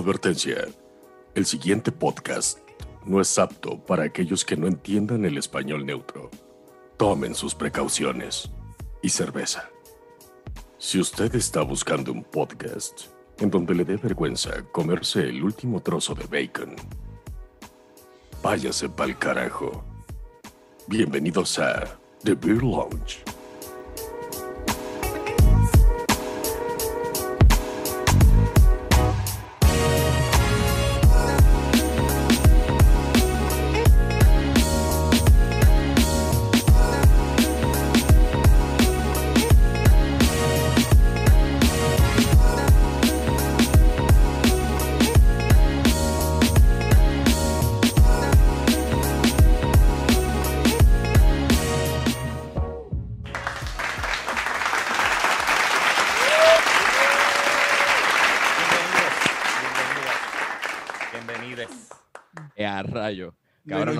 Advertencia. El siguiente podcast no es apto para aquellos que no entiendan el español neutro. Tomen sus precauciones. Y cerveza. Si usted está buscando un podcast en donde le dé vergüenza comerse el último trozo de bacon, váyase pa'l carajo. Bienvenidos a The Beer Lounge.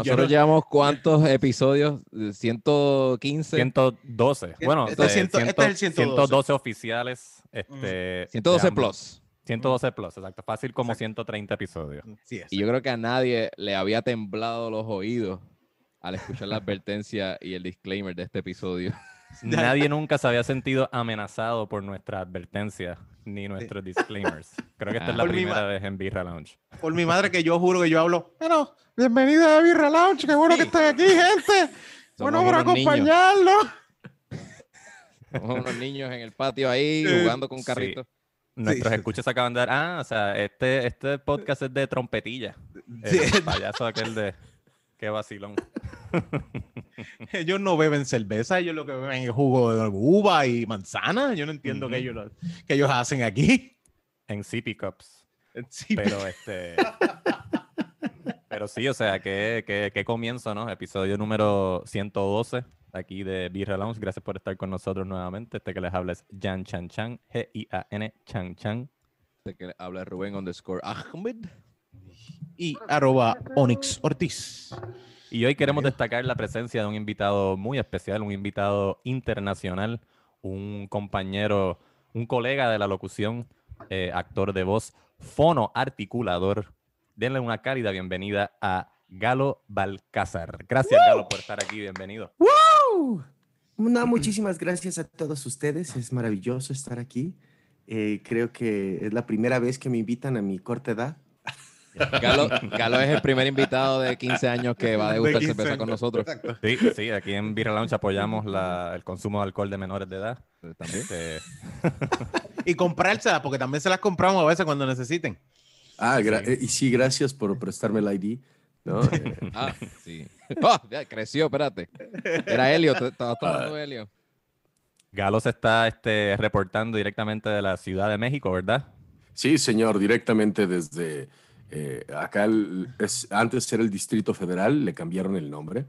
Nosotros no- llevamos cuántos episodios? 115. 112. Bueno, Este es eh, ciento- este es el 112. 112 oficiales. Este, 112 de ambos. plus. 112 plus, exacto. Fácil como 130 episodios. Sí, es. Y yo creo que a nadie le había temblado los oídos al escuchar la advertencia y el disclaimer de este episodio. Nadie nunca se había sentido amenazado por nuestra advertencia ni nuestros disclaimers. Creo que esta es la primera vez en Birra Lounge. Por mi madre que yo juro que yo hablo. Bueno, bienvenida a Birra Lounge. Qué bueno que están aquí, gente. Somos bueno, por acompañarnos. Somos unos niños en el patio ahí jugando con sí. carritos. Nuestros Sí. escuchas acaban de dar. Ah, o sea, este, este podcast es de trompetilla. Sí. El payaso aquel de. Qué vacilón. Ellos no beben cerveza, ellos lo que beben es jugo de uva y manzana. Yo no entiendo qué, ellos, lo- ellos hacen aquí. En Sippy Cups. Sí, Pero este. pero sí, o sea, qué, qué, qué comienzo, ¿no? Episodio número 112 aquí de Birra Lounge. Gracias por estar con nosotros nuevamente. Este que les habla es Jan Chan Chan, G-I-A-N Chan Chan. De que habla Rubén underscore Ahmed. y arroba Onyx Ortiz. Y hoy queremos destacar la presencia de un invitado muy especial, un invitado internacional, un compañero, un colega de la locución, eh, actor de voz, fono articulador. Denle una cálida bienvenida a Galo Balcázar. Gracias, Galo, por estar aquí. Bienvenido. ¡Wow! No, muchísimas gracias a todos ustedes. Es maravilloso estar aquí. Eh, creo que es la primera vez que me invitan a mi corta edad. Galo, Galo es el primer invitado de 15 años que va a degustar De 15 cerveza con nosotros. Exacto. Sí, sí, aquí en Lounge apoyamos la- el consumo de alcohol de menores de edad. También. Este, Y comprárselas, porque también se las compramos a veces cuando necesiten. Ah, Sí. eh, y sí, gracias por prestarme el ID. ¿no? Eh, Ah, sí. Ah, ya creció, espérate. Era Helio, estabas tomando Helio. Galo se está este, reportando directamente de la Ciudad de México, ¿verdad? sí, señor, directamente desde eh, acá. es, antes era el Distrito Federal, le cambiaron el nombre.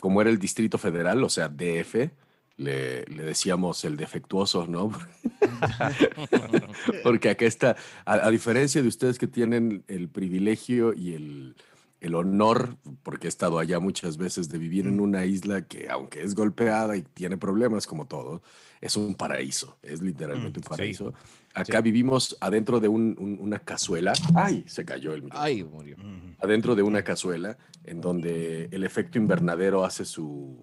Como era el Distrito Federal, o sea, DF, le, decíamos el defectuoso, ¿no? Porque acá está, a diferencia de ustedes que tienen el privilegio y el, el honor, porque he estado allá muchas veces, de vivir en una isla que, aunque es golpeada y tiene problemas como todo, es un paraíso, es literalmente un sí. paraíso. Acá vivimos adentro de un- un- una cazuela. ¡Ay! Se cayó el micrófono Ay, murió. adentro de una cazuela en donde el efecto invernadero hace su,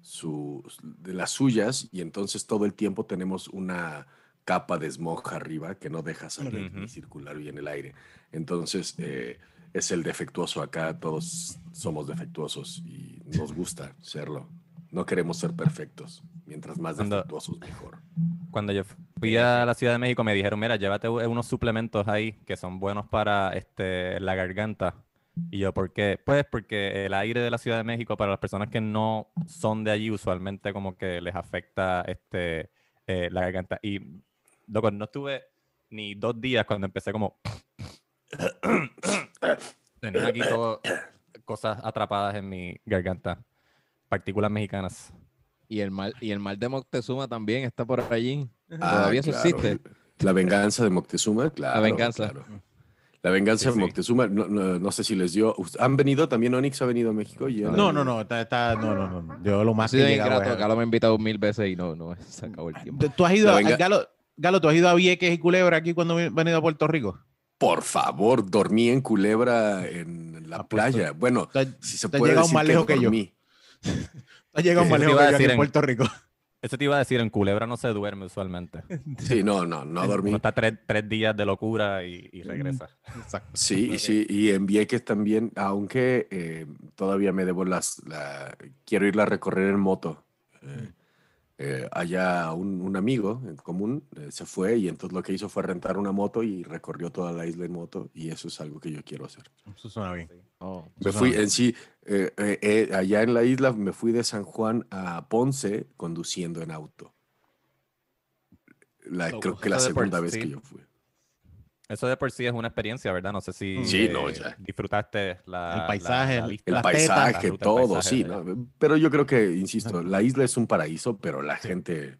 su de las suyas y entonces todo el tiempo tenemos una capa de smog arriba que no deja salir Ujú. ni circular bien el aire. Entonces eh, es el defectuoso acá, todos somos defectuosos y nos gusta serlo. No queremos ser perfectos. Mientras más Cuando- defectuosos, mejor. Cuando yo fui a la Ciudad de México me dijeron, mira, llévate unos suplementos ahí que son buenos para este, la garganta. Y yo, ¿por qué? Pues porque el aire de la Ciudad de México para las personas que no son de allí usualmente como que les afecta este, eh, la garganta. Y, loco, no estuve ni dos días cuando empecé como... Tenía aquí todo cosas atrapadas en mi garganta, partículas mexicanas. Y el mal, y el mal de Moctezuma también está por allí. Ah, Todavía eso claro. existe. La venganza de Moctezuma, claro. venganza. claro. La venganza Sí, de sí. Moctezuma, no, no- no sé si les dio. ¿Han venido también? ¿Onix ha venido a México? Yo No, no, no, está, está- no, no, no. Yo lo más que sido he llegado ingrato. es- Galo me ha invitado mil veces y no, no, se acabó el tiempo. ¿Tú has ido La a, Galo, Galo, tú has ido a Vieques y Culebra aquí cuando he venido a Puerto Rico? Por favor, dormí en Culebra en la playa. Bueno, si se puede llegado decir más que lejos que yo. has llegado iba a que yo aquí decir en en- Puerto Rico. Eso te iba a decir, en Culebra no se duerme usualmente. Sí, no, no, no dormí. Uno está tres, tres días de locura y, y regresa. Exacto. Sí, y sí, y en Vieques también, aunque eh, todavía me debo las, la, quiero irla a recorrer en moto. Eh, eh, allá un, un amigo en común eh, se fue y entonces lo que hizo fue rentar una moto y recorrió toda la isla en moto y eso es algo que yo quiero hacer. Eso suena bien. Oh, Me fui en sí, eh, eh, eh, allá en la isla me fui de San Juan a Ponce conduciendo en auto. La, creo que la segunda vez sí. que yo fui. Eso de por sí es una experiencia, ¿verdad? No sé si Sí, eh, no, ya. disfrutaste la, El paisaje, el- vista. El paisaje, la ruta, el todo, paisaje sí. ¿no? Pero yo creo que, insisto, la isla es un paraíso, pero la gente,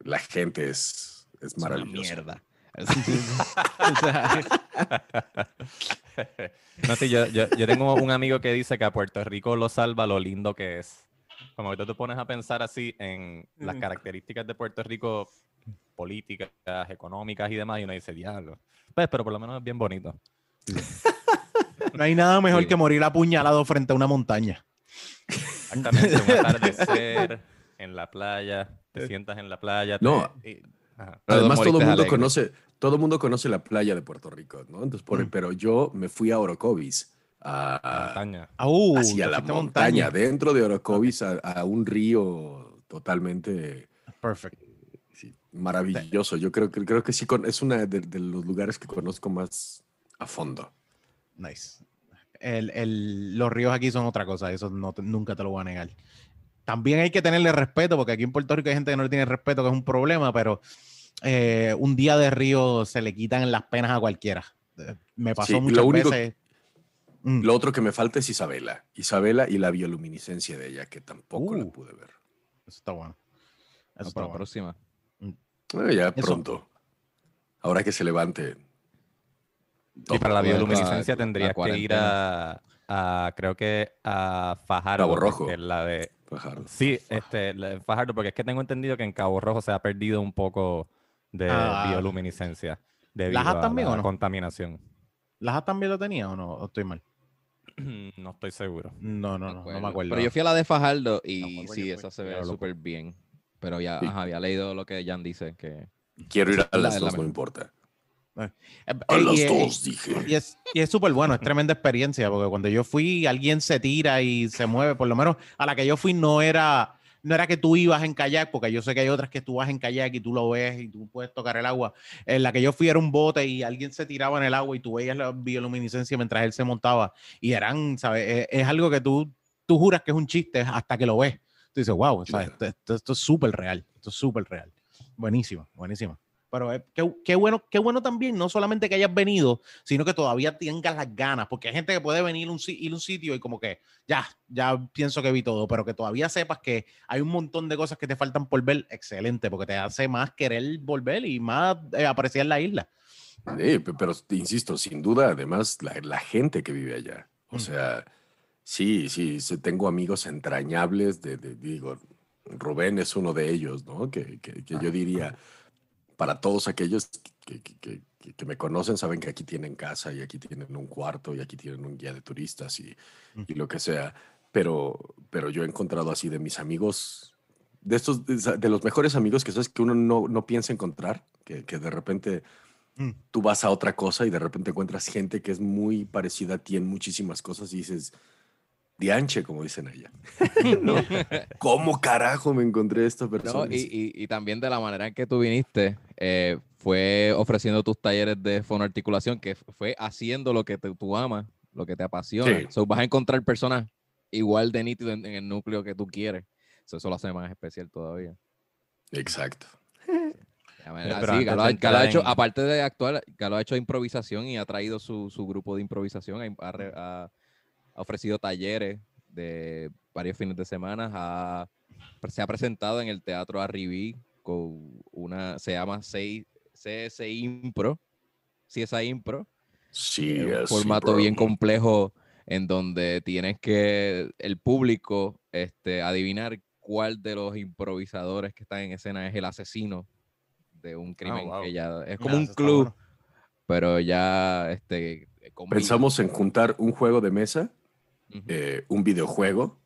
la gente es, es es una maravillosa. mierda. No, sí, yo, yo, yo tengo un amigo que dice que a Puerto Rico lo salva lo lindo que es. Como que tú te pones a pensar así en las Mm. características de Puerto Rico, políticas, económicas y demás, y uno dice, diablo. Pues, pero por lo menos es bien bonito. No hay nada mejor Sí. que morir apuñalado frente a una montaña. Exactamente, un atardecer en la playa, te sientas en la playa. te- No. y- ajá. Pero Además, todo el mundo alegre. conoce, todo el mundo conoce la playa de Puerto Rico, ¿no? Entonces, por, Mm. pero yo me fui a Orocovis, La a, montaña. Uh, hacia la montaña, dentro de Orocovis, a, a un río totalmente Perfect. Maravilloso. Yo creo que creo que sí con- es una de, de los lugares que conozco más a fondo. Nice. El- el- los ríos aquí son otra cosa, eso no nunca te lo voy a negar. También hay que tenerle respeto, porque aquí en Puerto Rico hay gente que no le tiene respeto, que es un problema, pero eh, un día de río se le quitan las penas a cualquiera. Eh, Me pasó Sí, lo muchas único- veces. Mm, Lo otro que me falta es Isabela. Isabela y la bioluminiscencia de ella, que tampoco la Uh. pude ver. Eso está bueno. Eso No, está para bueno. próxima. Bueno, ya Eso. pronto. Ahora que se levante. Y para la bioluminiscencia tendrías que ir a, a, creo que a Fajardo. Cabo Rojo. porque la de, Fajardo. sí, este, la de Fajardo, porque es que tengo entendido que en Cabo Rojo se ha perdido un poco de Ah. bioluminiscencia debido ¿Lajas a también la o no? contaminación. ¿Lajas también lo tenía o no? ¿O estoy mal? no estoy seguro. No, no, no, no me acuerdo. Pero yo fui a la de Fajardo y sí, esa se ve súper bien. Pero ya Sí. ajá, había leído lo que Jan dice, que Quiero ir a La- las la dos, no mejor. importa. Eh, A eh, las y- dos, dije. Y es y es súper bueno, es tremenda experiencia, porque cuando yo fui, alguien se tira y se mueve, por lo menos a la que yo fui no era, no era que tú ibas en kayak, porque yo sé que hay otras que tú vas en kayak y tú lo ves y tú puedes tocar el agua. En la que yo fui era un bote y alguien se tiraba en el agua y tú veías la bioluminiscencia mientras él se montaba. Y eran, ¿sabes? Es, es algo que tú, tú juras que es un chiste hasta que lo ves. Tú dices, wow, ¿sabes? Claro. Esto, esto- esto es súper real, esto es súper real. Buenísimo, buenísimo. Pero eh, qué, qué bueno, qué bueno también, no solamente que hayas venido, sino que todavía tengas las ganas, porque hay gente que puede venir a un, ir a un sitio y como que ya, ya pienso que vi todo, pero que todavía sepas que hay un montón de cosas que te faltan por ver, excelente, porque te hace más querer volver y más eh, apreciar la isla. Sí, pe- pero insisto, sin duda, además, la, la gente que vive allá. O Mm. sea, sí, sí, tengo amigos entrañables, de, de- digo, Rubén es uno de ellos, ¿no? Que, que- que yo diría, para todos aquellos que, que- me conocen, saben que aquí tienen casa y aquí tienen un cuarto y aquí tienen un guía de turistas y, Mm. y lo que sea. Pero, pero yo he encontrado así de mis amigos, de estos, de los mejores amigos que sabes que uno no, no piensa encontrar, que, que de repente Mm. tú vas a otra cosa y de repente encuentras gente que es muy parecida a ti en muchísimas cosas y dices, dianche, como dicen allá. ¿No? ¿Cómo carajo me encontré esta persona? No, y, y- y también de la manera en que tú viniste, eh, fue ofreciendo tus talleres de fonoarticulación, que fue haciendo lo que te- tú amas, lo que te apasiona. Sí. So, vas a encontrar personas igual de nítido en, en el núcleo que tú quieres. So, eso lo hace más especial todavía. Exacto. Así, antes Galo, ha- Galo ha entrar hecho, en- aparte de actuar, Galo ha hecho improvisación y ha traído su, su grupo de improvisación, ha, ha re- ha- ofrecido talleres de varios fines de semana, ha- se ha presentado en el Teatro Arribí con una, se llama CS Impro, CSI Impro, Sí, es un formato bien complejo en donde tienes que el público este, adivinar cuál de los improvisadores que están en escena es el asesino de un crimen wow. que ya es Ah, como un club, bueno. pero ya este. Pensamos en juntar un juego de mesa, Eh, un videojuego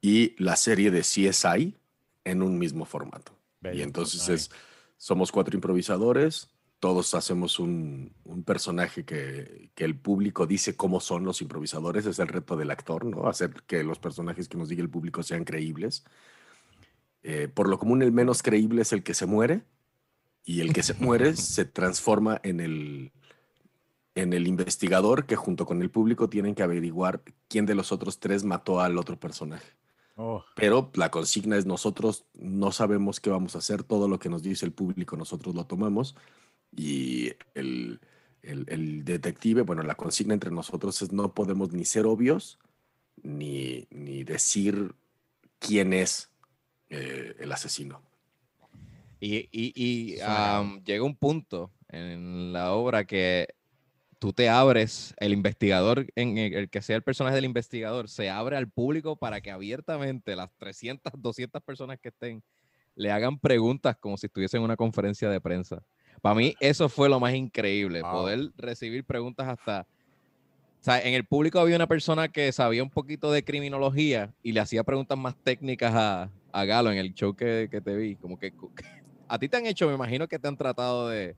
y la serie de CSI en un mismo formato. Bello. Y entonces es, somos cuatro improvisadores, todos hacemos un, un personaje que, que el público dice cómo son los improvisadores, es el reto del actor, ¿no? Hacer que los personajes que nos diga el público sean creíbles. Eh, por lo común, el menos creíble es el que se muere, y el que se muere se transforma en el, en el investigador que junto con el público tienen que averiguar quién de los otros tres mató al otro personaje. Oh, Pero la consigna es nosotros no sabemos qué vamos a hacer, todo lo que nos dice el público nosotros lo tomamos y el, el- el detective, bueno, la consigna entre nosotros es no podemos ni ser obvios ni, ni decir quién es eh, el asesino. Y, y, y am, llega un punto en la obra que tú te abres, el investigador, en el, el que sea el personaje del investigador, se abre al público para que abiertamente las 300, 200 personas que estén le hagan preguntas como si estuviesen en una conferencia de prensa. Para mí eso fue lo más increíble, Wow. poder recibir preguntas hasta... O sea, en el público había una persona que sabía un poquito de criminología y le hacía preguntas más técnicas a, a Galo en el show que, que te vi. Como que a ti te han hecho, me imagino que te han tratado de,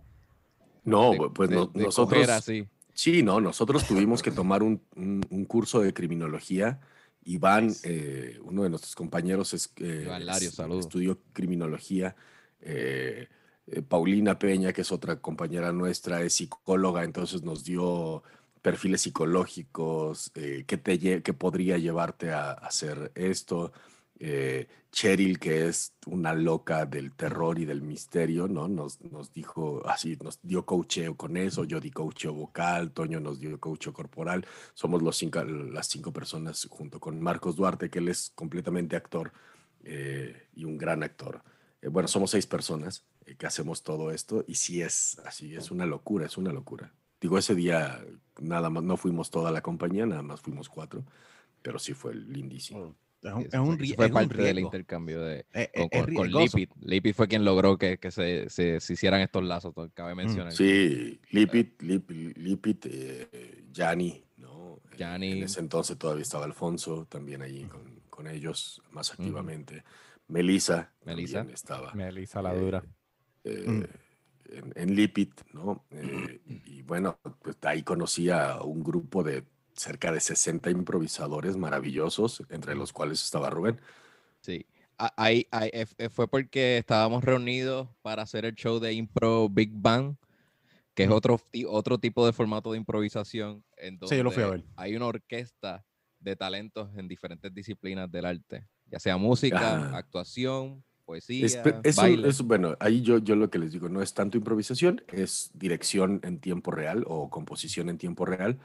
No, de- pues de- no- de nosotros... así. Sí, no, nosotros tuvimos que tomar un, un- un curso de criminología. Iván, eh, uno de nuestros compañeros, es, eh, estudió criminología. eh, eh, Paulina Peña, que es otra compañera nuestra, es psicóloga, entonces nos dio perfiles psicológicos, eh, qué, te qué podría llevarte a, a hacer esto. Eh, Cheryl, que es una loca del terror y del misterio, ¿no? Nos, nos dijo así, nos dio coacheo con eso, yo di coacheo vocal, Toño nos dio coacheo corporal, somos los cinco, las cinco personas junto con Marcos Duarte, que él es completamente actor eh, y un gran actor. Eh, bueno, somos seis personas eh, que hacemos todo esto y sí es así, es una locura, es una locura. Digo, ese día nada más, no fuimos toda la compañía, nada más fuimos cuatro, pero sí fue lindísimo. Es un, es un, fue- es un parte del riesgo. intercambio de, Eh, con, eh, es con- con riesgoso. Lipit. Lipit fue quien logró que, que se, se- se hicieran estos lazos, cabe mencionar. Mm, Sí, Lipit, Lip, Lipit, eh, Gianni, ¿no? Eh, Gianni. En ese entonces todavía estaba Alfonso, también allí con, con ellos más activamente. Melissa, Melissa. también estaba. Melissa la eh, dura. eh, Mm. en, en Lipit, ¿no? Eh, y bueno, pues ahí conocí a un grupo de cerca de 60 improvisadores maravillosos, entre los cuales estaba Rubén. Sí. Ahí, ahí, eh, f- fue porque estábamos reunidos para hacer el show de Impro Big Bang, que es otro, otro tipo de formato de improvisación. En Sí, yo lo fui a ver. Hay una orquesta de talentos en diferentes disciplinas del arte, ya sea música, Ajá. actuación, poesía, Es, pe- es un- baile. bueno, ahí yo, yo lo que les digo no es tanto improvisación, es dirección en tiempo real o composición en tiempo real.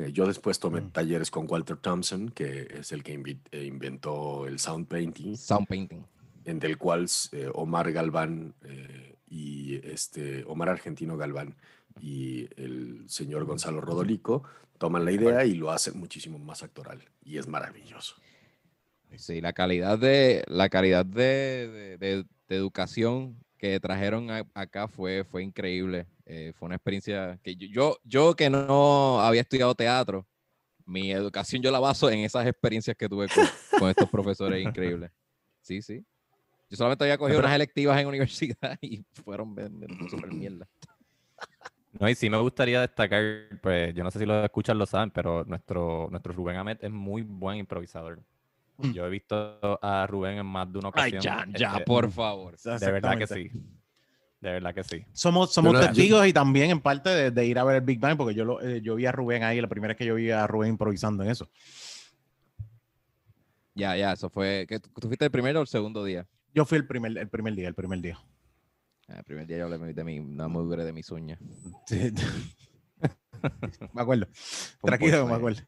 Eh, yo después tomé Mm. talleres con Walter Thompson, que es el que eh, inventó el sound painting, Sound painting. en del cual eh, Omar Galván eh, y este Omar Argentino Galván y el señor Gonzalo Rodolico toman la idea y lo hacen muchísimo más actoral y es maravilloso. Sí, la calidad de la calidad de, de- de- de educación que trajeron a- acá fue, fue increíble. Eh, fue una experiencia que yo, yo, yo que no había estudiado teatro, mi educación yo la baso en esas experiencias que tuve con, con estos profesores increíbles. Sí, sí. Yo solamente había cogido Pero- unas electivas en universidad y fueron super mierda. No, y sí me gustaría destacar, pues yo no sé si lo escuchan, lo saben, pero nuestro, nuestro Rubén Amet es muy buen improvisador. Mm. Yo he visto a Rubén en más de una Ay, ocasión. ya, ya, este, por favor. De verdad que sí. De verdad que sí. Somos, somos no- testigos y también en parte de, de ir a ver el Big Bang, porque yo, lo, eh, yo vi a Rubén ahí, la primera vez que yo vi a Rubén improvisando en eso. Ya, ya, eso fue. ¿qué, ¿Tú fuiste el primero o el segundo día? Yo fui el primer, el primer día, el primer día. Ah, El primer día yo hablé de mi, de mi, no me duré de mis uñas. Sí. me acuerdo. Tranquilo, me acuerdo.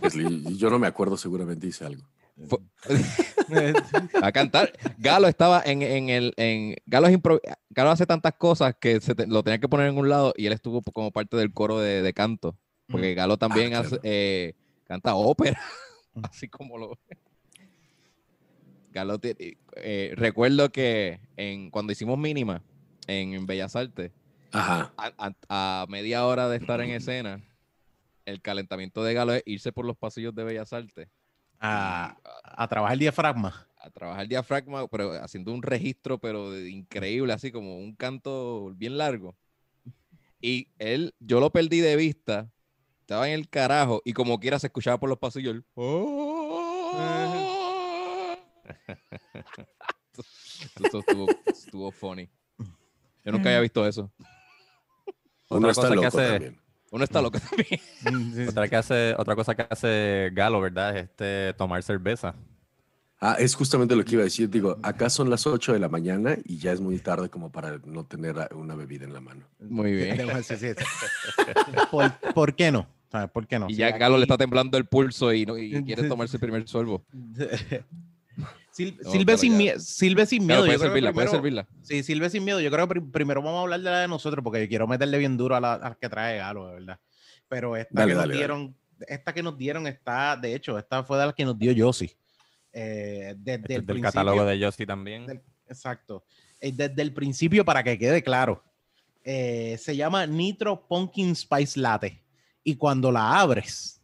Leslie, yo no me acuerdo, seguramente hice algo. A cantar. Galo estaba en, en el. En, Galo, es impro- Galo hace tantas cosas que se te- lo tenía que poner en un lado y él estuvo como parte del coro de, de canto. Porque Galo también hace, claro. eh, canta ópera, Mm. así como lo. Galo, eh, recuerdo que en, cuando hicimos mínima en Bellas Artes, Ajá. a, a- a media hora de estar en escena, el calentamiento de Galo es irse por los pasillos de Bellas Artes A, a trabajar el diafragma. a trabajar diafragma, pero haciendo un registro, pero de- increíble, así como un canto bien largo. Y él, yo lo perdí de vista, estaba en el carajo, y como quiera se escuchaba por los pasillos. el, "Oh". Eso estuvo, estuvo funny. Yo nunca había visto eso. Otra cosa que hace- también. Uno está loco también. Otra, que hace, otra cosa que hace Galo, ¿verdad? Es este, tomar cerveza. Ah, es justamente lo que iba a decir. Digo, acá son las 8 de la mañana y ya es muy tarde como para no tener a- una bebida en la mano. Muy bien. ¿Por, por qué no? ¿Sabes? ¿Por qué no? Y ya Galo le está temblando el pulso y, no, y quiere tomarse el primer sorbo. Sil- No, Silve, sin mie- Silve sin Claro, miedo. puede yo servirla, puede servirla. Sí, Silve sin miedo. Yo creo que pri- primero vamos a hablar de la de nosotros porque quiero meterle bien duro a la, a la que trae Galo, de verdad. Pero esta Dale, que dale, nos dale. dieron, esta que nos dieron está, de hecho, esta fue de las que nos dio Yossi. Eh, desde Este el es del catálogo de Yossi también. del- Exacto. Eh, desde el principio, para que quede claro, eh, se llama Nitro Pumpkin Spice Latte. Y cuando la abres,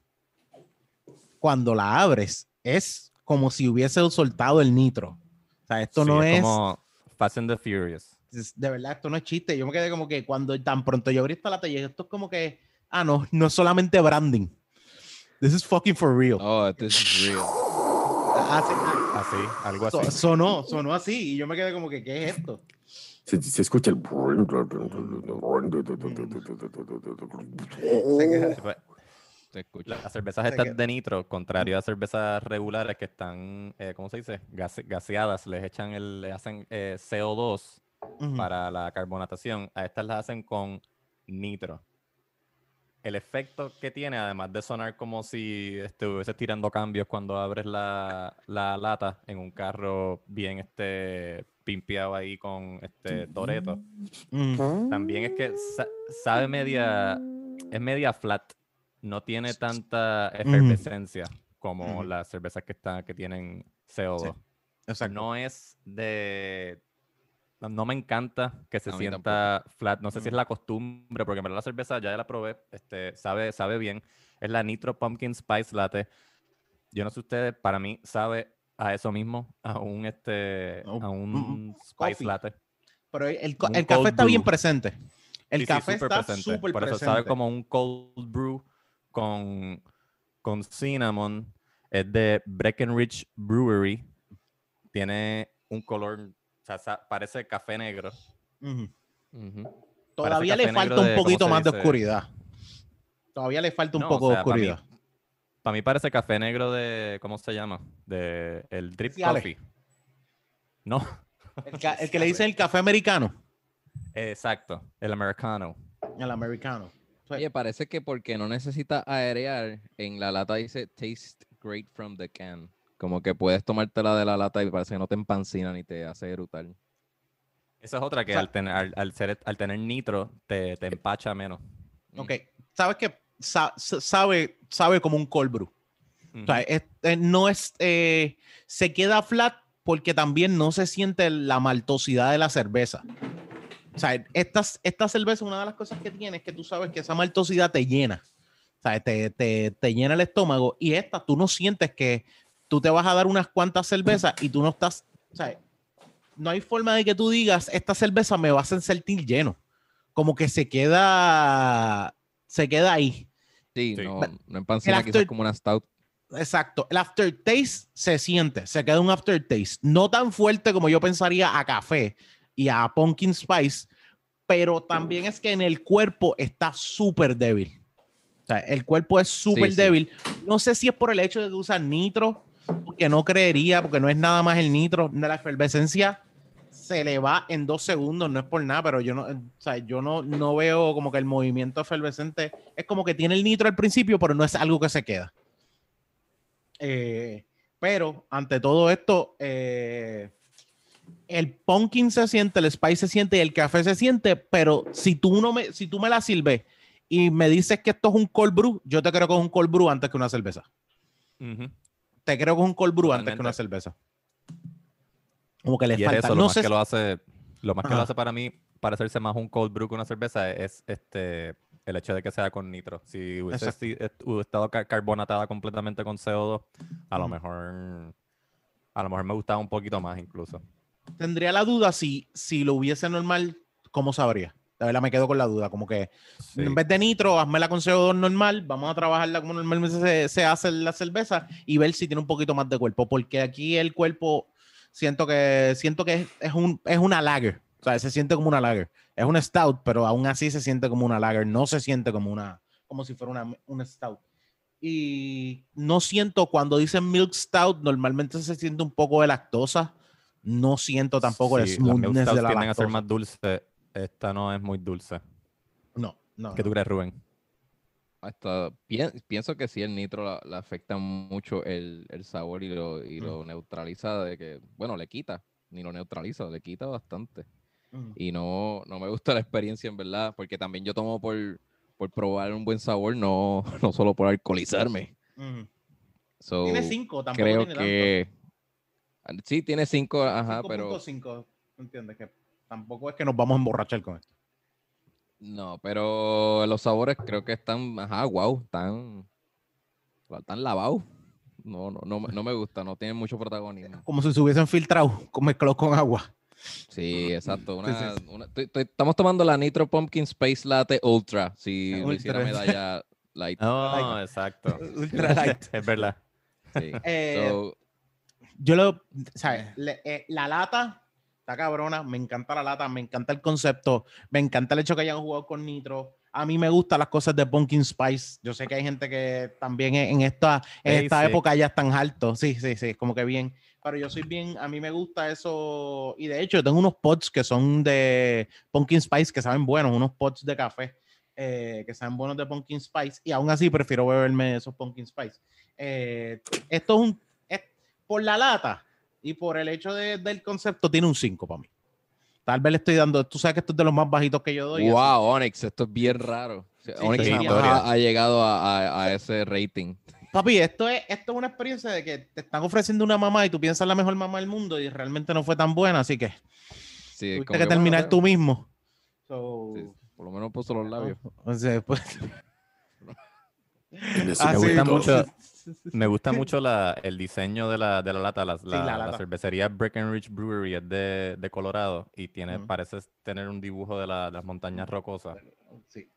cuando la abres, es como si hubiese soltado el nitro. O sea, esto Sí, no es, como Fast and the Furious. de verdad, esto no es chiste. Yo me quedé como que cuando tan pronto yo abrí esta lata, y esto es como que, ah, no, no es solamente branding. This is fucking for real. Oh, this is real. Así- Así, algo so- así. sonó, sonó así. Y yo me quedé como que, ¿qué es esto? Se, se escucha el... Escucha. Las cervezas estas de nitro, contrario a cervezas regulares que están, eh, ¿cómo se dice? Gase- gaseadas, les echan el, le hacen eh, CO2 Ujú. para la carbonatación. A estas las hacen con nitro. El efecto que tiene, además de sonar como si estuvieses tirando cambios cuando abres la, la lata en un carro bien este, pimpeado ahí con este Toreto, Mm. también es que sa- sabe media, es media flat, no tiene tanta efervescencia como Ujú. las cervezas que están, que tienen CO2. Exacto. No es de. No, no me encanta que se sienta flat. No sé si es Mm. la costumbre, porque en verdad la cerveza ya la probé. Este, sabe, sabe bien. Es la Nitro Pumpkin Spice Latte. Yo no sé ustedes, para mí sabe a eso mismo, a un este, Oh, a mm, un Spice coffee. Latte. Pero el, el café está bien presente. El Sí, sí, café súper está presente. súper Por eso presente. sabe como un cold brew con, con cinnamon. Es de Breckenridge Brewery. Tiene un color, o sea, sa- parece café negro. Todavía le falta un ¿cómo poquito más de oscuridad. Todavía le falta un No, o poco de mí- oscuridad. Para mí parece café negro de, ¿cómo se llama? De el drip Sí, Ale. coffee. No, El, ca- el que le dicen el café americano. exacto, el americano. El americano. Oye, parece que porque no necesita aerear, en la lata dice taste great from the can. Como que puedes tomártela de la lata y parece que no te empancina ni te hace erutar. Esa es otra que O sea- al, tener, al, al ser, al tener nitro te, te empacha menos. ok. ¿Sabes qué? Sa- sa- sabe, sabe como un cold brew. O sea, es- eh, no es. eh, se queda flat porque también no se siente la maltosidad de la cerveza. O sea, esta, esta cerveza, una de las cosas que tiene es que tú sabes que esa maltosidad te llena. O sea, te, te, te llena el estómago. Y esta, tú no sientes que tú te vas a dar unas cuantas cervezas y tú no estás. O sea, no hay forma de que tú digas, esta cerveza me va a hacer sentir lleno. Como que se queda. Se queda ahí. Sí, Sí. no, no empancina quizás como una stout. Exacto. El aftertaste se siente, se queda un aftertaste. No tan fuerte como yo pensaría a café y a pumpkin spice, pero también es que en el cuerpo está súper débil. O sea, el cuerpo es súper sí. débil. No sé si es por el hecho de que usan nitro, porque no creería, porque no es nada más el nitro. La efervescencia se le va en dos segundos, no es por nada, pero yo no, o sea, yo no, no veo como que el movimiento efervescente es como que tiene el nitro al principio, pero no es algo que se queda. Eh, pero ante todo esto, eh, el pumpkin se siente, el spice se siente y el café se siente, pero si tú, no me, si tú me la sirves y me dices que esto es un cold brew, yo te creo que es un cold brew antes que una cerveza. Te creo que es un cold brew antes que una cerveza. Como que le Y es falta. eso, lo no más sé que lo hace, lo más que lo hace para mí parecerse más un cold brew que una cerveza es este el hecho de que sea con nitro. Si hubiese si- estado ca- carbonatada completamente con CO2, a lo mejor a lo mejor me gustaba un poquito más incluso. Tendría la duda si, si lo hubiese normal, ¿cómo sabría? De verdad me quedo con la duda, como que Sí. en vez de nitro, hazmela con CO2 normal, vamos a trabajarla como normalmente se, se hace la cerveza y ver si tiene un poquito más de cuerpo, porque aquí el cuerpo siento que siento que es, es un, es una lager, o sea, se siente como una lager. Es una stout, pero aún así se siente como una lager, no se siente como una como si fuera una, una stout. Y no siento cuando dicen milk stout, normalmente se siente un poco de lactosa. No siento tampoco el Sí, milk smoothness de la tienden a ser más dulce. Esta no es muy dulce. No, no. ¿Qué no. tú crees, Rubén? Hasta pien- pienso que sí, el nitro la- le afecta mucho el, el sabor y lo, y Mm. lo neutraliza de que, bueno, le quita, ni lo neutraliza, le quita bastante. Mm. Y no, no me gusta la experiencia, en verdad, porque también yo tomo por, por probar un buen sabor, no, no solo por alcoholizarme. Mm. So, Tiene cinco, tampoco creo tiene tanto. Sí, tiene cinco, ajá, pero... 5.5, ¿entiendes? Que tampoco es que nos vamos a emborrachar con esto. No, pero los sabores creo que están, ajá, wow, están, están lavados. No, no, no, me- no me gusta, no tienen mucho protagonismo. Como si se hubiesen filtrado, con- mezclados con agua. Sí, exacto. Una, sí, una- estoy- estoy- estamos tomando la Nitro Pumpkin Space Latte Ultra. Si hiciera medalla light. No, exacto. Ultra light. es verdad. Sí. Eh, So, Yo lo, ¿sabes? Le- eh, la lata está cabrona, me encanta la lata, me encanta el concepto, me encanta el hecho que hayan jugado con Nitro. A mí me gustan las cosas de Pumpkin Spice. Yo sé que hay gente que también en esta, en esta época ya están altos. Sí, sí, sí, como que bien. Pero yo soy bien, a mí me gusta eso. Y de hecho, yo tengo unos pots que son de Pumpkin Spice que saben buenos, unos pots de café eh, que saben buenos de Pumpkin Spice. Y aún así prefiero beberme esos Pumpkin Spice. Eh, esto es un. Por la lata y por el hecho de- del concepto, tiene un 5 para mí. Tal vez le estoy dando. Tú sabes que esto es de los más bajitos que yo doy. así wow, Onyx, esto es bien raro. Sí, Onyx sí, ha, ha llegado a, a- a ese rating. Papi, esto es, esto es una experiencia de que te están ofreciendo una mamá y tú piensas la mejor mamá del mundo y realmente no fue tan buena, así que Sí, tuviste que bueno, terminar bueno, tú mismo. So, sí, por lo menos puso los labios. o sea, pues, Ah, me gusta mucho, me gusta mucho la, el diseño de la, de la lata. La, la- la la lata. cervecería Breckenridge Brewery es de, de Colorado y tiene, parece tener un dibujo de, la- de las montañas rocosas. sí.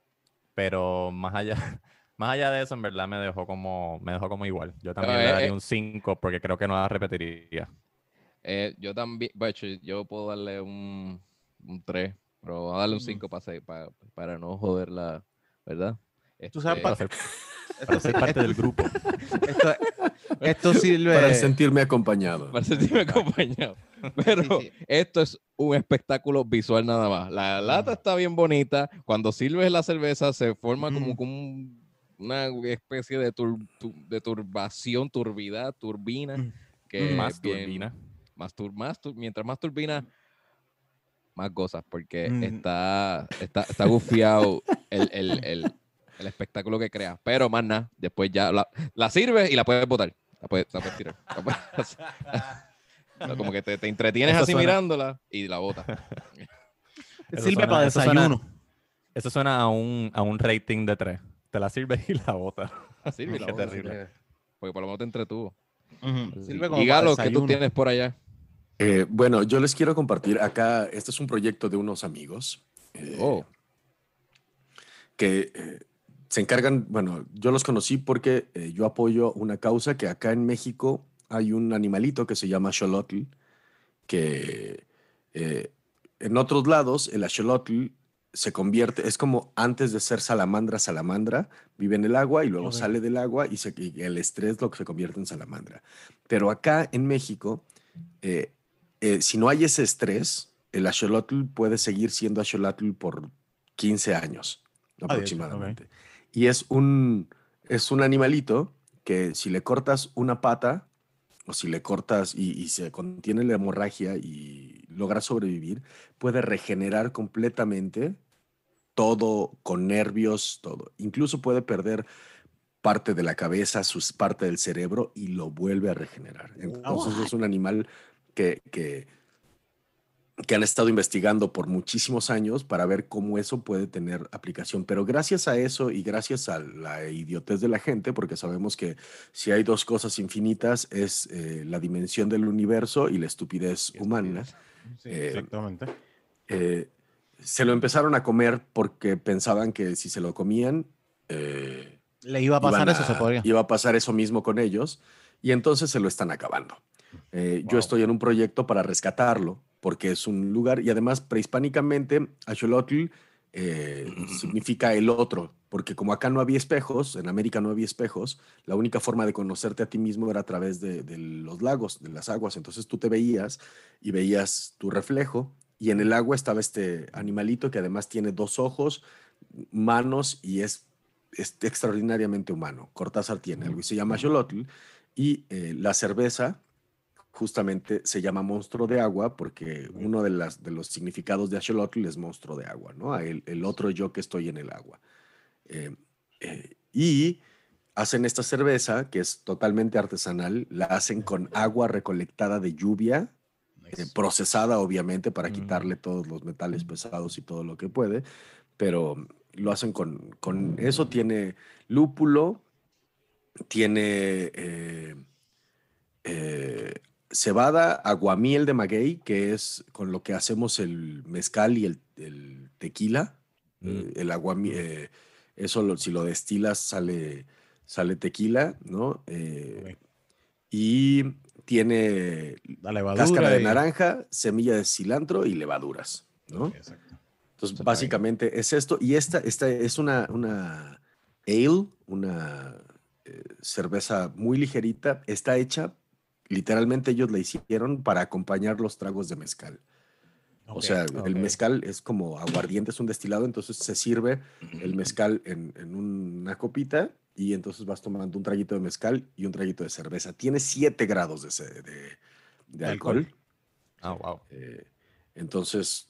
Pero más allá, más allá de eso, en verdad me dejó como, me dejó como igual. Yo también eh, le daría eh. un 5 porque creo que no la repetiría. Eh, yo también, bueno, yo- puedo darle un, un 3, pero voy a darle un Ujú. 5 para, para, para no joderla, ¿verdad? Tú sabes, Este, Para para ser parte del grupo. Esto, esto sirve. para sentirme acompañado. para sentirme acompañado. Pero sí. esto es un espectáculo visual nada más. La lata está bien bonita. Cuando sirves la cerveza se forma como, un- una especie de, tur- tu- de turbación, turbidad, turbina. Mm. Que Más es bien- turbina. Más tur- más tur- mientras más turbina, más gozas, porque Mm. está, está, está gufiado el, el- el- el espectáculo que crea. Pero más nada, después ya la, la sirves y la puedes botar. La puedes, la puedes tirar. La puedes- como que te, te entretienes Eso así suena- mirándola y la botas. sirve suena- para eso suena- desayuno. Eso suena a un, a un rating de 3. Te la sirves y la botas. Sirve y la Qué botas, terrible. Porque por lo menos te entretuvo. Sirve Y como Galo, ¿qué tú tienes por allá? Eh, bueno, yo les quiero compartir acá, este es un proyecto de unos amigos eh, Oh, que eh, se encargan, bueno, yo los conocí porque eh, yo apoyo una causa que acá en México hay un animalito que se llama xolotl, que eh, en otros lados el axolotl se convierte, es como antes de ser salamandra, salamandra, vive en el agua y luego sale del agua y, se- y el estrés lo que se convierte en salamandra. Pero acá en México, eh, eh, si no hay ese estrés, el axolotl puede seguir siendo axolotl por 15 años aproximadamente. Y es un, es un animalito que si le cortas una pata o si le cortas y, y se contiene la hemorragia y logra sobrevivir, puede regenerar completamente todo con nervios, todo. Incluso puede perder parte de la cabeza, sus, parte del cerebro y lo vuelve a regenerar. Entonces es un animal que, que que han estado investigando por muchísimos años para ver cómo eso puede tener aplicación. Pero gracias a eso y gracias a la idiotez de la gente, porque sabemos que si hay dos cosas infinitas es eh, la dimensión del universo y la estupidez humana. Sí, Eh, exactamente. eh, se lo empezaron a comer porque pensaban que si se lo comían, eh, Le iba a pasar iban eso, se a- podría. Iba a pasar eso mismo con ellos y entonces se lo están acabando. Eh, Yo Wow. estoy en un proyecto para rescatarlo porque es un lugar y además prehispánicamente Axolotl eh, significa el otro, porque como acá no había espejos, en América no había espejos, la única forma de conocerte a ti mismo era a través de, de los lagos, de las aguas. Entonces tú te veías y veías tu reflejo y en el agua estaba este animalito que además tiene dos ojos, manos y es, es extraordinariamente humano. Cortázar tiene algo y se llama Xolotl y eh, la cerveza justamente se llama monstruo de agua porque uno de, las, de los significados de Axolotl es monstruo de agua, ¿no? El, el otro yo que estoy en el agua. Eh, eh, y hacen esta cerveza que es totalmente artesanal, la hacen con agua recolectada de lluvia, eh, procesada obviamente para Mm. quitarle todos los metales pesados y todo lo que puede, pero lo hacen con, con eso, tiene lúpulo, tiene eh, eh, cebada, aguamiel de maguey, que es con lo que hacemos el mezcal y el, el tequila. Mm. Eh, el aguamiel, eh, eso lo- si lo destilas sale, sale tequila, ¿no? Eh. Y tiene cáscara de y- naranja, semilla de cilantro y levaduras, ¿no? Exacto. Entonces, básicamente es esto. Y esta, esta es una, una ale, una cerveza muy ligerita. Está hecha, literalmente ellos la hicieron para acompañar los tragos de mezcal. O sea, el mezcal es como aguardiente, es un destilado, entonces se sirve el mezcal en, en una copita y entonces vas tomando un traguito de mezcal y un traguito de cerveza. Tiene 7 grados de, de- de alcohol. Ah, wow. Eh, entonces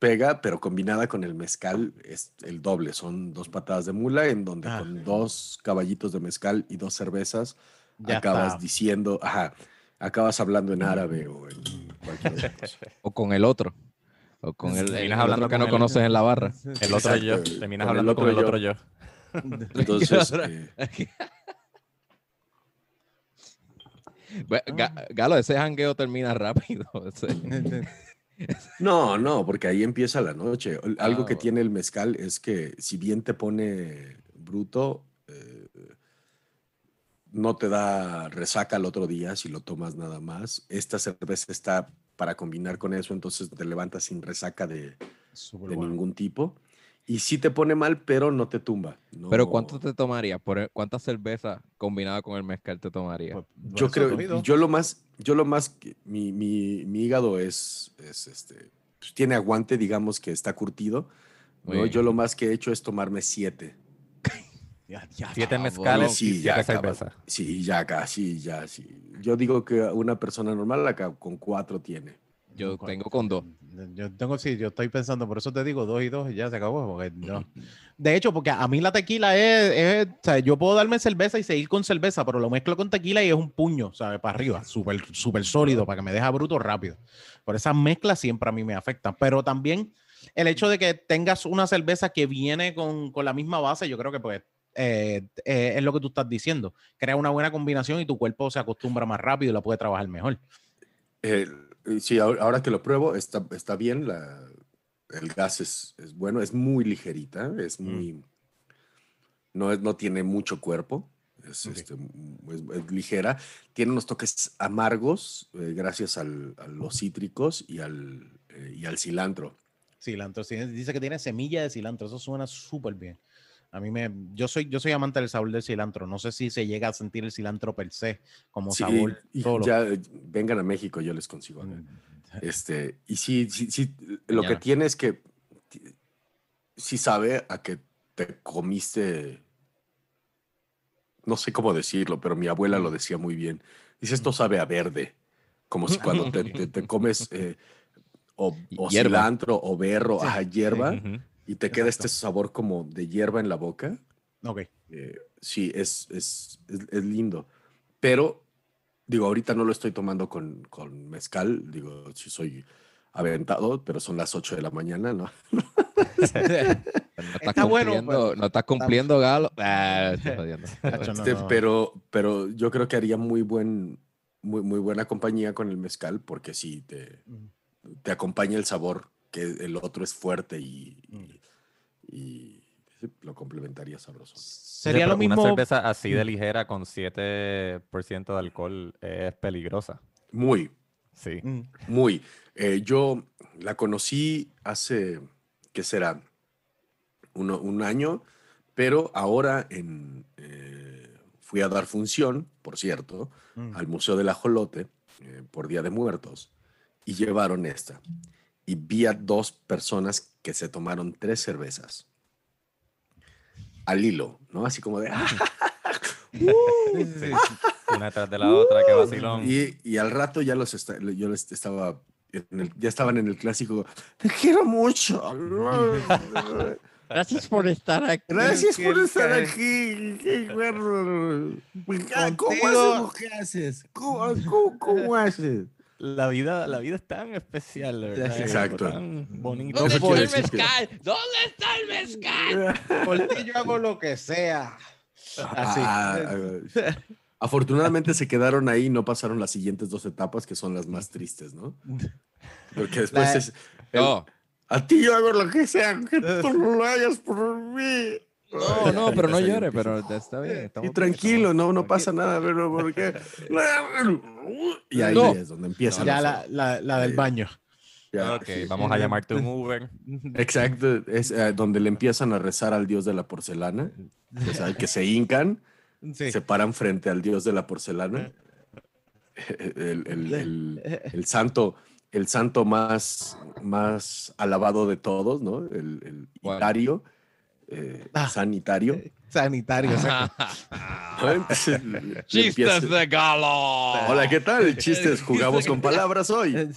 pega, pero combinada con el mezcal es el doble. Son dos patadas de mula en donde Ah. con dos caballitos de mezcal y dos cervezas Ya acabas está. diciendo, ajá, acabas hablando en árabe o en cualquier otra cosa. O con el otro. O con el, el, Terminas el hablando otro que con no conoces en la barra. El otro yo. Terminas con el hablando con el otro otro yo. Entonces, eh, Ga- Galo, ese jangueo termina rápido. no, no, porque ahí empieza la noche. El- Algo Ah, que bueno. tiene el mezcal es que si bien te pone bruto, eh, no te da resaca al otro día si lo tomas nada más. Esta cerveza está para combinar con eso, entonces te levantas sin resaca de, de ningún tipo. Y sí te pone mal, pero no te tumba. Pero ¿cuánto te tomaría? Por, e, ¿Cuántas cervezas combinadas con el mezcal te tomaría? Pues, Yo creo, yo lo más, yo lo más, que- mi, mi, mi hígado es, es este, pues, tiene aguante, digamos que está curtido. Yo lo más que he hecho es tomarme siete. Ya, ya, Siete mezcales Sí, y ya cervezas. Sí, ya casi, ya, sí. Yo digo que una persona normal acá con cuatro tiene. Yo tengo con dos. Yo tengo, sí, yo estoy pensando, por eso te digo dos y dos y ya se acabó. Porque no. De hecho, porque a mí la tequila es, es- o sea, yo puedo darme cerveza y seguir con cerveza, pero lo mezclo con tequila y es un puño, ¿sabes? Para arriba, súper, súper sólido, para que me deje bruto rápido. Por esas mezclas siempre a mí me afectan. Pero también el hecho de que tengas una cerveza que viene con, con la misma base, yo creo que pues eh, eh, es lo que tú estás diciendo. Crea una buena combinación y tu cuerpo se acostumbra más rápido y la puede trabajar mejor. Eh, sí, ahora, ahora que lo pruebo, está, está bien. La, el gas es, es bueno, es muy ligerita, es muy. No, no tiene mucho cuerpo, es, este, es- es ligera. Tiene unos toques amargos eh, gracias al- a los cítricos y al, eh, y al cilantro. Cilantro, sí, dice que tiene semilla de cilantro, eso suena súper bien. A mí me, yo soy, yo soy amante del sabor del cilantro. No sé si se llega a sentir el cilantro per se como Sí, sabor y solo. ya vengan a México, yo les consigo. Mm, Este, y sí, sí, sí, lo que tiene es que sí sabe a que te comiste, no sé cómo decirlo, pero mi abuela lo decía muy bien. Dice, esto sabe a verde, como si cuando te, te- te comes eh, o, o cilantro o berro, ajá, sí. hierba, Ujú. Y te queda Exacto. este sabor como de hierba en la boca. Ok. Eh, sí, es, es, es, es lindo. Pero, digo, ahorita no lo estoy tomando con, con mezcal. Digo, si soy aventado, pero son las 8 de la mañana, ¿no? No estás Está bueno, cumpliendo, pero- no estás cumpliendo, Galo. Ah, Este, no. Pero, pero yo creo que haría muy buen, muy, muy buena compañía con el mezcal, porque sí te, te acompaña el sabor, que el otro es fuerte y, y- y sí, lo complementaría sabroso. Sería Sí, lo mismo. Una cerveza así de ligera con 7% de alcohol es peligrosa. Muy, Sí. Mm. muy. Eh, yo la conocí hace, ¿qué será? Uno- un año, pero ahora en, eh, fui a dar función, por cierto, Mm. al Museo del Ajolote eh, por Día de Muertos y llevaron esta. Y vi a dos personas que se tomaron tres cervezas al hilo, ¿no? Así como de... "Ah". Sí. Una tras de la otra, que vacilón. Y, y al rato ya los yo les estaba... en el- ya estaban en el clásico, te quiero mucho. Gracias por estar aquí. Gracias por estar aquí. qué bueno. ¿Cómo haces lo que haces? ¿Cómo, cómo, cómo haces? La vida, la vida es tan especial, ¿verdad? Exacto. Tan bonito. ¿Dónde ¿Dónde Eso está el mezcal? ¿Dónde está el mezcal? Por ti yo hago lo que sea. Así. Ah, ah, afortunadamente se quedaron ahí y no pasaron las siguientes dos etapas que son las más tristes, ¿no? Porque después La- es... el, No, a ti yo hago lo que sea, que tú no lo hagas por mí. No, no, pero no llore, pero está bien. Y tranquilo, no, no pasa nada, pero porque... Y ahí No. es donde empieza. Ya la- la, del baño. ya, Ok, sí. vamos a llamarte un Uber. Exacto, es eh, donde le empiezan a rezar al dios de la porcelana, o sea, que se hincan, Sí. se paran frente al dios de la porcelana, el, el- el- el santo, el santo más, más alabado de todos, ¿no? El, el eh, Ah. sanitario. Sanitario. le- le Chistes de Galo. Hola, ¿qué tal? Chistes, jugamos con palabras hoy.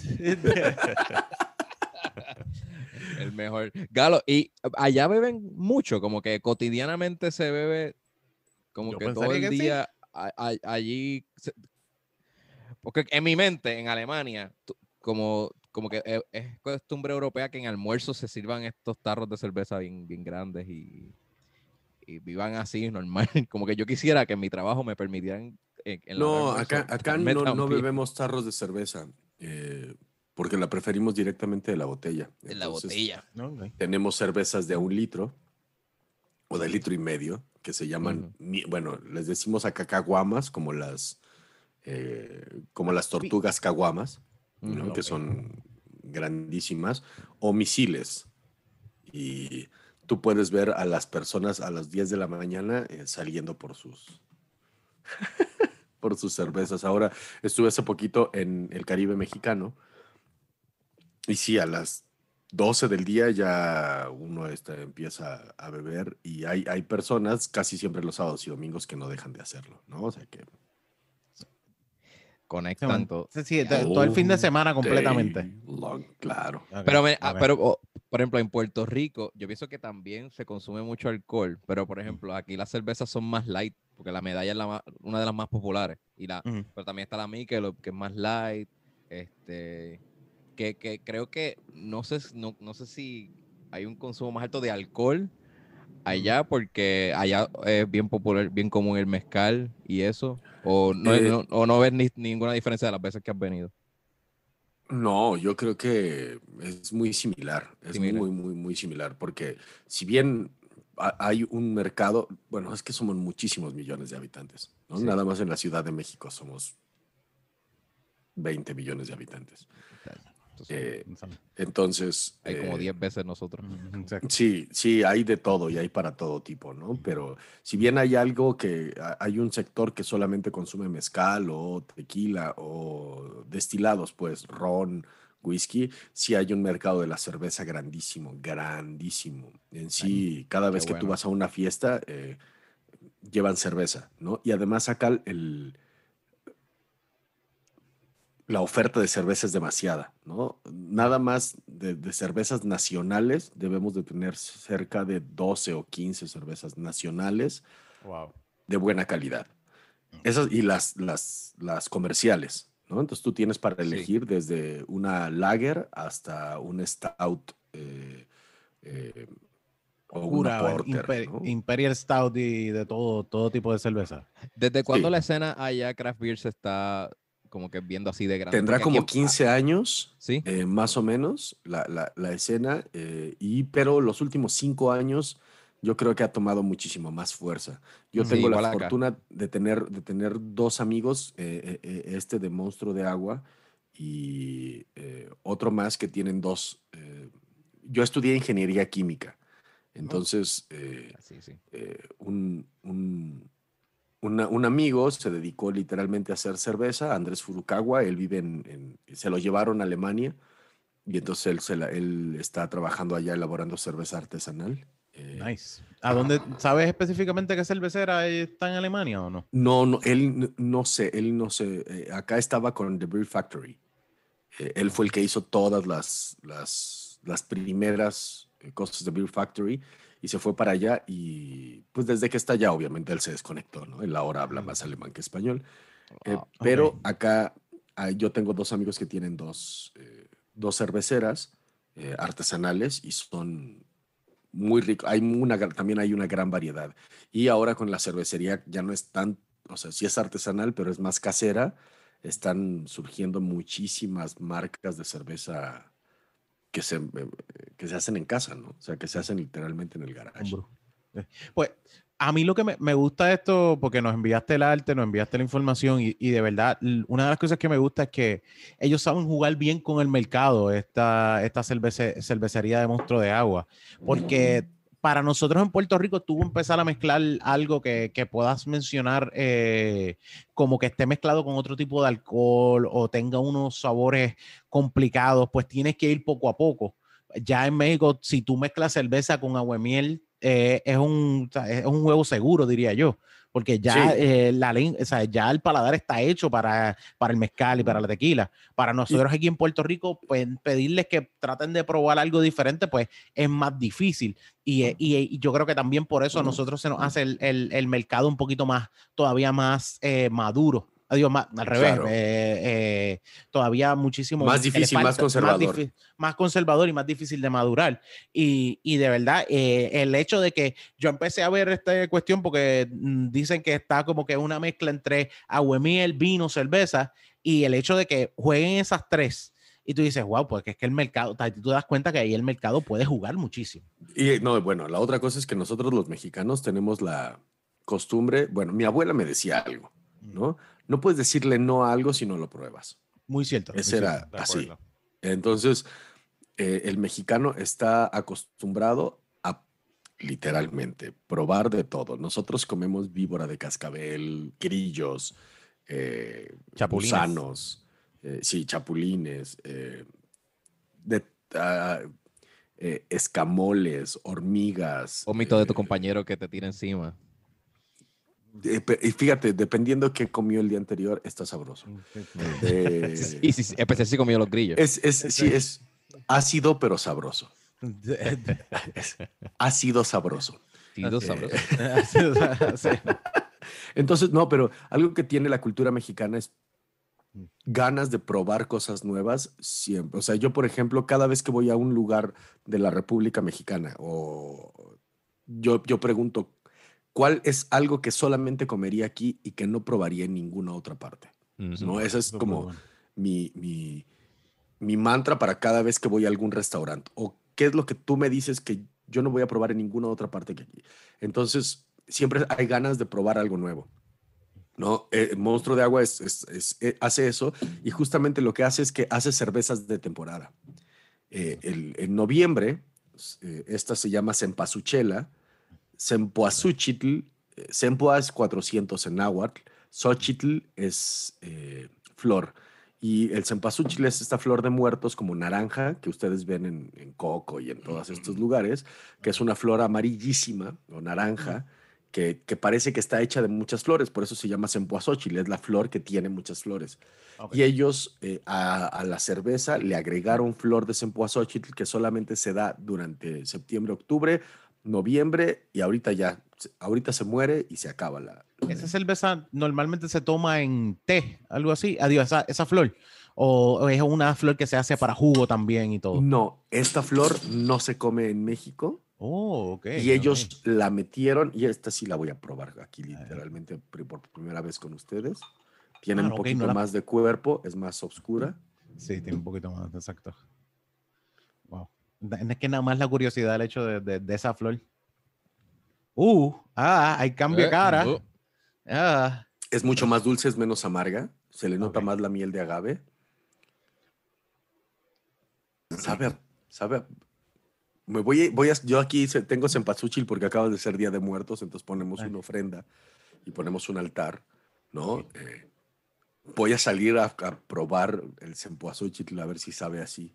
El mejor. Galo, y allá beben mucho, como que cotidianamente se bebe, como Yo que todo el que sí. día a- a- allí. se- porque en mi mente, en Alemania, como, como que es, es costumbre europea que en almuerzo se sirvan estos tarros de cerveza bien, bien grandes y, y vivan así, normal. Como que yo quisiera que en mi trabajo me permitieran. En, en hora No, de acá, acá no, no bebemos tarros de cerveza, eh, porque la preferimos directamente de la botella. En la Entonces, botella. Ok. Tenemos cervezas de un litro o de litro y medio, que se llaman, mi- bueno, les decimos acá caguamas, como las, eh, como las tortugas caguamas, ¿no? Ujú. que son grandísimas, o misiles. Y tú puedes ver a las personas a las 10 de la mañana eh, saliendo por sus por sus cervezas. Ahora estuve hace poquito en el Caribe mexicano y sí, a las 12 del día ya uno este, empieza a beber y hay, hay personas, casi siempre los sábados y domingos, que no dejan de hacerlo, ¿no? O sea que... Conectan todo. Sí, sí, to- todo el fin de semana completamente. Long, claro. Pero, me- ah, pero oh, por ejemplo, en Puerto Rico, yo pienso que también se consume mucho alcohol, pero por ejemplo, aquí las cervezas son más light, porque la medalla es la ma- una de las más populares, y la, pero también está la Michelob, que es más light, este, que, que creo que, no sé, no, no sé si hay un consumo más alto de alcohol allá, porque allá es bien popular, bien común el mezcal y eso, o no, Eh, no- o no ves ni- ninguna diferencia de las veces que has venido. No, yo creo que es muy similar, es Similar. muy, muy, muy similar, porque si bien ha- hay un mercado, bueno, es que somos muchísimos millones de habitantes, ¿no? Sí. Nada más en la Ciudad de México somos 20 millones de habitantes. Entonces, Eh, entonces... hay como eh, 10 veces nosotros. Exacto. Sí, sí, hay de todo y hay para todo tipo, ¿no? Pero si bien hay algo que ha- hay un sector que solamente consume mezcal o tequila o destilados, pues ron, whisky, sí hay un mercado de la cerveza grandísimo, grandísimo. En sí, cada vez que tú vas a una fiesta, eh, llevan cerveza, ¿no? Y además acá el, la oferta de cerveza es demasiada, ¿no? Nada más de, de cervezas nacionales debemos de tener cerca de 12 o 15 cervezas nacionales Wow. de buena calidad. Esas y las, las, las comerciales, ¿no? Entonces tú tienes para Sí. elegir desde una lager hasta un stout eh, eh, o una Pura, porter. Imper- ¿no? Imperial Stout y de todo, todo tipo de cerveza. ¿Desde cuándo Sí. la escena allá Craft Beer se está como que viendo así de grande? Tendrá aquí como en- 15 años, Sí. eh, más o menos, la, la- la escena, eh, y, pero los últimos cinco años yo creo que ha tomado muchísimo más fuerza. Yo Sí, tengo la acá. fortuna de tener, de tener dos amigos, eh, este de Monstruo de Agua y otro más que tienen dos. yo estudié ingeniería química, entonces Sí, sí. eh, un, un- una- un amigo se dedicó literalmente a hacer cerveza, Andrés Furukawa, él vive en, en- se lo llevaron a Alemania y entonces él, se la- él está trabajando allá elaborando cerveza artesanal. Eh, Nice. ¿A dónde sabes específicamente qué cervecera está en Alemania o no? No, no, él no sé, él no sé, eh, acá estaba con The Beer Factory. Eh, él fue el que hizo todas las, las, las primeras cosas de Beer Factory y se fue para allá y pues desde que está allá obviamente él se desconectó, ¿no? Él ahora habla más alemán que español. Eh, Ah, pero acá yo tengo dos amigos que tienen dos, eh, dos cerveceras eh, artesanales y son muy ricos. Hay una, también hay una gran variedad. Y ahora con la cervecería ya no es tan, o sea, sí es artesanal, pero es más casera. Están surgiendo muchísimas marcas de cerveza que se, que se hacen en casa, ¿no? O sea, que se hacen literalmente en el garage. Eh, Pues a mí lo que me, me gusta esto, porque nos enviaste el arte, nos enviaste la información y, y de verdad, una de las cosas que me gusta es que ellos saben jugar bien con el mercado, esta, esta cervece- cervecería de monstruo de agua, porque para nosotros en Puerto Rico tú empezar a mezclar algo que, que puedas mencionar eh, como que esté mezclado con otro tipo de alcohol o tenga unos sabores complicados, pues tienes que ir poco a poco. Ya en México, si tú mezclas cerveza con agua de miel, eh, es, un, es un juego seguro, diría yo, porque ya, Sí. eh, la, o sea, ya el paladar está hecho para, para el mezcal y para la tequila. Para nosotros aquí en Puerto Rico, pues, pedirles que traten de probar algo diferente, pues es más difícil. Y, eh, y, y yo creo que también por eso a nosotros se nos hace el, el- el mercado un poquito más, todavía más eh, maduro. Ah, digo, más, al revés, Claro. eh, eh, todavía muchísimo Más difícil, más conservador. difí- más conservador y más difícil de madurar. Y, y de verdad, eh, el hecho de que yo empecé a ver esta cuestión porque mm, dicen que está como que una mezcla entre agua de miel, vino, cerveza, y el hecho de que jueguen esas tres. Y tú dices, wow, pues es que el mercado, tú das cuenta que ahí el mercado puede jugar muchísimo. Y no, bueno, la otra cosa es que nosotros los mexicanos tenemos la costumbre, bueno, mi abuela me decía algo, ¿no? No puedes decirle no a algo si no lo pruebas. Muy cierto. muy Ese era cierto. Así. Entonces, eh, el mexicano está acostumbrado a literalmente probar de todo. Nosotros comemos víbora de cascabel, grillos, eh, Chapulines. gusanos, eh, sí, chapulines, eh, de, ah, eh, escamoles, hormigas. Vómito de tu compañero que te tira encima. Eh, y fíjate, dependiendo qué comió el día anterior, está sabroso. Eh, Y sí, sí, especial si comió los grillos. es, es, sí, es ácido, pero sabroso. Es ácido sabroso. Sabrosos. Sí. Entonces, no, pero algo que tiene la cultura mexicana es ganas de probar cosas nuevas siempre. O sea, yo, por ejemplo, cada vez que voy a un lugar de la República Mexicana o yo, yo pregunto, ¿cuál es algo que solamente comería aquí y que no probaría en ninguna otra parte? ¿No? Ese es como bueno. mi, mi, mi mantra para cada vez que voy a algún restaurante. ¿O qué es lo que tú me dices que yo no voy a probar en ninguna otra parte que aquí? Entonces, siempre hay ganas de probar algo nuevo. ¿no? Eh, Monstruo de Agua es, es- es- eh, hace eso y justamente lo que hace es que hace cervezas de temporada. Eh, el- en noviembre, eh, esta se llama Cempasúchela, Sempoazúchitl, eh, Sempoa es 400 en náhuatl, Xochitl es eh, flor. Y el cempasúchil es esta flor de muertos como naranja que ustedes ven en, en Coco y en todos estos lugares, que es una flor amarillísima o naranja que, que parece que está hecha de muchas flores, por eso se llama cempoazóchil, es la flor que tiene muchas flores. Y ellos eh, a, a la cerveza le agregaron flor de cempoazóchil que solamente se da durante septiembre, octubre noviembre y ahorita ya, ahorita se muere y se acaba la... Esa cerveza normalmente se toma en té, algo así. Adiós, esa, esa flor. O, es una flor que se hace para jugo también y todo. No, esta flor no se come en México Oh, ok. y ellos ok. la metieron y esta sí la voy a probar aquí literalmente por primera vez con ustedes. Tiene Ah, un ok, poquito no la- más de cuerpo, es más oscura. Sí, tiene un poquito más, exacto. Es que nada más la curiosidad del hecho de, de- de esa flor. Uh, ah, hay cambio de Eh, cara. Ah, Es mucho más dulce, es menos amarga. Se le nota más la miel de agave. Sabe, a- sabe. a- Me voy, a- voy a, yo aquí tengo cempasúchil porque acaba de ser Día de Muertos, entonces ponemos una ofrenda y ponemos un altar, ¿no? Eh, voy a salir a, a probar el cempasúchil a ver si sabe así.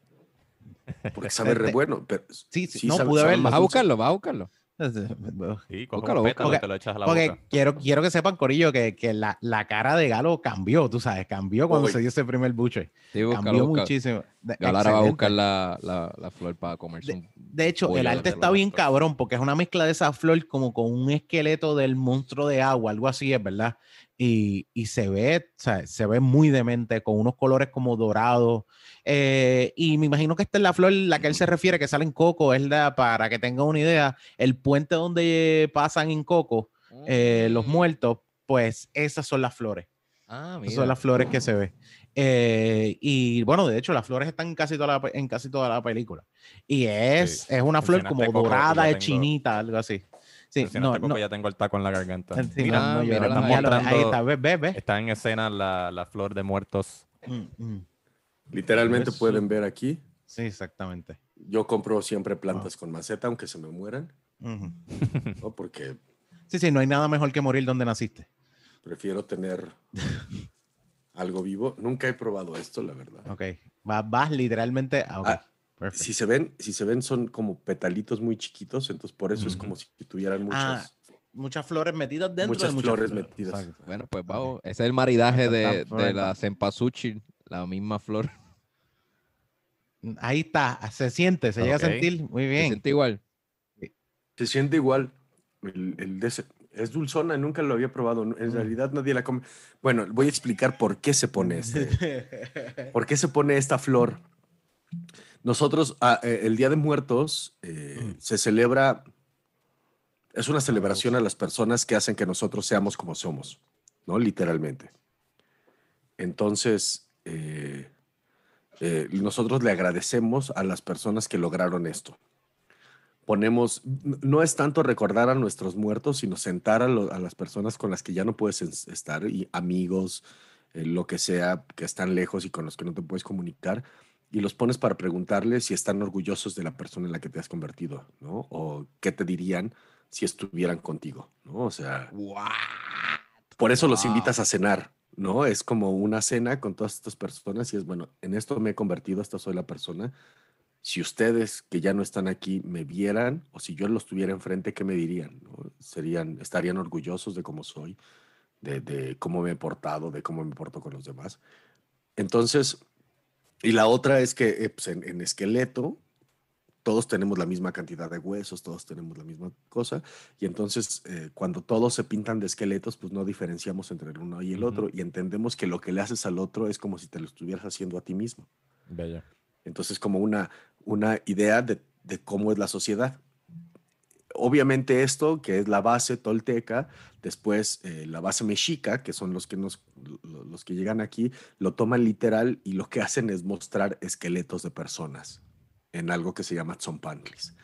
Porque sabe re bueno. Pero Sí, sí, no, sabe- pude verlo. Vas a buscarlo, vas a buscarlo. Coge Búscalo, pétalo te lo echas a la Porque boca. quiero, quiero que sepan, Corillo, que, que la, la cara de Galo cambió, tú sabes, cambió cuando Uy. se dio ese primer buche. Sí, búscalo, Cambió búscalo. muchísimo. De- Galara va a buscar la, la, la flor para comerse un De hecho, el de arte está bien cabrón porque es una mezcla de esa flor como con un esqueleto del monstruo de agua, algo así es, ¿verdad? Y, y se ve, o sea, se ve muy demente, con unos colores como dorados. Eh, y me imagino que esta es la flor a la que él se refiere, que sale en Coco, es la, para que tengan una idea, el puente donde pasan en Coco eh, los Mm. muertos, pues esas son las flores. Ah, Esas son las flores que se ve. Eh, y bueno, de hecho, las flores están en casi toda la, en casi toda la película. Y es, Sí. es una flor como dorada, tengo- chinita, algo así. Sí, Mencionaste no, Coco, no. ya tengo el taco en la garganta. sí, Mira, no, yo- mírala no, ahí. ya lo- ahí mostrando- está, ves, ves, ves. Está en escena la, la flor de muertos. Mm, mm. Literalmente Eso. pueden ver aquí. Sí, exactamente. Yo compro siempre plantas con maceta, aunque se me mueran, Ujú. ¿no? Porque Sí, sí, no hay nada mejor que morir donde naciste. prefiero tener algo vivo. Nunca he probado esto, la verdad. Ok. Vas, vas literalmente a. ok, Ah, perfecto. Si se ven, si se ven, son como petalitos muy chiquitos, entonces por eso es Ujú. como si tuvieran muchas. Ah, muchas flores metidas dentro Muchas de muchas flores metidas. Exacto. Bueno, pues vamos. Ese es el maridaje de, de la cempasúchil, la misma flor. Ahí está, se siente, se llega a sentir muy ¿Se bien. siente igual? Se siente igual. El, el de ese- es dulzona, nunca lo había probado. En Mm. realidad nadie la come. Bueno, voy a explicar por qué se pone este. ¿Por qué se pone esta flor? Nosotros, ah, eh, el Día de Muertos, eh, Mm. se celebra, es una celebración a las personas que hacen que nosotros seamos como somos, ¿no? Literalmente. Entonces, eh, nosotros le agradecemos a las personas que lograron esto. Ponemos, no es tanto recordar a nuestros muertos, sino sentar a, lo- a las personas con las que ya no puedes es- estar, y amigos, lo que sea, que están lejos y con los que no te puedes comunicar, y los pones para preguntarles si están orgullosos de la persona en la que te has convertido, ¿no? O qué te dirían si estuvieran contigo, ¿no? O sea, por eso los invitas a cenar, ¿no? Es como una cena con todas estas personas y es, bueno, en esto me he convertido, esta soy la persona. Si ustedes que ya no están aquí me vieran o si yo los tuviera enfrente, ¿qué me dirían? no? Serían, estarían orgullosos de cómo soy, de, de cómo me he portado, de cómo me porto con los demás. Entonces, y la otra es que eh, pues, en, en esqueleto todos tenemos la misma cantidad de huesos, todos tenemos la misma cosa, y entonces eh, cuando todos se pintan de esqueletos, pues no diferenciamos entre el uno y el otro, y entendemos que lo que le haces al otro es como si te lo estuvieras haciendo a ti mismo. Bello. Entonces, como una, una idea de, de cómo es la sociedad. Obviamente esto, que es la base tolteca, después eh, la base mexica, que son los que, nos, lo- los que llegan aquí, lo toman literal y lo que hacen es mostrar esqueletos de personas en algo que se llama tzompantlis.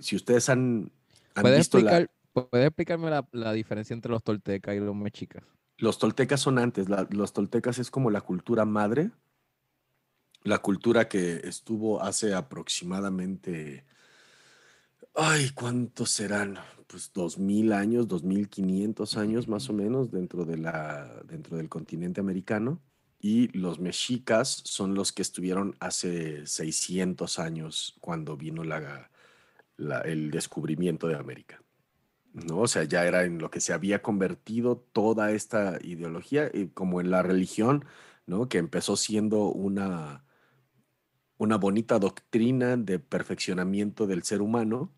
Si ustedes han, han ¿Puedes, visto la- explicar, ¿Puedes explicarme la, la diferencia entre los toltecas y los mexicas? Los toltecas son antes, la- los toltecas es como la cultura madre, la cultura que estuvo hace aproximadamente, ay, ¿cuántos serán? Pues 2000 años, 2500 años más o menos dentro, de la, dentro del continente americano. Y los mexicas son los que estuvieron hace 600 años cuando vino la, la- el descubrimiento de América. ¿no? O sea, ya era en lo que se había convertido toda esta ideología, y como en la religión, ¿no? Que empezó siendo una, una bonita doctrina de perfeccionamiento del ser humano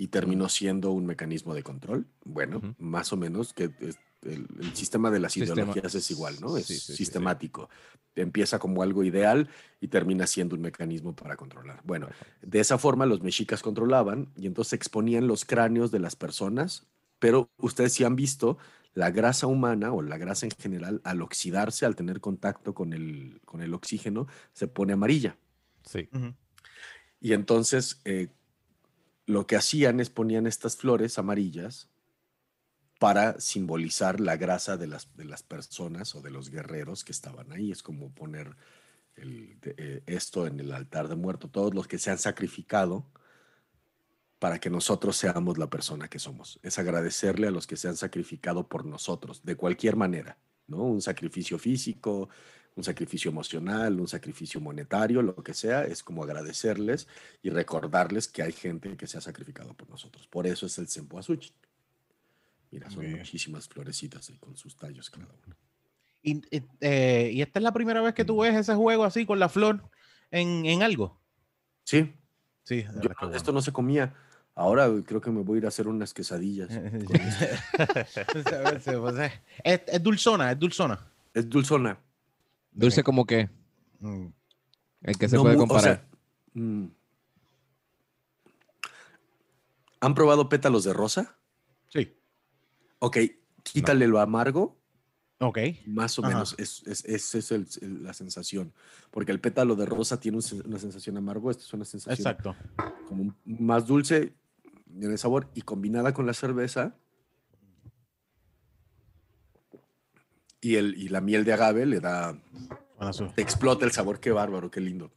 y terminó siendo un mecanismo de control. Bueno, más o menos que es- el, el sistema de las Sistema- ideologías es igual, ¿no? Es sí, sí, sí, sí. sistemático. Empieza como algo ideal y termina siendo un mecanismo para controlar. Bueno, de esa forma los mexicas controlaban y entonces exponían los cráneos de las personas, pero ustedes sí han visto la grasa humana o la grasa en general al oxidarse, al tener contacto con el, con el oxígeno, se pone amarilla. Sí. Y entonces eh, lo que hacían es ponían estas flores amarillas para simbolizar la grasa de las, de las personas o de los guerreros que estaban ahí. Es como poner eh, esto en el altar de muerto, todos los que se han sacrificado para que nosotros seamos la persona que somos. Es agradecerle a los que se han sacrificado por nosotros, de cualquier manera, ¿no? Un sacrificio físico, un sacrificio emocional, un sacrificio monetario, lo que sea, es como agradecerles y recordarles que hay gente que se ha sacrificado por nosotros. Por eso es el Cempasúchil. Mira, son Bien. muchísimas florecitas ahí con sus tallos cada uno. Y, y, eh, y esta es la primera vez que tú ves ese juego así con la flor en, en algo. Sí, Sí, yo- bueno. esto no se comía. Ahora creo que me voy a ir a hacer unas quesadillas. Eh, es dulzona, es dulzona. Es dulzona. Dulce como que, Mm. el que se No puede o comparar. sea, mm. ¿Han probado pétalos de rosa? Sí, Ok, quítale lo amargo ok. Más o Ajá. menos, es, es, es- es el- el- la sensación. Porque el pétalo de rosa tiene una sensación amargo, esta es una sensación Exacto. como más dulce en el sabor y combinada con la cerveza y, el, y la miel de agave le da, te explota el sabor, qué bárbaro, qué lindo.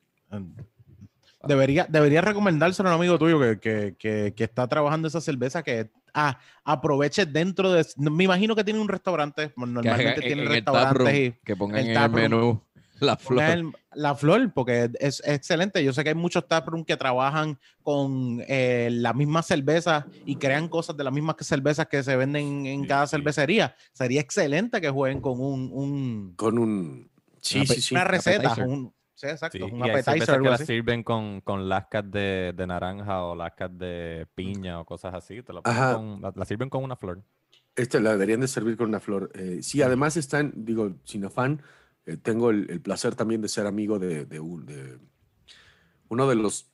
Debería, debería recomendárselo a un amigo tuyo que, que, que, que está trabajando esa cerveza que ah, aproveche dentro de. Me imagino que tiene un restaurante. Normalmente tiene restaurantes y que pongan el en el menú la flor. el- la flor, porque es, es excelente. Yo sé que hay muchos taproom que trabajan con eh, la misma cerveza y crean cosas de las mismas que cervezas que se venden en Sí, cada sí. cervecería. Sería excelente que jueguen con un, un- Con un... Sí, Una sí, sí. una receta. Un, sí, exacto. Sí, un appetizer. cervezas que las sirven con, con lascas de, de naranja o lascas de piña o cosas así. Te la, con- la, la sirven con una flor. Este la deberían de servir con una flor. Eh, sí, además están, digo, sin afán, eh, tengo el, el placer también de ser amigo de, de un- de uno de los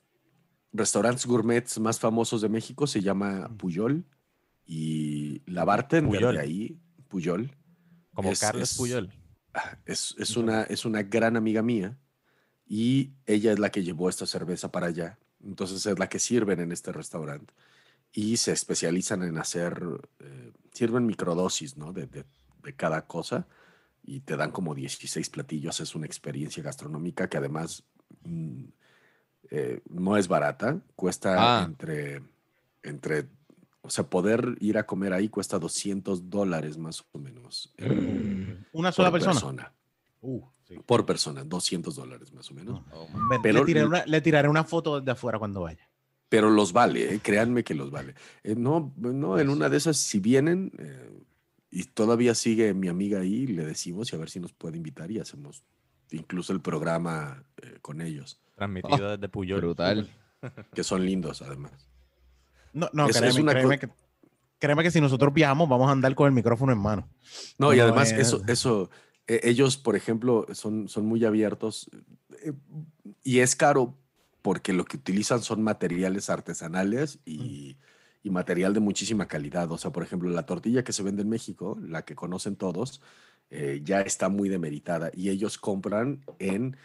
restaurantes gourmets más famosos de México, se llama Puyol, y la bartender Puyol. de ahí, Puyol, Como Es- Carlos es- Puyol. ah, es, es una, es una gran amiga mía, y ella es la que llevó esta cerveza para allá. Entonces es la que sirven en este restaurante. Y se especializan en hacer, eh, sirven microdosis, ¿no? De, de- de cada cosa. Y te dan como 16 platillos. Es una experiencia gastronómica que además mm, eh, no es barata. Cuesta Ah. entre, entre, o sea, poder ir a comer ahí cuesta 200 dólares más o menos. eh, Una sola por persona. Uh, sí. Por persona, 200 dólares más o menos. Oh, Pero- le, tiraré una, le tiraré una foto desde afuera cuando vaya. Pero los vale, eh, créanme que los vale. Eh, no, no, en una de esas, si vienen eh, y todavía sigue mi amiga ahí, le decimos y a ver si nos puede invitar y hacemos incluso el programa eh, con ellos, Transmitido desde Puyol. brutal. que son lindos además. No, no, Es- es créeme, una créeme que, créeme que si nosotros viajamos vamos a andar con el micrófono en mano. No, y No, además eh, eso, eso eh, ellos, por ejemplo, son, son muy abiertos eh, y es caro porque lo que utilizan son materiales artesanales y, y material de muchísima calidad. O sea, por ejemplo, la tortilla que se vende en México, la que conocen todos, eh, ya está muy demeritada y ellos compran en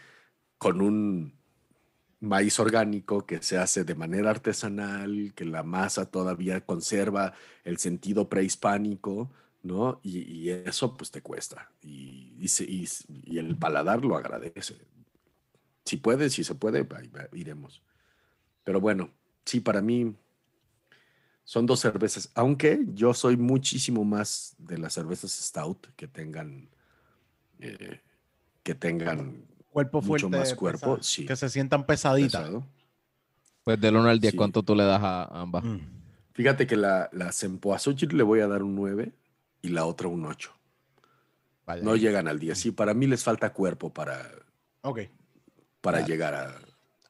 con un maíz orgánico que se hace de manera artesanal, que la masa todavía conserva el sentido prehispánico, ¿no? Y, eso pues te cuesta. Y, y el paladar lo agradece. Si puede, si se puede, iremos. Pero bueno, sí, para mí son dos cervezas, aunque yo soy muchísimo más de las cervezas stout que tengan, eh, que tengan Cuerpo Mucho fuerte. más cuerpo, pesa- sí. Que se sientan pesaditas. pesado. Pues del 1 al 10, Sí. ¿cuánto tú le das a ambas? Mm. Fíjate que la, la Sempoazochitl le voy a dar un 9 y la otra un 8. Vaya. No llegan al 10. Sí, para mí les falta cuerpo para, Ok. para Claro. llegar a...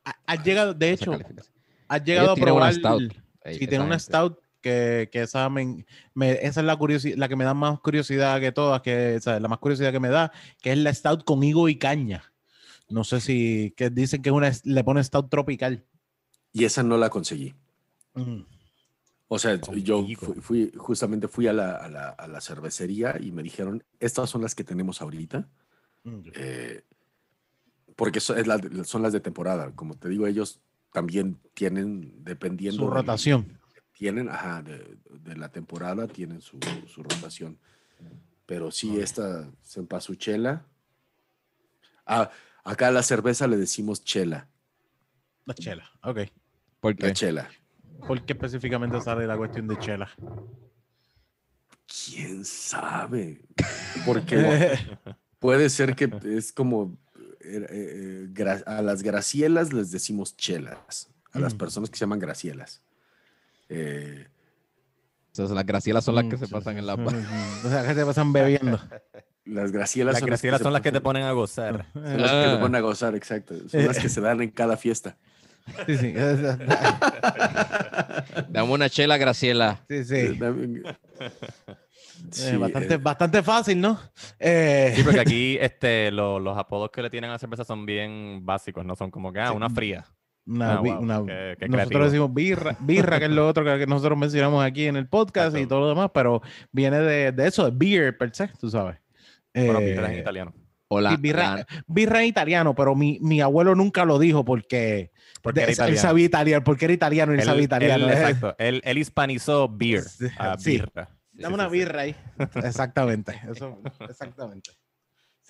Ha- Has llegado, de hecho, has llegado a probar. stout. Ey, Sí, esa tiene una gente. stout que, que esa, me, me- esa es la, curiosi- la que me da más curiosidad que todas, que o sea, la más curiosidad que me da, que es la stout con higo y caña. No sé si, que dicen que es una, le pone stout tropical. Y esa no la conseguí. Mm. O sea, Con yo fui, fui- justamente fui a la, a la- a la cervecería y me dijeron, estas son las que tenemos ahorita, Mm. eh, porque so- es la son las de temporada. Como te digo, ellos también tienen, dependiendo... Su rotación. tienen, ajá, de, de la temporada tienen su, su rotación. Pero sí, esta cempasúchela. Ah, acá a la cerveza le decimos chela, La chela. Ok. ¿Por la qué? chela. ¿Por qué específicamente sale la cuestión de chela? ¿Quién sabe? Porque puede ser que es como eh, eh, a las gracielas les decimos chelas, a las Mm. personas que se llaman gracielas. Eh, Entonces, las gracielas son las que Mm, se pasan en la... mm, O sea, que se pasan bebiendo. las gracielas Las son gracielas se son las que te ponen a gozar. son las que te ponen a gozar, exacto. Son las que se dan en cada fiesta. Sí, sí. Dame una chela, Graciela. Sí, sí. Eh, Sí, bastante, eh, bastante fácil, ¿no? Eh, Sí, porque aquí este, lo- los apodos que le tienen a la cerveza son bien básicos, no son como que, ah, Sí. una fría. una, Ah, wow, una- qué- qué nosotros decimos birra, birra, que es lo otro que, nosotros mencionamos aquí en el podcast y todo lo demás, pero viene de, de eso, de beer per se, tú sabes. Bueno, Eh, birra en italiano. O la, sí, birra, birra en italiano, pero mi, mi abuelo nunca lo dijo porque, Porque de- era él italiano. sabía italiano, porque era italiano y él, Él- sabía italiano. él- eh. exacto. Él, él hispanizó beer Sí, a sí. Dame una birra ahí. Exactamente. Eso, exactamente.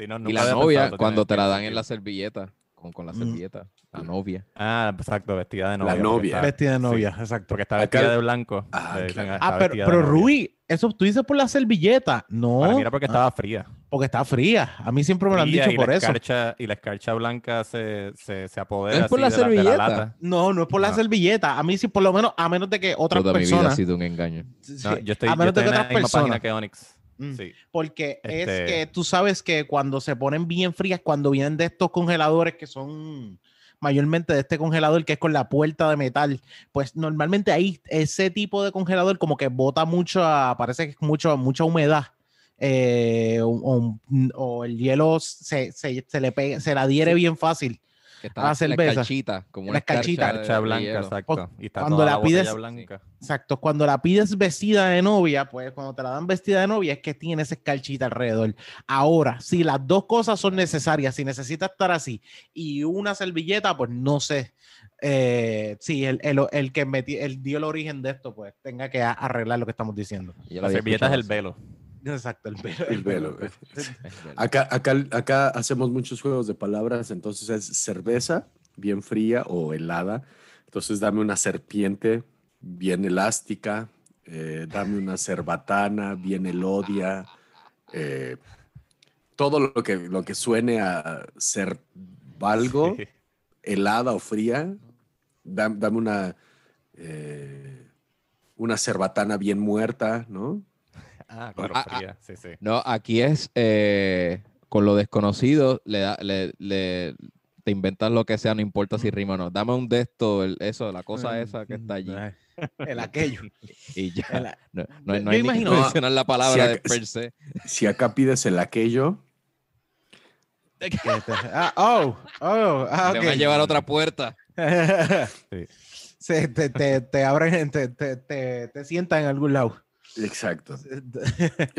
No, y la novia, pensado, cuando te la dan en la servilleta, con, con la Mm. servilleta, la novia. Ah, exacto, vestida de La novia. porque novia. está- Vestida de sí, novia, exacto. Porque está Acá- vestida de blanco. Ah, claro. Ah, pero, pero. Rui, eso tú dices por la servilleta. No, Para mí era porque Ah, estaba fría. Porque está fría. A mí siempre me lo han dicho por eso. escarcha, y la escarcha blanca se, se, se apodera ¿Es por así la de, la, de la servilleta? lata. No, no es por la No. servilleta. A mí sí, por lo menos, a menos de que otras Toda mi vida ha personas. sido un engaño. sí, No, yo estoy, a yo menos de estoy que en la otras misma página personas. que Onyx. Mm. Sí. Porque es Este- que tú sabes que cuando se ponen bien frías, cuando vienen de estos congeladores que son mayormente de este congelador que es con la puerta de metal, pues normalmente ahí ese tipo de congelador como que bota mucho, parece que es mucho, mucha humedad. Eh, o, el hielo se, se, se le pega, se la adhiere bien fácil. Que está la cerveza. escarchita, como una escarchita. escarcha, blanca, exacto. Y está cuando toda la pides- blanca. Exacto, cuando la pides vestida de novia, pues cuando te la dan vestida de novia es que tiene esa escarchita alrededor. Ahora, si las dos cosas son necesarias, si necesita estar así y una servilleta, pues no sé. Eh, sí, el, el, el que meti- el dio el origen de esto, pues tenga que arreglar lo que estamos diciendo. La servilleta es el velo. Exacto, el velo. El. Acá, acá, acá hacemos muchos juegos de palabras, entonces es cerveza bien fría o helada. Entonces dame una serpiente bien elástica, eh, dame una cerbatana bien elodia, eh, todo lo que, lo que suene a ser algo, Sí. helada o fría, dam- dame una, eh, una cerbatana bien muerta, ¿no? Ah, claro, Ah, ah. fría. Sí, sí. No, aquí es eh, con lo desconocido, le, da- le, le- te inventas lo que sea, no importa si rima o no. Dame un de esto, el- eso, la cosa esa que está allí. El aquello. Y ya. El- No, no, no hay ni que imagino- mencionar la palabra Si de acá- per se. Si acá pides el aquello, ah, oh, oh, ah, Te ok. van a llevar a otra puerta. Sí. Se- te, te, te abren, te, te, te, te sientan en algún lado. Exacto.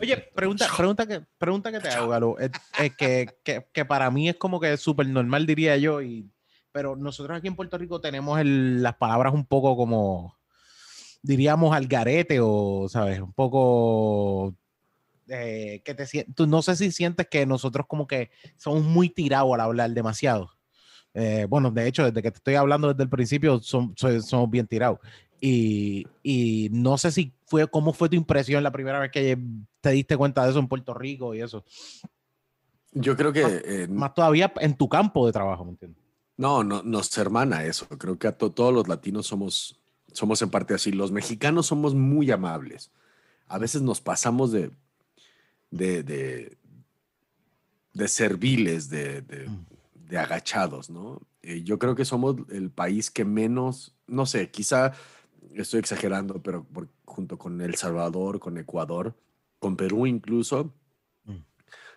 Oye, pregunta, pregunta, que, pregunta que te hago, Galo. Es, es que, que, que para mí es como que súper normal, diría yo, y, pero nosotros aquí en Puerto Rico tenemos el- las palabras un poco como, diríamos, al garete o, ¿sabes? Un poco... eh, que te sien- tú no sé si sientes que nosotros como que somos muy tirados al hablar demasiado. Eh, bueno, de hecho, desde que te estoy hablando desde el principio, son- soy- somos bien tirados. Y, y no sé si fue, cómo fue tu impresión la primera vez que te diste cuenta de eso en Puerto Rico y eso. Yo creo que Más- eh, Más todavía en tu campo de trabajo, ¿me entiendes? no, no, nos hermana eso. Creo que a to- todos los latinos somos, somos en parte así. Los mexicanos somos muy amables. A veces nos pasamos de, de, de, de serviles, de, de, Mm. de agachados, ¿no? Eh, yo creo que somos el país que menos no sé, quizá estoy exagerando, pero por- junto con El Salvador, con Ecuador, con Perú incluso, Mm.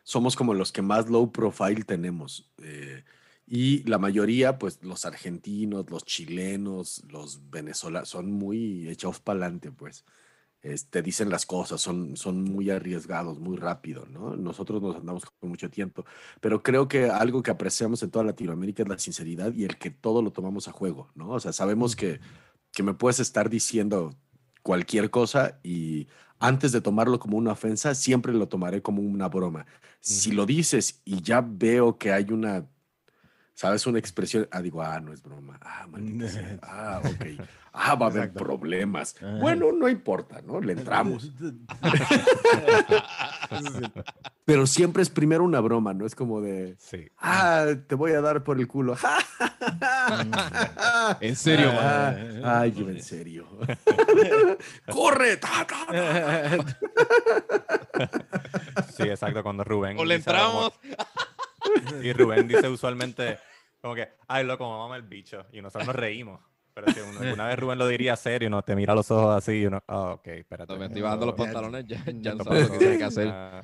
somos como los que más low profile tenemos. eh, y la mayoría, pues los argentinos, los chilenos, los venezolanos, son muy echados para adelante, pues. Es- te dicen las cosas, son, son muy arriesgados, muy rápido, ¿no? Nosotros nos andamos con mucho tiempo, pero creo que algo que apreciamos en toda Latinoamérica es la sinceridad y el que todo lo tomamos a juego, ¿no? O sea, sabemos que, que me puedes estar diciendo cualquier cosa y antes de tomarlo como una ofensa, siempre lo tomaré como una broma. Si lo dices y ya veo que hay una, ¿sabes? Una expresión, ah, digo, ah, no es broma, ah, maldita sea, ah, ok, ah, va a haber Exacto. problemas. Ajá. Bueno, no importa, ¿no? Le entramos. Pero siempre es primero una broma, ¿no? Es como de, Sí. ah, te voy a dar por el culo. En serio, Ah, man. Ay, yo en serio. ¡Corre! ta, ta, ta. Sí, exacto, cuando Rubén. O le entramos. Y Rubén dice usualmente, como que, ay, loco, mamá el bicho. Y nosotros nos reímos. Pero si una, alguna vez Rubén lo diría serio, no te mira a los ojos así y uno, ah, ok, espérate. Me estoy bajando los No, pantalones, ya, ya no sabes lo que tiene que hacer. Ah,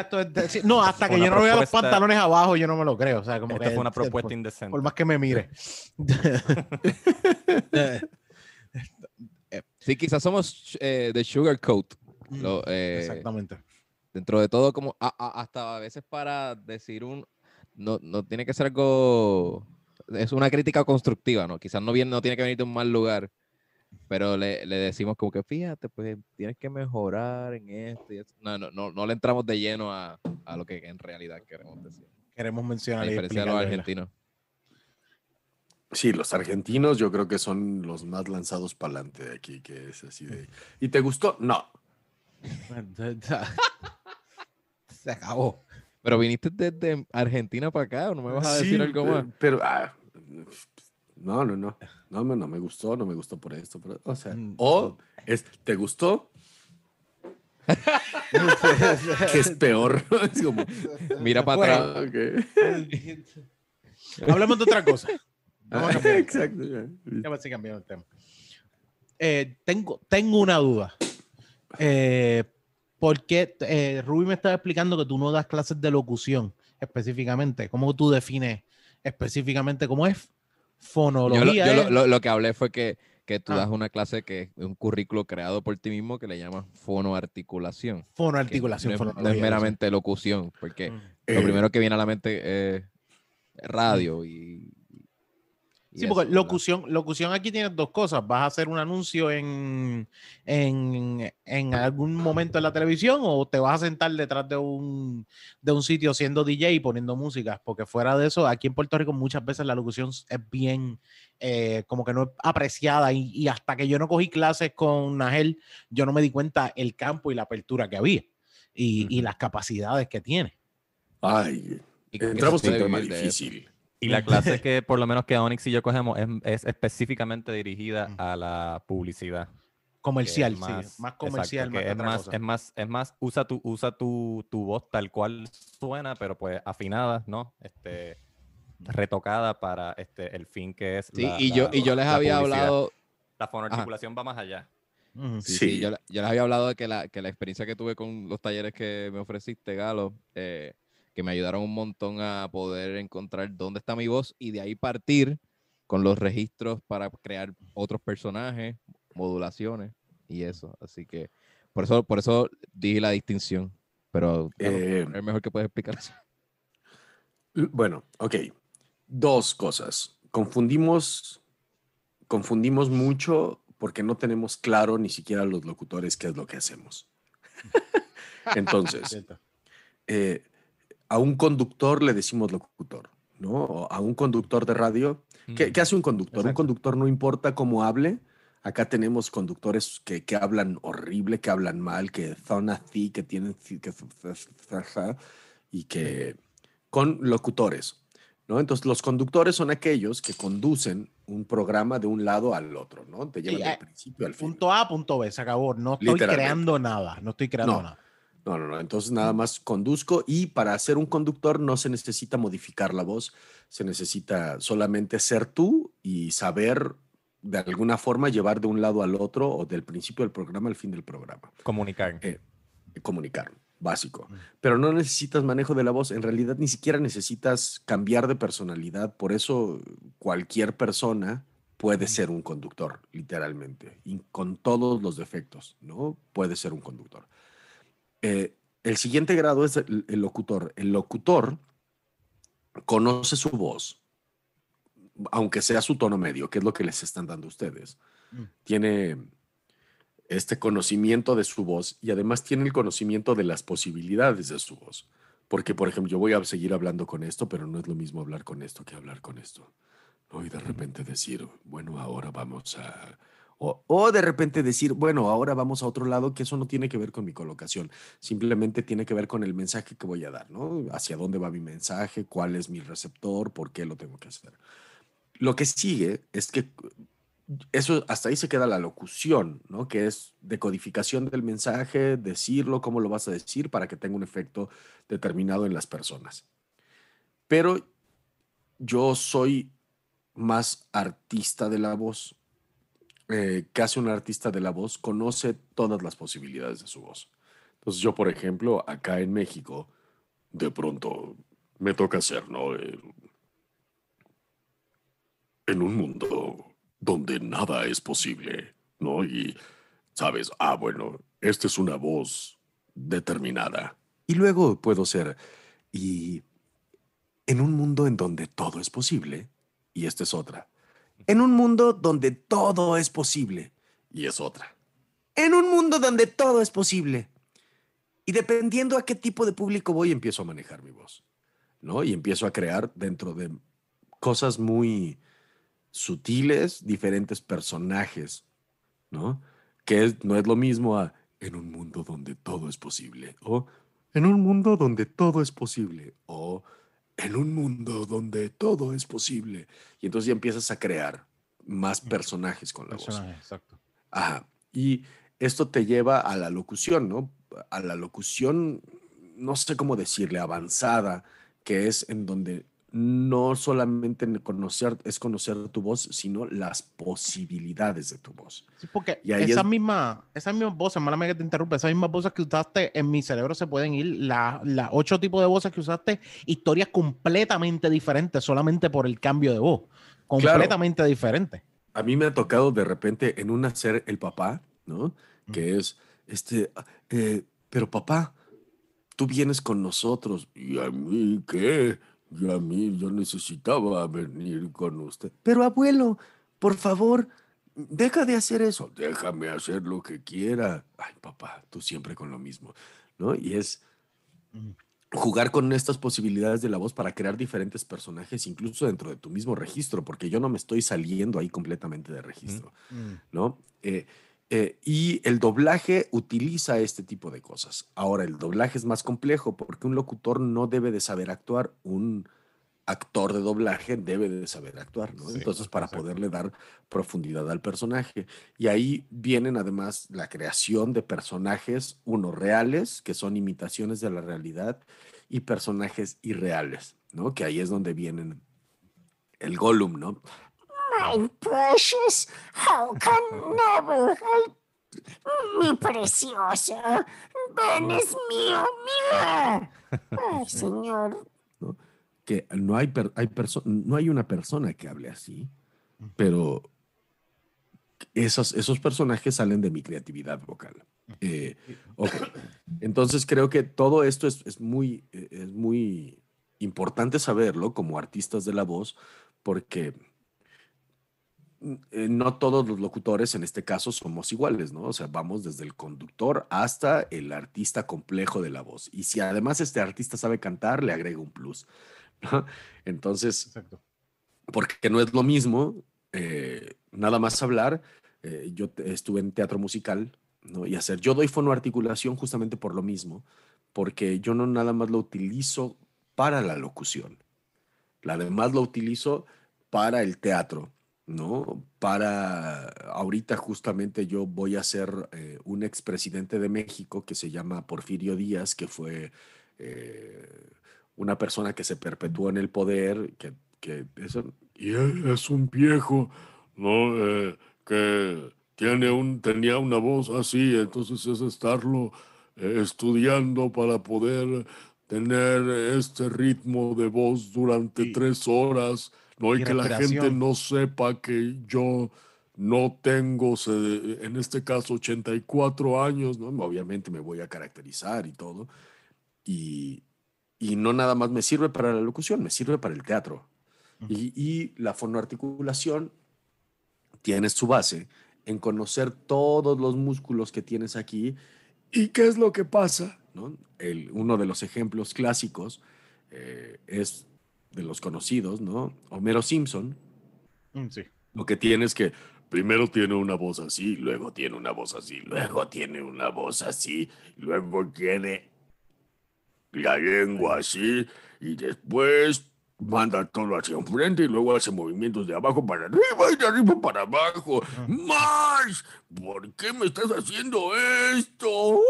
Esto es de- sí, no, hasta que yo no vea los pantalones abajo, yo no me lo creo. O sea, como que fue una por- propuesta indecente. por más que me mire. Sí, quizás somos eh, de Sugarcoat. Mm, Lo, eh, Exactamente. Dentro de todo, como a- a- hasta a veces para decir un. No, no tiene que ser algo. Es una crítica constructiva, ¿no? Quizás no, viene, no tiene que venir de un mal lugar, pero le, le decimos como que fíjate, pues tienes que mejorar en esto y eso. No, no, no, no le entramos de lleno a, a lo que en realidad queremos decir. Queremos A mencionar diferencia de los argentinos. Sí, los argentinos yo creo que son los más lanzados para adelante de aquí, que es así de... ¿Y te gustó? No. Se acabó. Pero viniste desde Argentina para acá, ¿o no me vas a Sí, decir algo pe- más? Pero, ah, no, no, no. No, me- no me gustó, no me gustó por esto. pero, o sea, Mm. o es, ¿te gustó? que es peor. es como, Mira para Bueno. atrás. ok. Hablemos de otra cosa. Vamos a cambiar. Exacto. ya. Ya me estoy cambiando el tema. Eh, tengo, tengo una duda. Eh, ¿Por qué eh, Ruby me estaba explicando que tú no das clases de locución específicamente? ¿Cómo tú defines específicamente cómo es Yo, lo, fonología? yo lo- es- lo- lo que hablé fue que, que tú Ah. das una clase que es un currículo creado por ti mismo que le llamas fonoarticulación. fonoarticulación, no, es- no meramente locución, porque Mm. lo Eh, primero que viene a la mente es radio y... Sí, porque locución, locución aquí tienes dos cosas. Vas a hacer un anuncio en, en, en algún momento en la televisión o te vas a sentar detrás de un, de un sitio siendo DJ y poniendo música. Porque fuera de eso, aquí en Puerto Rico muchas veces la locución es bien, eh, como que no es apreciada y, y hasta que yo no cogí clases con Nagel, yo no me di cuenta el campo y la apertura que había y, las capacidades que tiene. Ay, entramos en tema eso. Y la clase que por lo menos que Onyx y yo cogemos es, es específicamente dirigida a la publicidad. es Comercial, sí, más- más exacto, comercial, que más que es otra más, cosa. es más, es más, usa tu, usa tu, tu voz tal cual suena, pero pues afinada, ¿no? Este, retocada para este, el fin que es Sí, la- y, yo, la- y yo les había publicidad. hablado, La fonoarticulación va más allá. Sí, Sí. sí, Yo, yo les había hablado de que la, que la experiencia que tuve con los talleres que me ofreciste, Galo, eh, que me ayudaron un montón a poder encontrar dónde está mi voz y de ahí partir con los registros para crear otros personajes, modulaciones y eso. Así que por eso, por eso dije la distinción. Pero Eh, es mejor que puedes explicar eso. Bueno, ok. Dos cosas. Confundimos, confundimos mucho porque no tenemos claro ni siquiera los locutores qué es lo que hacemos. Entonces, eh, a un conductor le decimos locutor, ¿no? O a un conductor de radio. ¿Qué, qué hace un conductor? Un conductor no importa cómo hable. Acá tenemos conductores que, que hablan horrible, que hablan mal, que son así, que tienen... Que, y que... Con locutores, ¿no? Entonces, los conductores son aquellos que conducen un programa de un lado al otro, ¿no? Te llevan Sí, del eh, principio al fin. Punto A, punto B, se acabó. No estoy creando nada. No estoy creando No. nada. No, no, no. Entonces nada más conduzco y para ser un conductor no se necesita modificar la voz, se necesita solamente ser tú y saber de alguna forma llevar de un lado al otro o del principio del programa al fin del programa. Comunicar. Eh, comunicar, básico. Pero no necesitas manejo de la voz, en realidad ni siquiera necesitas cambiar de personalidad, por eso cualquier persona puede ser un conductor, literalmente, y con todos los defectos, ¿no? Puede ser un conductor. Eh, el siguiente grado es el, locutor. El locutor conoce su voz, aunque sea su tono medio, que es lo que les están dando ustedes. Mm. Tiene este conocimiento de su voz y además tiene el conocimiento de las posibilidades de su voz. Porque, por ejemplo, yo voy a seguir hablando con esto, pero no es lo mismo hablar con esto que hablar con esto. Y de repente decir, bueno, ahora vamos a... O, de repente decir, bueno, ahora vamos a otro lado, que eso no tiene que ver con mi colocación, simplemente tiene que ver con el mensaje que voy a dar, ¿no? Hacia dónde va mi mensaje, cuál es mi receptor, por qué lo tengo que hacer. Lo que sigue es que eso hasta ahí se queda la locución, ¿no? Que es decodificación del mensaje, decirlo, cómo lo vas a decir para que tenga un efecto determinado en las personas. Pero yo soy más artista de la voz. Eh, que hace un artista de la voz? Conoce todas las posibilidades de su voz. Entonces yo, por ejemplo, acá en México, de pronto me toca hacer, ¿no? en un mundo donde nada es posible, ¿no? Y, sabes, ah, bueno, esta es una voz determinada. Y luego puedo ser, y en un mundo en donde todo es posible, y esta es otra. En un mundo donde todo es posible. Y es otra. En un mundo donde todo es posible. Y dependiendo a qué tipo de público voy, empiezo a manejar mi voz. ¿No? Y empiezo a crear dentro de cosas muy sutiles, diferentes personajes, ¿no? Que no es lo mismo a en un mundo donde todo es posible, o en un mundo donde todo es posible, o en un mundo donde todo es posible. Y entonces ya empiezas a crear más personajes con la voz. Exacto. Ajá. Y esto te lleva a la locución, ¿no? A la locución, no sé cómo decirle, avanzada, que es en donde no solamente conocer, es conocer tu voz, sino las posibilidades de tu voz. Sí, porque esa, misma, esa misma voz, hermana que te interrumpe, esas mismas voces que usaste en mi cerebro se pueden ir, las ocho tipos de voces que usaste, historias completamente diferentes solamente por el cambio de voz, completamente diferentes. A mí me ha tocado de repente en una ser el papá, ¿no? Que es, este, eh, pero papá, tú vienes con nosotros. ¿Y a mí qué? Y a mí yo necesitaba venir con usted. Pero abuelo, por favor, deja de hacer eso. Déjame hacer lo que quiera. Ay, papá, tú siempre con lo mismo, ¿no? Y es jugar con estas posibilidades de la voz para crear diferentes personajes, incluso dentro de tu mismo registro, porque yo no me estoy saliendo ahí completamente de registro, ¿no? Eh, eh, y el doblaje utiliza este tipo de cosas. Ahora, el doblaje es más complejo porque un locutor no debe de saber actuar, un actor de doblaje debe de saber actuar, ¿no? Entonces, para poderle dar profundidad al personaje. Y ahí vienen además la creación de personajes, unos reales, que son imitaciones de la realidad, y personajes irreales, ¿no? Que ahí es donde vienen el Gollum, ¿no? My precious, how can never Mi precioso, ven es mío, mío. Ay, señor. Que no hay, hay no hay una persona que hable así, pero esos, esos personajes salen de mi creatividad vocal. Eh, Entonces creo que todo esto es, es, muy, es muy importante saberlo como artistas de la voz, porque eh, no todos los locutores en este caso somos iguales, ¿no? O sea, vamos desde el conductor hasta el artista complejo de la voz. Y si además este artista sabe cantar, le agrega un plus, ¿no? Entonces, porque no es lo mismo eh, nada más hablar. Eh, yo estuve en teatro musical, ¿no? Y hacer, yo doy fonoarticulación justamente por lo mismo, porque yo no nada más lo utilizo para la locución, la demás lo utilizo para el teatro ¿no? Para ahorita justamente yo voy a ser eh, un expresidente de México que se llama Porfirio Díaz, que fue eh, una persona que se perpetuó en el poder, que, que es, y es un viejo ¿no? Eh, que tiene un, tenía una voz así, entonces es estarlo estudiando para poder tener este ritmo de voz durante tres horas, ¿no? Y, y que la gente no sepa que yo no tengo, en este caso, 84 años, ¿no? Obviamente me voy a caracterizar y todo. Y, y no nada más me sirve para la locución, me sirve para el teatro. Y, y la fonoarticulación tiene su base en conocer todos los músculos que tienes aquí y qué es lo que pasa. ¿no? El, uno de los ejemplos clásicos eh, es de los conocidos, ¿no? Homero Simpson. Mm, Sí. Lo que tiene es que primero tiene una voz así, luego tiene una voz así, luego tiene una voz así, luego tiene la lengua así y después manda todo hacia enfrente y luego hace movimientos de abajo para arriba y de arriba para abajo. ¡Más! ¿Por qué me estás haciendo esto?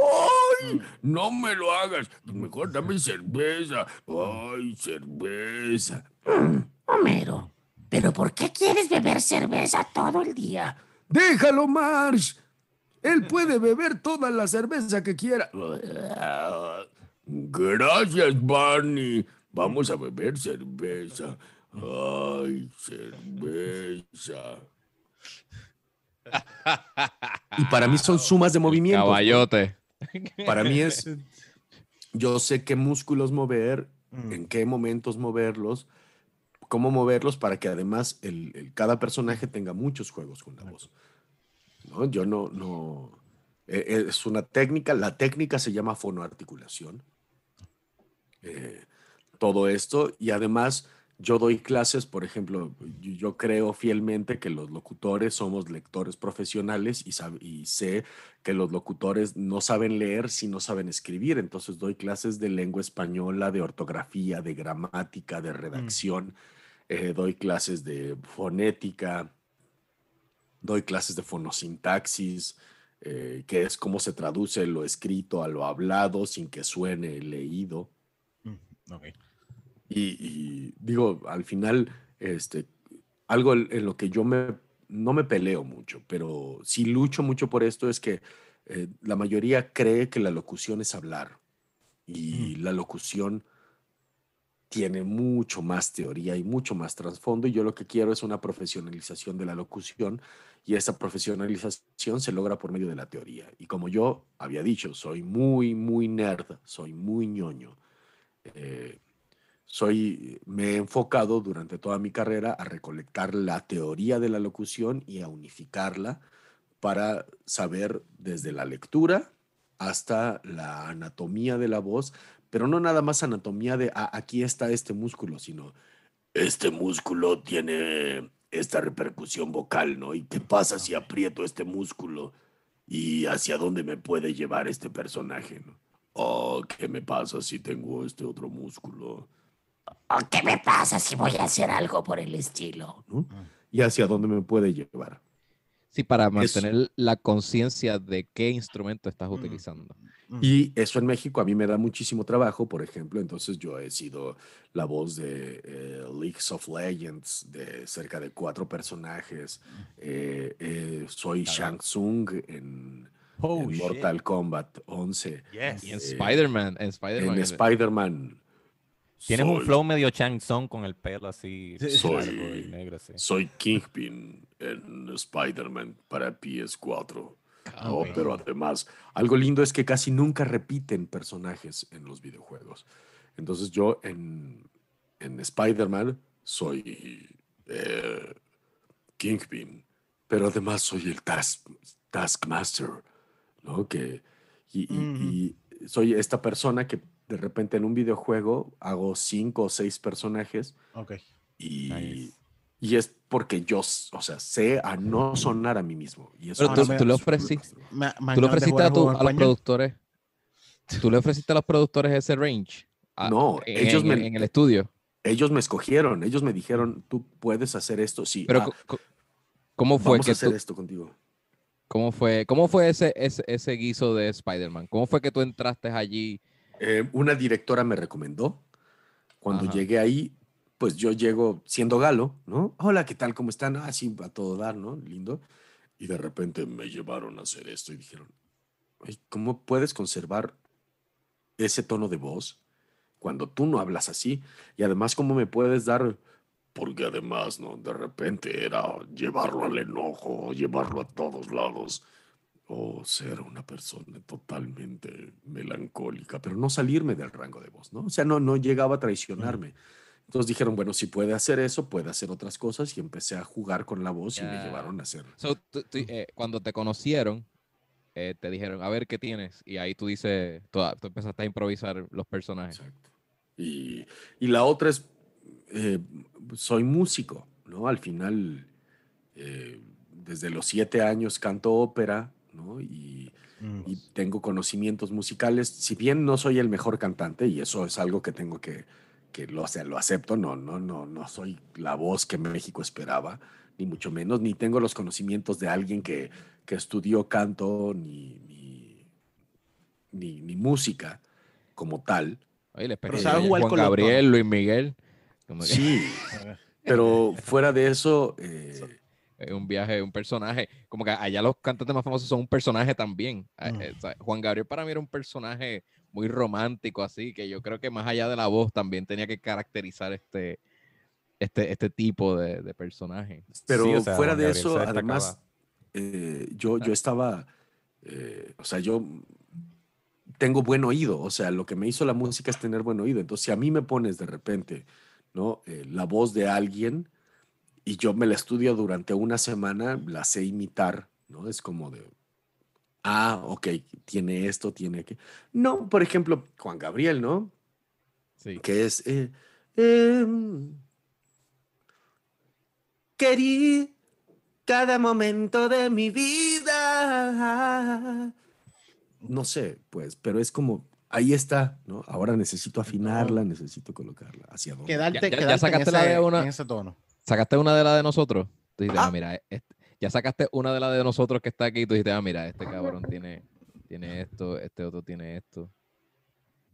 ¡Ay! No me lo hagas. Mejor dame cerveza. ¡Ay, cerveza! Homero, ¿pero por qué quieres beber cerveza todo el día? Déjalo, Marsh. Él puede beber toda la cerveza que quiera. Gracias, Barney. Vamos a beber cerveza. Ay, cerveza. Y para mí son sumas de movimiento. Caballote. Para mí es, yo sé qué músculos mover, Mm. en qué momentos moverlos, cómo moverlos para que además el, el- cada personaje tenga muchos juegos con la voz. ¿no? Yo no, no, eh, es una técnica, la técnica se llama fonoarticulación. Eh, todo esto y además yo doy clases, por ejemplo, yo, creo fielmente que los locutores somos lectores profesionales y, y sé que los locutores no saben leer si no saben escribir. Entonces doy clases de lengua española, de ortografía, de gramática, de redacción. eh, doy clases de fonética. Doy clases de fonosintaxis, eh, que es cómo se traduce lo escrito a lo hablado sin que suene leído. Mm. Y, y digo, al final, este, algo en, lo que yo me, no me peleo mucho, pero sí lucho mucho por esto es que eh, la mayoría cree que la locución es hablar y la locución tiene mucho más teoría y mucho más trasfondo y yo lo que quiero es una profesionalización de la locución y esa profesionalización se logra por medio de la teoría. Y como yo había dicho, soy muy, muy nerd, soy muy ñoño. eh, soy, me he enfocado durante toda mi carrera a recolectar la teoría de la locución y a unificarla para saber desde la lectura hasta la anatomía de la voz, pero no nada más anatomía de "Ah, aquí está este músculo, sino este músculo tiene esta repercusión vocal, ¿no? ¿Y qué pasa si aprieto este músculo? ¿Y hacia dónde me puede llevar este personaje? ¿no? Oh, ¿qué me pasa si tengo este otro músculo? ¿O qué me pasa si voy a hacer algo por el estilo? ¿no? ¿Y hacia dónde me puede llevar? Sí, para mantener la conciencia de qué instrumento estás Mm. utilizando. Mm. Y eso en México a mí me da muchísimo trabajo, por ejemplo, entonces yo he sido la voz de eh, Leagues of Legends, de cerca de cuatro personajes. Eh, eh, soy Shang Tsung en, Oh, en. Mortal Kombat 11. Yes. Y en Eh, Spider-Man, en Spider-Man. En Spider-Man. Tienes un soy- flow medio Chang Song con el pelo así. Soy- y negro, sí. Soy Kingpin en Spider-Man para PS4. Ah, No, ok. pero además, algo lindo es que casi nunca repiten personajes en los videojuegos. Entonces yo en, en Spider-Man soy eh, Kingpin, pero además soy el Task, Taskmaster, ¿no? Que, y, y- y soy esta persona que de repente en un videojuego hago cinco o seis personajes Ok. y, Nice. y es porque yo, o sea, sé a no sonar a mí mismo. Y eso Pero tú- me- tú ofrecí- frustrante. Me- me Tú le ofreciste a, tu- a los productores. Tú le ofreciste a los productores ese range. A- No, en, ellos en- me- en el estudio. Ellos me escogieron, ellos me dijeron, tú puedes hacer esto, sí. Pero ah, ¿cómo fue vamos a que hacer tú, esto contigo. cómo fue, cómo fue ese, ese, ese guiso de Spider-Man? ¿Cómo fue que tú entraste allí? Eh, una directora me recomendó. Cuando Ajá. llegué ahí, pues yo llego siendo galo, ¿no? Hola, ¿qué tal? ¿Cómo están? Ah, sí, a todo dar, ¿no? Lindo. Y de repente me llevaron a hacer esto y dijeron, "Ay, ¿cómo puedes conservar ese tono de voz cuando tú no hablas así? Y además, ¿cómo me puedes dar porque además, ¿no? De repente era llevarlo al enojo, llevarlo a todos lados, o ser una persona totalmente melancólica, pero no salirme del rango de voz, ¿no? O sea, no, no llegaba a traicionarme. Entonces dijeron, bueno, si puede hacer eso, puede hacer otras cosas, y empecé a jugar con la voz y me llevaron a hacer. So, tú- tú, eh, cuando te conocieron, eh, te dijeron, a ver qué tienes. Y ahí tú dices, tú, tú empezaste a improvisar los personajes. Exacto. Y, y la otra es, eh, soy músico, ¿no? Al final, eh, desde los siete años canto ópera, ¿no? Y, Mm. y tengo conocimientos musicales. Si bien no soy el mejor cantante, y eso es algo que tengo que, que lo, o sea, lo acepto, no, no, no, no soy la voz que México esperaba, ni mucho menos, ni tengo los conocimientos de alguien que, que estudió canto, ni, ni, ni, ni música como tal. Oye, la Pero jugar Juan con Gabriel, Luis Miguel. como que Sí, pero fuera de eso, eh, es un viaje, un personaje. Como que allá los cantantes más famosos son un personaje también. Ah, Mm. eh, o sea, Juan Gabriel para mí era un personaje muy romántico, así que yo creo que más allá de la voz también tenía que caracterizar este, este, este tipo de, de personaje. pero Sí, o sea, fuera Juan de Gabriel eso, además, eh, yo, yo estaba, eh, o sea, yo tengo buen oído, o sea, lo que me hizo la música es tener buen oído. Entonces, si a mí me pones de repente, ¿no? Eh, la voz de alguien y yo me la estudio durante una semana, la sé imitar, ¿no? Es como de, ah, ok, tiene esto, tiene que... No, por ejemplo, Juan Gabriel, ¿no? Sí. que es eh, em, querí cada momento de mi vida. No sé, pues, pero es como ahí está, ¿no? Ahora necesito afinarla, necesito colocarla hacia dónde. Quedarte, Ya- ya- ya quedarte sacaste en, la ese, de una- en ese tono. ¿Sacaste una de las de nosotros? Tú dijiste, ah, Ah. mira, este- ya sacaste una de las de nosotros que está aquí y tú dijiste, ah, mira, este cabrón tiene, tiene esto, este otro tiene esto.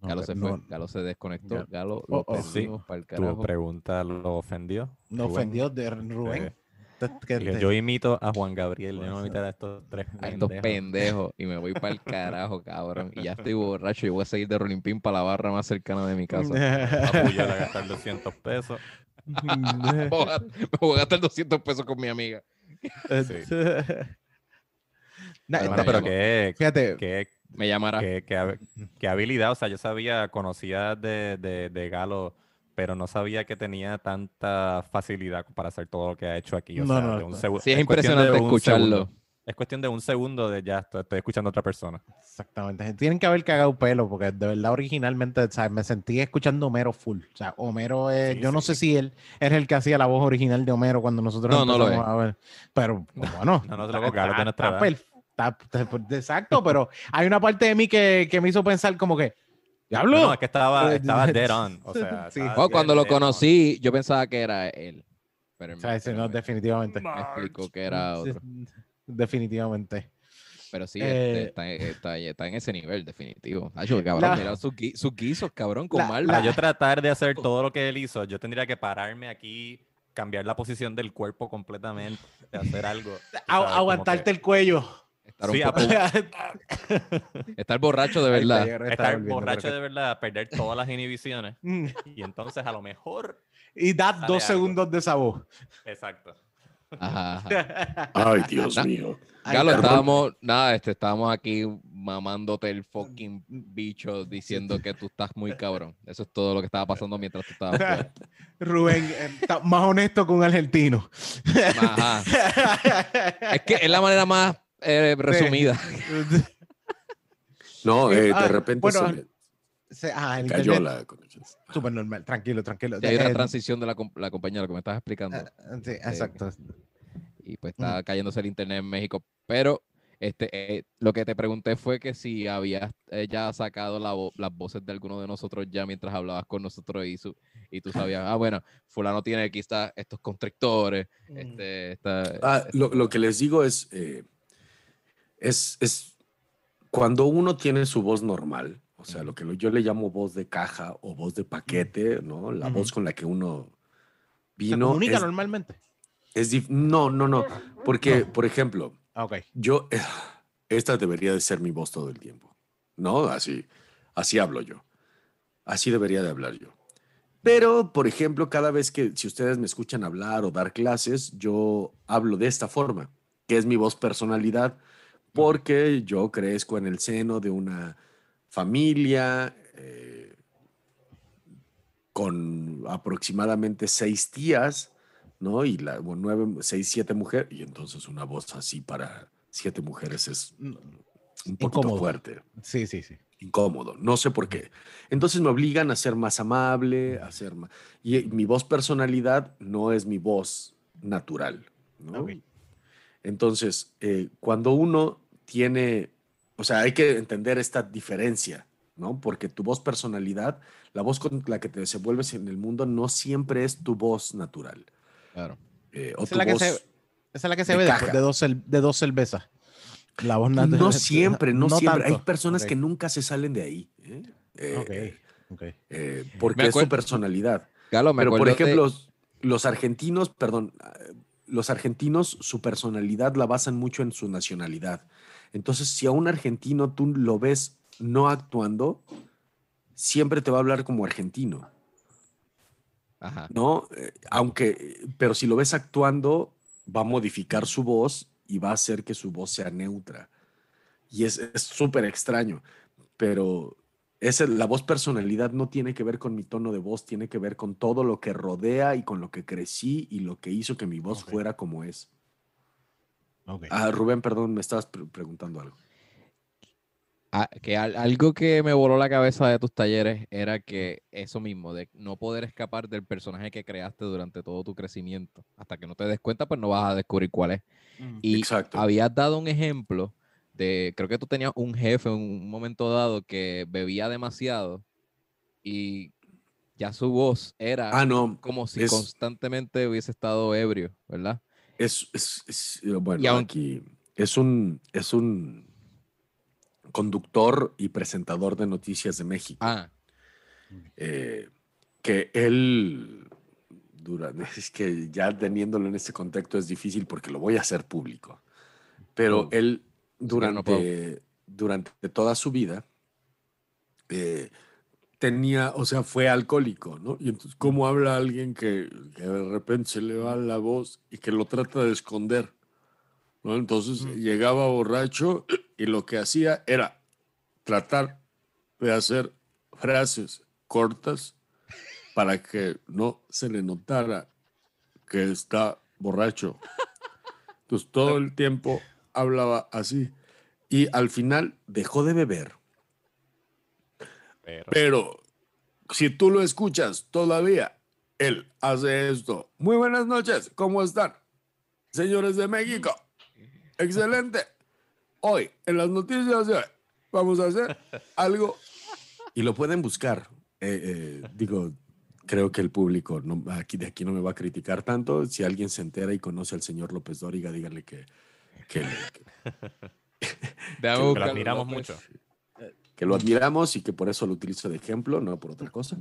No, Galo se fue, no, Galo se desconectó, Ya. Galo Oh, lo oh. para el Tu carajo. pregunta lo ofendió. no Rubén. ofendió de Rubén. Eh, que Yo- te- Yo imito a Juan Gabriel, yo no voy a imitar a estos tres. a estos pendejos. pendejos y me voy para el carajo, cabrón. Y ya estoy borracho y voy a seguir de Rolling Pin para la barra más cercana de mi casa. Papu, yo le voy a gastar 200 pesos. Me voy a- gastar 200 pesos con mi amiga. Pero pero qué, Fíjate, qué, Me llamará. qué, qué hab- qué habilidad. O sea, yo sabía, conocía de, de, de Galo, pero no sabía que tenía tanta facilidad para hacer todo lo que ha hecho aquí. O No, sea, no, de un no. segu- Sí, es impresionante un escucharlo. segundo. Es cuestión de un segundo de ya estoy, estoy escuchando a otra persona. Exactamente. Tienen que haber cagado pelo, porque de verdad originalmente, ¿sabes? Me sentí escuchando Homero full. O sea, Homero es, Sí, yo no sí. sé si él era el que hacía la voz original de Homero cuando nosotros No, no lo empezamos a ver. Pero bueno. No, no, Galo está- de nuestra está está- está- exacto, pero hay una parte de mí que, que me hizo pensar como que, diablo. No, no, es que estaba, estaba dead on. O sea, Sí. Oh, cuando lo dead on. conocí, yo pensaba que era él. Pero O sea, pero no, me- definitivamente. me explicó que era otro. Definitivamente. Pero sí, Eh, este, está, está- está en ese nivel, definitivo. Nacho, cabrón, La- mira sus, gui- sus guisos, cabrón, con La- Marvel. Para yo tratar de hacer todo lo que él hizo, yo tendría que pararme aquí, cambiar la posición del cuerpo completamente, de hacer algo. A- sabes, aguantarte que- el cuello. Estar, sí, a poco- estar borracho de verdad. estar borracho de verdad, perder todas las inhibiciones. Y entonces a lo mejor. Y da Sale dos algo. segundos de esa voz. Exacto. Ajá, ajá. Ay, Dios Na- mío. Galo, estábamos, nada, este, estábamos aquí mamándote el fucking bicho diciendo que tú estás muy cabrón. Eso es todo lo que estaba pasando mientras tú estabas fuera. Rubén, eh, está más honesto que un argentino. Ajá. Es que es la manera más eh, resumida. No, eh, de Ah, repente bueno, se me Se- ah, el cayó internet, la conexión. Súper normal, tranquilo, tranquilo. Y hay una Eh, transición de la, la compañía, lo que me estabas explicando. eh, sí, exacto. y pues está cayéndose el internet en México. Pero este, eh, lo que te pregunté fue que si habías eh, ya sacado la vo- las voces de alguno de nosotros ya mientras hablabas con nosotros y, su, y tú sabías, ah, bueno, fulano tiene aquí está estos constrictores, este, esta- Ah, lo, lo que les digo es, eh, es, es cuando uno tiene su voz normal, o sea, lo que yo le llamo voz de caja o voz de paquete, ¿no? La Ujú. voz con la que uno ¿Se Vino. comunica es- normalmente? es no, no, no. Porque, por ejemplo, Ah, ok. yo. eh, Esta debería de ser mi voz todo el tiempo. ¿No? Así. Así hablo yo. Así debería de hablar yo. Pero, por ejemplo, cada vez que, si ustedes me escuchan hablar o dar clases, yo hablo de esta forma, que es mi voz personalidad, porque yo crezco en el seno de una familia eh, con aproximadamente seis tías, ¿no? Y la, bueno, nueve, seis, siete mujeres, y entonces una voz así para siete mujeres es un poquito Incómodo. fuerte Sí, sí, sí. incómodo, no sé por qué. Entonces me obligan a ser más amable, a ser más... Y eh, mi voz personalidad no es mi voz natural, ¿no? Entonces, eh, cuando uno tiene, o sea, hay que entender esta diferencia, ¿no? Porque tu voz personalidad, la voz con la que te desenvuelves en el mundo no siempre es tu voz natural. Claro. Eh, o Esa tu es la que voz- se, esa es la que se de ve después de dos, de dos cervezas. La voz natural. No siempre, no, siempre. Hay personas que nunca se salen de ahí. ¿eh? Eh, Ok, ok. eh, porque es su personalidad. Me Pero, por de- ejemplo, los, los argentinos, perdón, los argentinos, su personalidad la basan mucho en su nacionalidad. Entonces, si a un argentino tú lo ves no actuando, siempre te va a hablar como argentino, Ajá. ¿no? Eh, aunque, pero si lo ves actuando, va a modificar su voz y va a hacer que su voz sea neutra. Y es es súper extraño, pero esa, la voz personalidad no tiene que ver con mi tono de voz, tiene que ver con todo lo que rodea y con lo que crecí y lo que hizo que mi voz fuera como es. Ah, Rubén, perdón, me estabas pre- preguntando algo. Ah, que al- algo que me voló la cabeza de tus talleres era que eso mismo, de no poder escapar del personaje que creaste durante todo tu crecimiento. Hasta que no te des cuenta, pues no vas a descubrir cuál es. Mm. Y Exacto. habías dado un ejemplo de, creo que tú tenías un jefe en un momento dado que bebía demasiado y ya su voz era Ah, no, como si es- constantemente hubiese estado ebrio, ¿verdad? Es, es- es- eh, bueno, Y aquí es un, es un conductor y presentador de noticias de México. Ah, eh, que él, dura, es que ya teniéndolo en este contexto es difícil porque lo voy a hacer público, pero Oh, él no durante, durante toda su vida eh, tenía, o sea, fue alcohólico, ¿no? Y entonces, ¿cómo habla alguien que, que de repente se le va la voz y que lo trata de esconder? ¿no? Entonces llegaba borracho y lo que hacía era tratar de hacer frases cortas para que no se le notara que está borracho. Entonces todo el tiempo hablaba así y al final dejó de beber. Pero, Pero si tú lo escuchas todavía, él hace esto. Muy buenas noches, ¿cómo están? Señores de México, excelente. Hoy, en las noticias de hoy, vamos a hacer algo. Y lo pueden buscar. Eh, eh, digo, creo que el público no- aquí, de aquí no me va a criticar tanto. Si alguien se entera y conoce al señor López Dóriga, díganle que, que, que- déjame que lo admiramos mucho. Que lo admiramos y que por eso lo utilizo de ejemplo, no por otra cosa.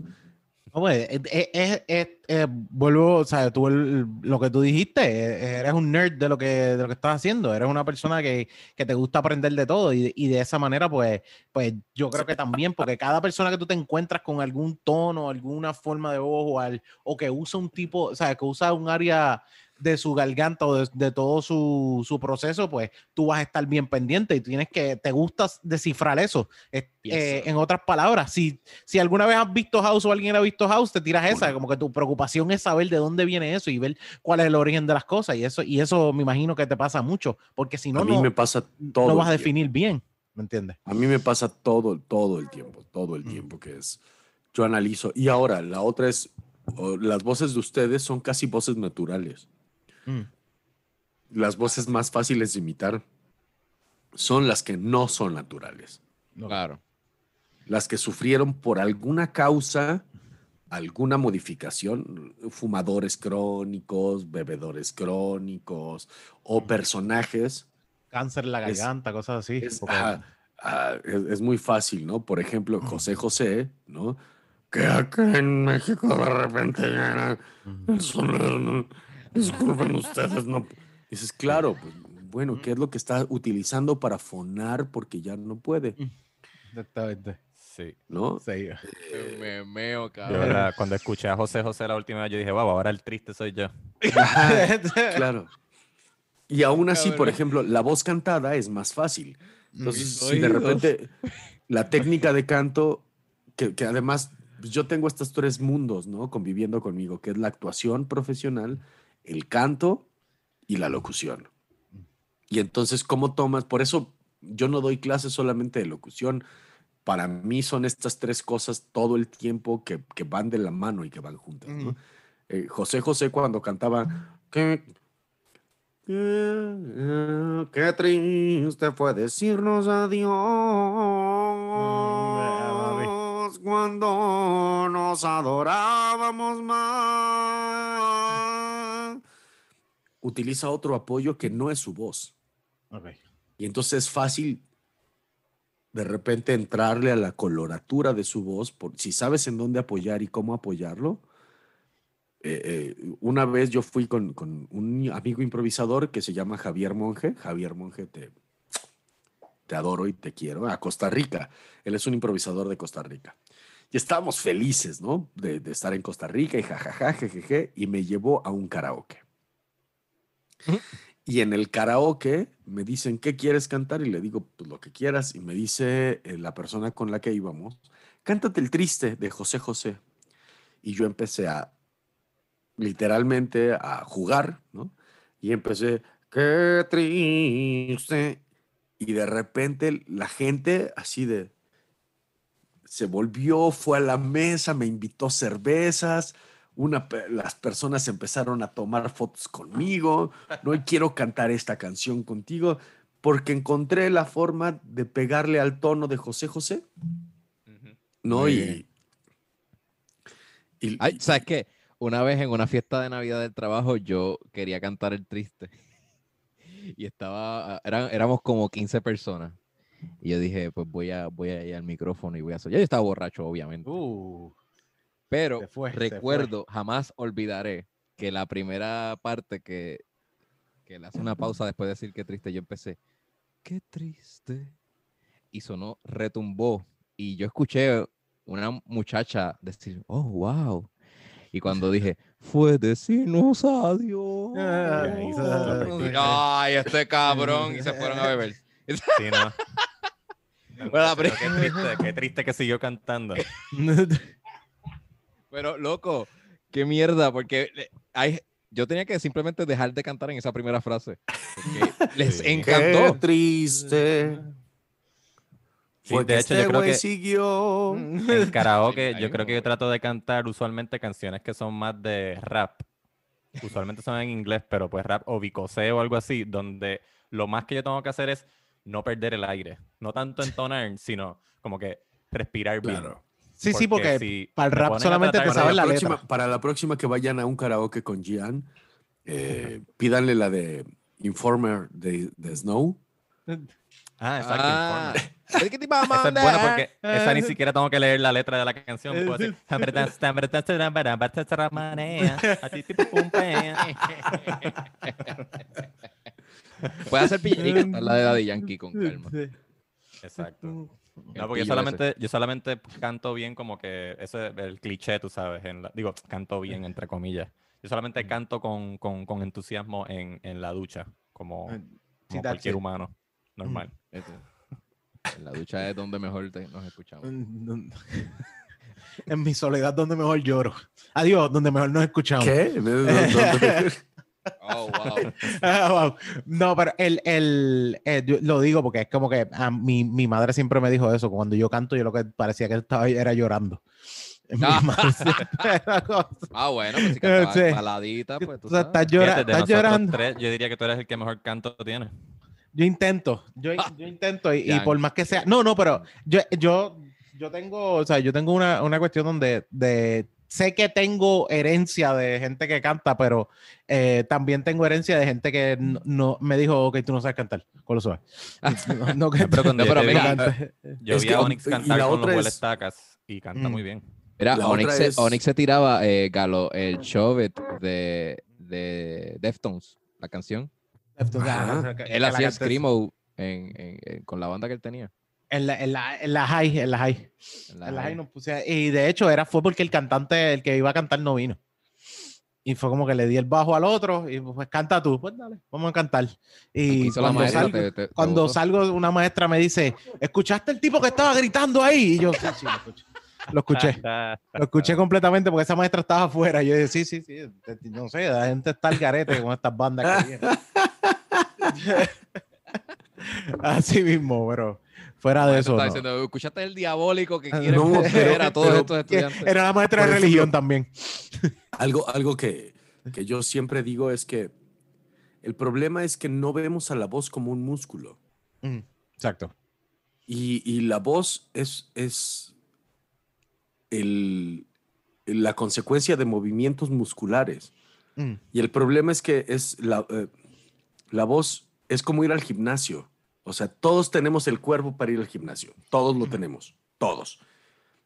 No, pues, es- es- es- es- eh, vuelvo, o sea, tú el- lo que tú dijiste, eh, eres un nerd de lo que, de lo que estás haciendo, eres una persona que, que te gusta aprender de todo y, y de esa manera, pues, pues yo creo que también, porque cada persona que tú te encuentras con algún tono, alguna forma de voz o, al- o que usa un tipo, o sea, que usa un área de su garganta o de, de todo su, su proceso, pues tú vas a estar bien pendiente y tienes que, te gusta descifrar eso. Es- eh, en otras palabras, si, si alguna vez has visto House o alguien ha visto House, te tiras esa, como que tu preocupación es saber de dónde viene eso y ver cuál es el origen de las cosas. Y eso, y eso me imagino que te pasa mucho, porque si no, a mí no, me pasa todo. no vas a definir bien, ¿me entiendes? A mí me pasa todo, todo el tiempo, todo el Mm. tiempo que es. Yo analizo. Y ahora, la otra es, las voces de ustedes son casi voces naturales. Mm. Las voces más fáciles de imitar son las que no son naturales. Claro. Las que sufrieron por alguna causa, alguna modificación, fumadores crónicos, bebedores crónicos o personajes Cáncer en la Es- garganta, cosas así. es, ajá, ah, es- es muy fácil, ¿no? Por ejemplo, José José, ¿no? que acá en México de repente sonido, disculpen ustedes, no. Dices, claro, pues, bueno, ¿qué es lo que está utilizando para fonar porque ya no puede? Exactamente. Sí. ¿No? Sí. Me meo, Yo, cabrón. ¿verdad? cuando escuché a José José la última vez, yo dije, wow, ahora el triste soy yo. Ajá, claro. Y aún así, por Cabrón. ejemplo, la voz cantada es más fácil. Entonces, Mis si de repente la técnica de canto, que, que además pues, yo tengo estos tres mundos, ¿no? Conviviendo conmigo, que es la actuación profesional, el canto y la locución. Y entonces, ¿cómo tomas? Por eso yo no doy clases solamente de locución. Para mí son estas tres cosas todo el tiempo que, que van de la mano y que van juntas. Eh, José José cuando cantaba qué, qué, qué triste fue decirnos adiós cuando nos adorábamos más. Utiliza otro apoyo que no es su voz. Y entonces es fácil de repente entrarle a la coloratura de su voz, por, si sabes en dónde apoyar y cómo apoyarlo. Eh, eh, una vez yo fui con, con un amigo improvisador que se llama Javier Monje. Javier Monje, te, te adoro y te quiero. A Costa Rica. Él es un improvisador de Costa Rica. Y estábamos felices, ¿no? De, de estar en Costa Rica y jajaja, jejeje. Y me llevó a un karaoke. Y en el karaoke me dicen, ¿qué quieres cantar? Y le digo, pues lo que quieras. Y me dice eh, la persona con la que íbamos, cántate el triste de José José. Y yo empecé a, literalmente, a jugar, ¿no? Y empecé, qué triste. Y de repente la gente así de, se volvió, fue a la mesa, me invitó cervezas. Una, las personas empezaron a tomar fotos conmigo. No y quiero cantar esta canción contigo porque encontré la forma de pegarle al tono de José José, ¿no? Y, y- Ay, ¿sabes qué? Una vez en una fiesta de Navidad del trabajo, yo quería cantar el triste. Y estaba, eran, éramos como 15 personas. Y yo dije, pues voy a, voy a ir al micrófono y voy a hacer. Ya yo estaba borracho, obviamente. Uh, Pero fue, recuerdo, jamás olvidaré que la primera parte que, que le hace una pausa después de decir qué triste, yo empecé, qué triste. Y sonó, retumbó. Y yo escuché una muchacha decir, oh, wow. Y cuando dije, fue decirnos adiós. Ah, Ay, este cabrón. Y se fueron a beber. Sí, ¿no? Bueno, qué triste, qué triste que siguió cantando. Pero, loco, qué mierda, porque hay, yo tenía que simplemente dejar de cantar en esa primera frase. Porque les Sí. qué encantó. triste. Sí, de hecho, este yo creo güey que- siguió. En karaoke, yo creo que yo trato de cantar usualmente canciones que son más de rap. Usualmente son en inglés, pero pues rap o bicoseo o algo así, donde lo más que yo tengo que hacer es no perder el aire. No tanto entonar, sino como que respirar bien. Claro. Sí, sí, porque si para el rap solamente te sabes la, la próxima, letra. para la próxima que vayan a un karaoke con Gian, eh, pídanle la de Informer de, de Snow. Ah, exacto. Ah, Informer. es que te iba a Esa es buena porque esa ni siquiera tengo que leer la letra de la canción. Puedo decir. Puedes hacer cantar la de Daddy Yankee con calma. Exacto. No, porque yo ese. solamente, yo solamente canto bien como que ese es el cliché, tú sabes. en la- digo, canto bien, entre comillas. Yo solamente canto con, con, con entusiasmo en, en la ducha, como, Sí, como cualquier it. humano normal. Este, En la ducha es donde mejor te- nos escuchamos. En mi soledad donde mejor lloro. Adiós, donde mejor nos escuchamos. ¿Qué? ¿Dónde- Oh, wow. Ah, wow. No, pero el, el, eh, yo lo digo porque es como que a mi, mi madre siempre me dijo eso. Cuando yo canto, yo lo que parecía que estaba era llorando. Ah. Ah, bueno, pues si cantabas Sí. baladita, pues tú O sea, sabes. estás llora- llorando. tres, yo diría que tú eres el que mejor canto tiene. Yo intento, yo, Ah. yo intento, y, y por más que sea. No, no, pero yo, yo, yo tengo, o sea, yo tengo una, una cuestión donde de, sé que tengo herencia de gente que canta, pero eh, también tengo herencia de gente que no, no- me dijo, ok, tú no sabes cantar, con lo suave. No, no, Pero cuando No, yo pero vi- mira. Yo Es vi que, a Onyx cantar la con los es- tacas y canta Mm. muy bien. Mira, Onyx, es- Onyx se tiraba, eh, Galo, el It de, de Deftones, la canción. Que- que Él hacía Screamo en, en- en- con la banda que él tenía. En la, en, la, en la high, en la high. en la En la high. high nos puse- y de hecho era, fue porque el cantante, el que iba a cantar no vino. Y fue como que le di el bajo al otro y pues canta tú, pues dale, vamos a cantar. ¿Qué Y cuando, maestra? salgo, Te- te- te cuando salgo, una maestra me dice, ¿escuchaste el tipo que estaba gritando ahí? Y yo, sí, sí, lo escuché. Lo escuché. Lo escuché completamente porque esa maestra estaba afuera. Yo dije, sí, sí, sí. No sé, la gente está al garete con estas bandas que vienen. Así mismo, pero fuera de eso. no. diciendo, ¿escuchaste el diabólico que quiere no, pero- a todos pero- estos estudiantes? Era la maestra de religión también. Algo, algo que, que yo siempre digo es que el problema es que no vemos a la voz como un músculo. Mm, Exacto. Y, y la voz es, es el- la consecuencia de movimientos musculares. Mm, Y el problema es que es la, eh, la voz es como ir al gimnasio. O sea, todos tenemos el cuerpo para ir al gimnasio. Todos lo tenemos. Todos.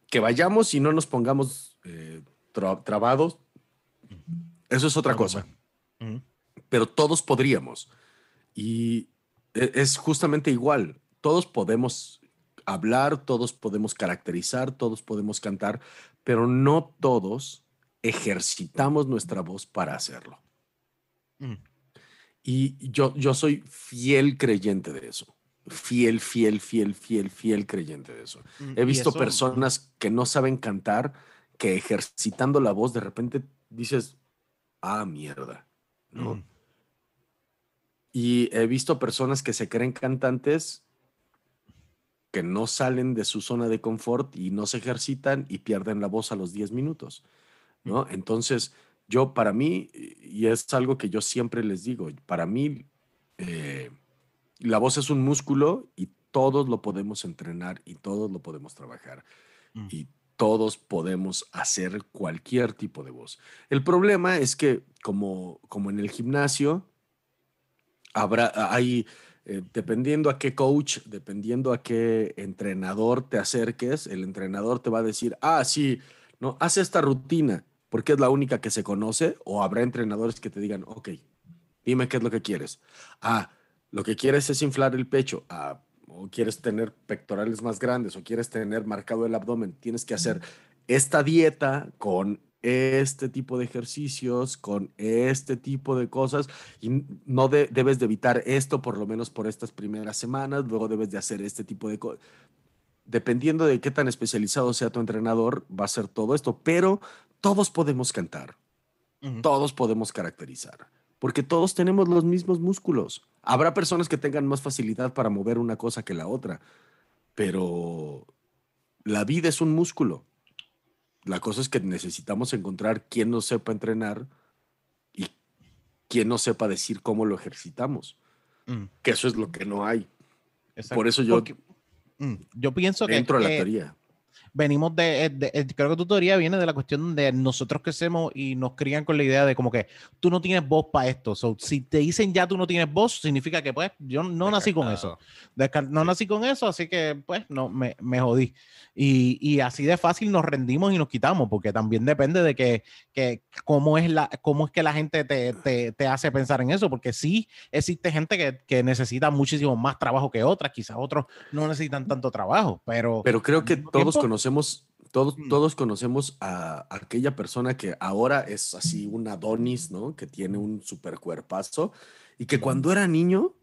Que vayamos y no nos pongamos eh, tra- trabados, eso es otra cosa. Pero todos podríamos. Y e- es justamente igual. Todos podemos hablar, todos podemos caracterizar, todos podemos cantar, pero no todos ejercitamos nuestra voz para hacerlo. mm. Y yo, yo soy fiel creyente de eso. Fiel, fiel, fiel, fiel, fiel creyente de eso. Mm, He visto eso- personas que no saben cantar, que ejercitando la voz de repente dices, ah, mierda. ¿no? Mm, Y he visto personas que se creen cantantes que no salen de su zona de confort y no se ejercitan y pierden la voz a los 10 minutos, ¿no? Entonces, yo para mí, y es algo que yo siempre les digo, para mí eh, la voz es un músculo y todos lo podemos entrenar y todos lo podemos trabajar Mm. y todos podemos hacer cualquier tipo de voz. El problema es que como, como en el gimnasio, habrá, hay, eh, dependiendo a qué coach, dependiendo a qué entrenador te acerques, el entrenador te va a decir, ah, sí, no, haz esta rutina, porque es la única que se conoce, o habrá entrenadores que te digan, ok, dime qué es lo que quieres. Ah, lo que quieres es inflar el pecho, ah, o quieres tener pectorales más grandes, o quieres tener marcado el abdomen, tienes que hacer esta dieta con este tipo de ejercicios, con este tipo de cosas, y no de- debes de evitar esto por lo menos por estas primeras semanas, luego debes de hacer este tipo de cosas. Dependiendo de qué tan especializado sea tu entrenador, va a ser todo esto, pero todos podemos cantar, todos podemos caracterizar, porque todos tenemos los mismos músculos. Habrá personas que tengan más facilidad para mover una cosa que la otra, pero la vida es un músculo. La cosa es que necesitamos encontrar quién nos sepa entrenar y quién nos sepa decir cómo lo ejercitamos, Mm, que eso es lo que no hay. exacto. Por eso yo Porque, mm, yo pienso que, entro a la teoría. Venimos de, de- de- creo que tu teoría viene de la cuestión de nosotros crecemos y nos crían con la idea de como que tú no tienes voz para esto. So, si te dicen ya tú no tienes voz, significa que pues yo no nací con eso. Descar- no nací con eso, así que pues no, me, me jodí. Y, y así de fácil nos rendimos y nos quitamos, porque también depende de que, que cómo, es la, cómo es que la gente te, te, te hace pensar en eso, porque sí existe gente que, que necesita muchísimo más trabajo que otras, quizás otros no necesitan tanto trabajo, pero... Pero creo que todos tiempo- conocemos, todos, Mm. todos conocemos a aquella persona que ahora es así un Adonis, ¿no? Que tiene un super cuerpazo y que cuando era niño,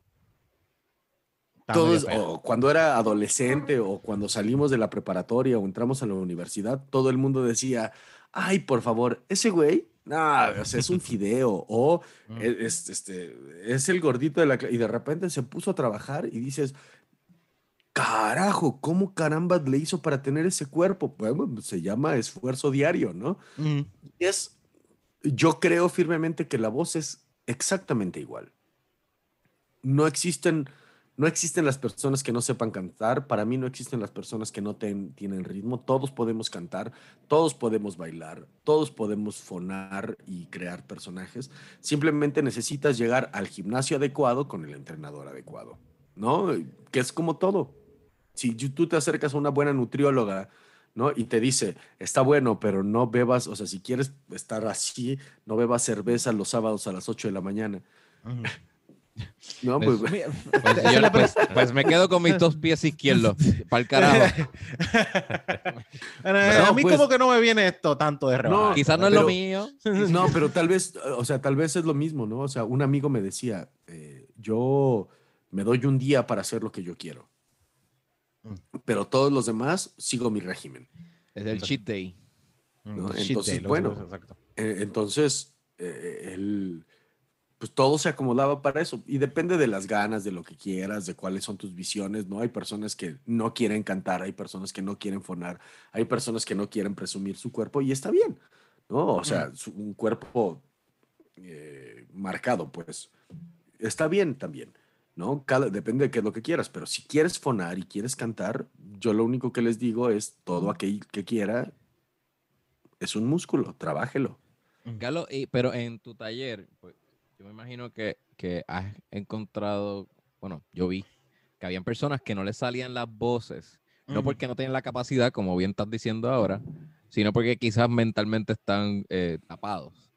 todos, o cuando era adolescente o cuando salimos de la preparatoria o entramos a la universidad, todo el mundo decía, ay, por favor, ese güey, no, o sea, es un fideo o Mm. es, este, es el gordito de la... cla-". Y de repente se puso a trabajar y dices, carajo, ¿cómo caramba le hizo para tener ese cuerpo? Bueno, se llama esfuerzo diario, ¿no? Mm, Y es, yo creo firmemente que la voz es exactamente igual. No existen, no existen las personas que no sepan cantar. Para mí no existen las personas que no ten- tienen ritmo. Todos podemos cantar, todos podemos bailar, todos podemos fonar y crear personajes. Simplemente necesitas llegar al gimnasio adecuado con el entrenador adecuado, ¿no? Que es como todo. Si yo- tú te acercas a una buena nutrióloga ¿no? Y te dice, está bueno, pero no bebas, o sea, si quieres estar así, no bebas cerveza los sábados a las 8 de la mañana. No, pues, Pues, Pues, yo- pues- pues me quedo con mis dos pies izquierdos. Para el carajo. a No, mí pues- como que no me viene esto tanto de rebajar. Quizás no es Pero- lo mío. No, pero tal vez, o sea, tal vez es lo mismo, ¿no? O sea, un amigo me decía, eh, yo me doy un día para hacer lo que yo quiero. Pero todos los demás sigo mi régimen. Es el cheat day. ¿no? Mm, Entonces, day, bueno. exacto. Eh, entonces, eh, él, pues todo se acomodaba para eso. Y depende de las ganas, de lo que quieras, de cuáles son tus visiones, ¿no? Hay personas que no quieren cantar, hay personas que no quieren fonar, hay personas que no quieren presumir su cuerpo y está bien, ¿no? O sea, su- un cuerpo eh, marcado, pues está bien también, ¿no? Cada, depende de qué es lo que quieras, pero si quieres fonar y quieres cantar, yo lo único que les digo es todo aquel que quiera es un músculo, trabájelo. Carlos, y- pero en tu taller, pues, yo me imagino que, que has encontrado, bueno, yo vi que habían personas que no les salían las voces, no porque no tienen la capacidad, como bien estás diciendo ahora, sino porque quizás mentalmente están eh, tapados.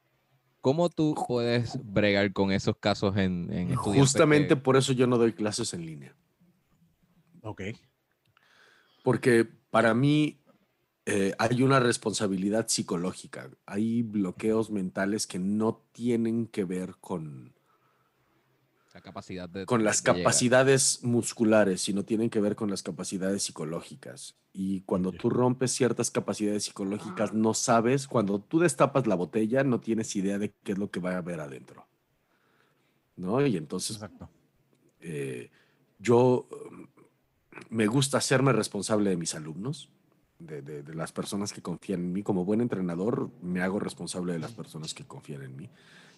¿Cómo tú puedes bregar con esos casos en, en estudiantes Justamente que- por eso yo no doy clases en línea. Ok. Porque para mí eh, hay una responsabilidad psicológica. Hay bloqueos mentales que no tienen que ver con, la capacidad de con las de llegar? capacidades musculares, sino tienen que ver con las capacidades psicológicas. Y cuando tú rompes ciertas capacidades psicológicas, no sabes, cuando tú destapas la botella, no tienes idea de qué es lo que va a haber adentro. ¿No? Y entonces Exacto. eh, yo um, me gusta hacerme responsable de mis alumnos, de, de- de las personas que confían en mí. Como buen entrenador, me hago responsable de las personas que confían en mí.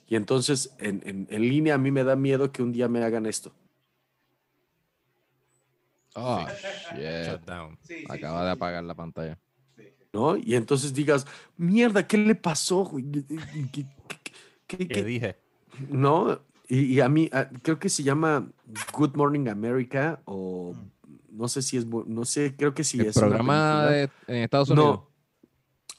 Y entonces, en, en- en línea, a mí me da miedo que un día me hagan esto. Oh, shit. Shutdown. Acaba de apagar la pantalla. ¿no? Y entonces digas, mierda, ¿qué le pasó? güey? ¿Qué- qué- qué- qué- ¿Qué dije? ¿No? Y, y a mí, creo que se llama Good Morning America o no sé si es, no sé, creo que sí el es. programa de, en Estados Unidos. No.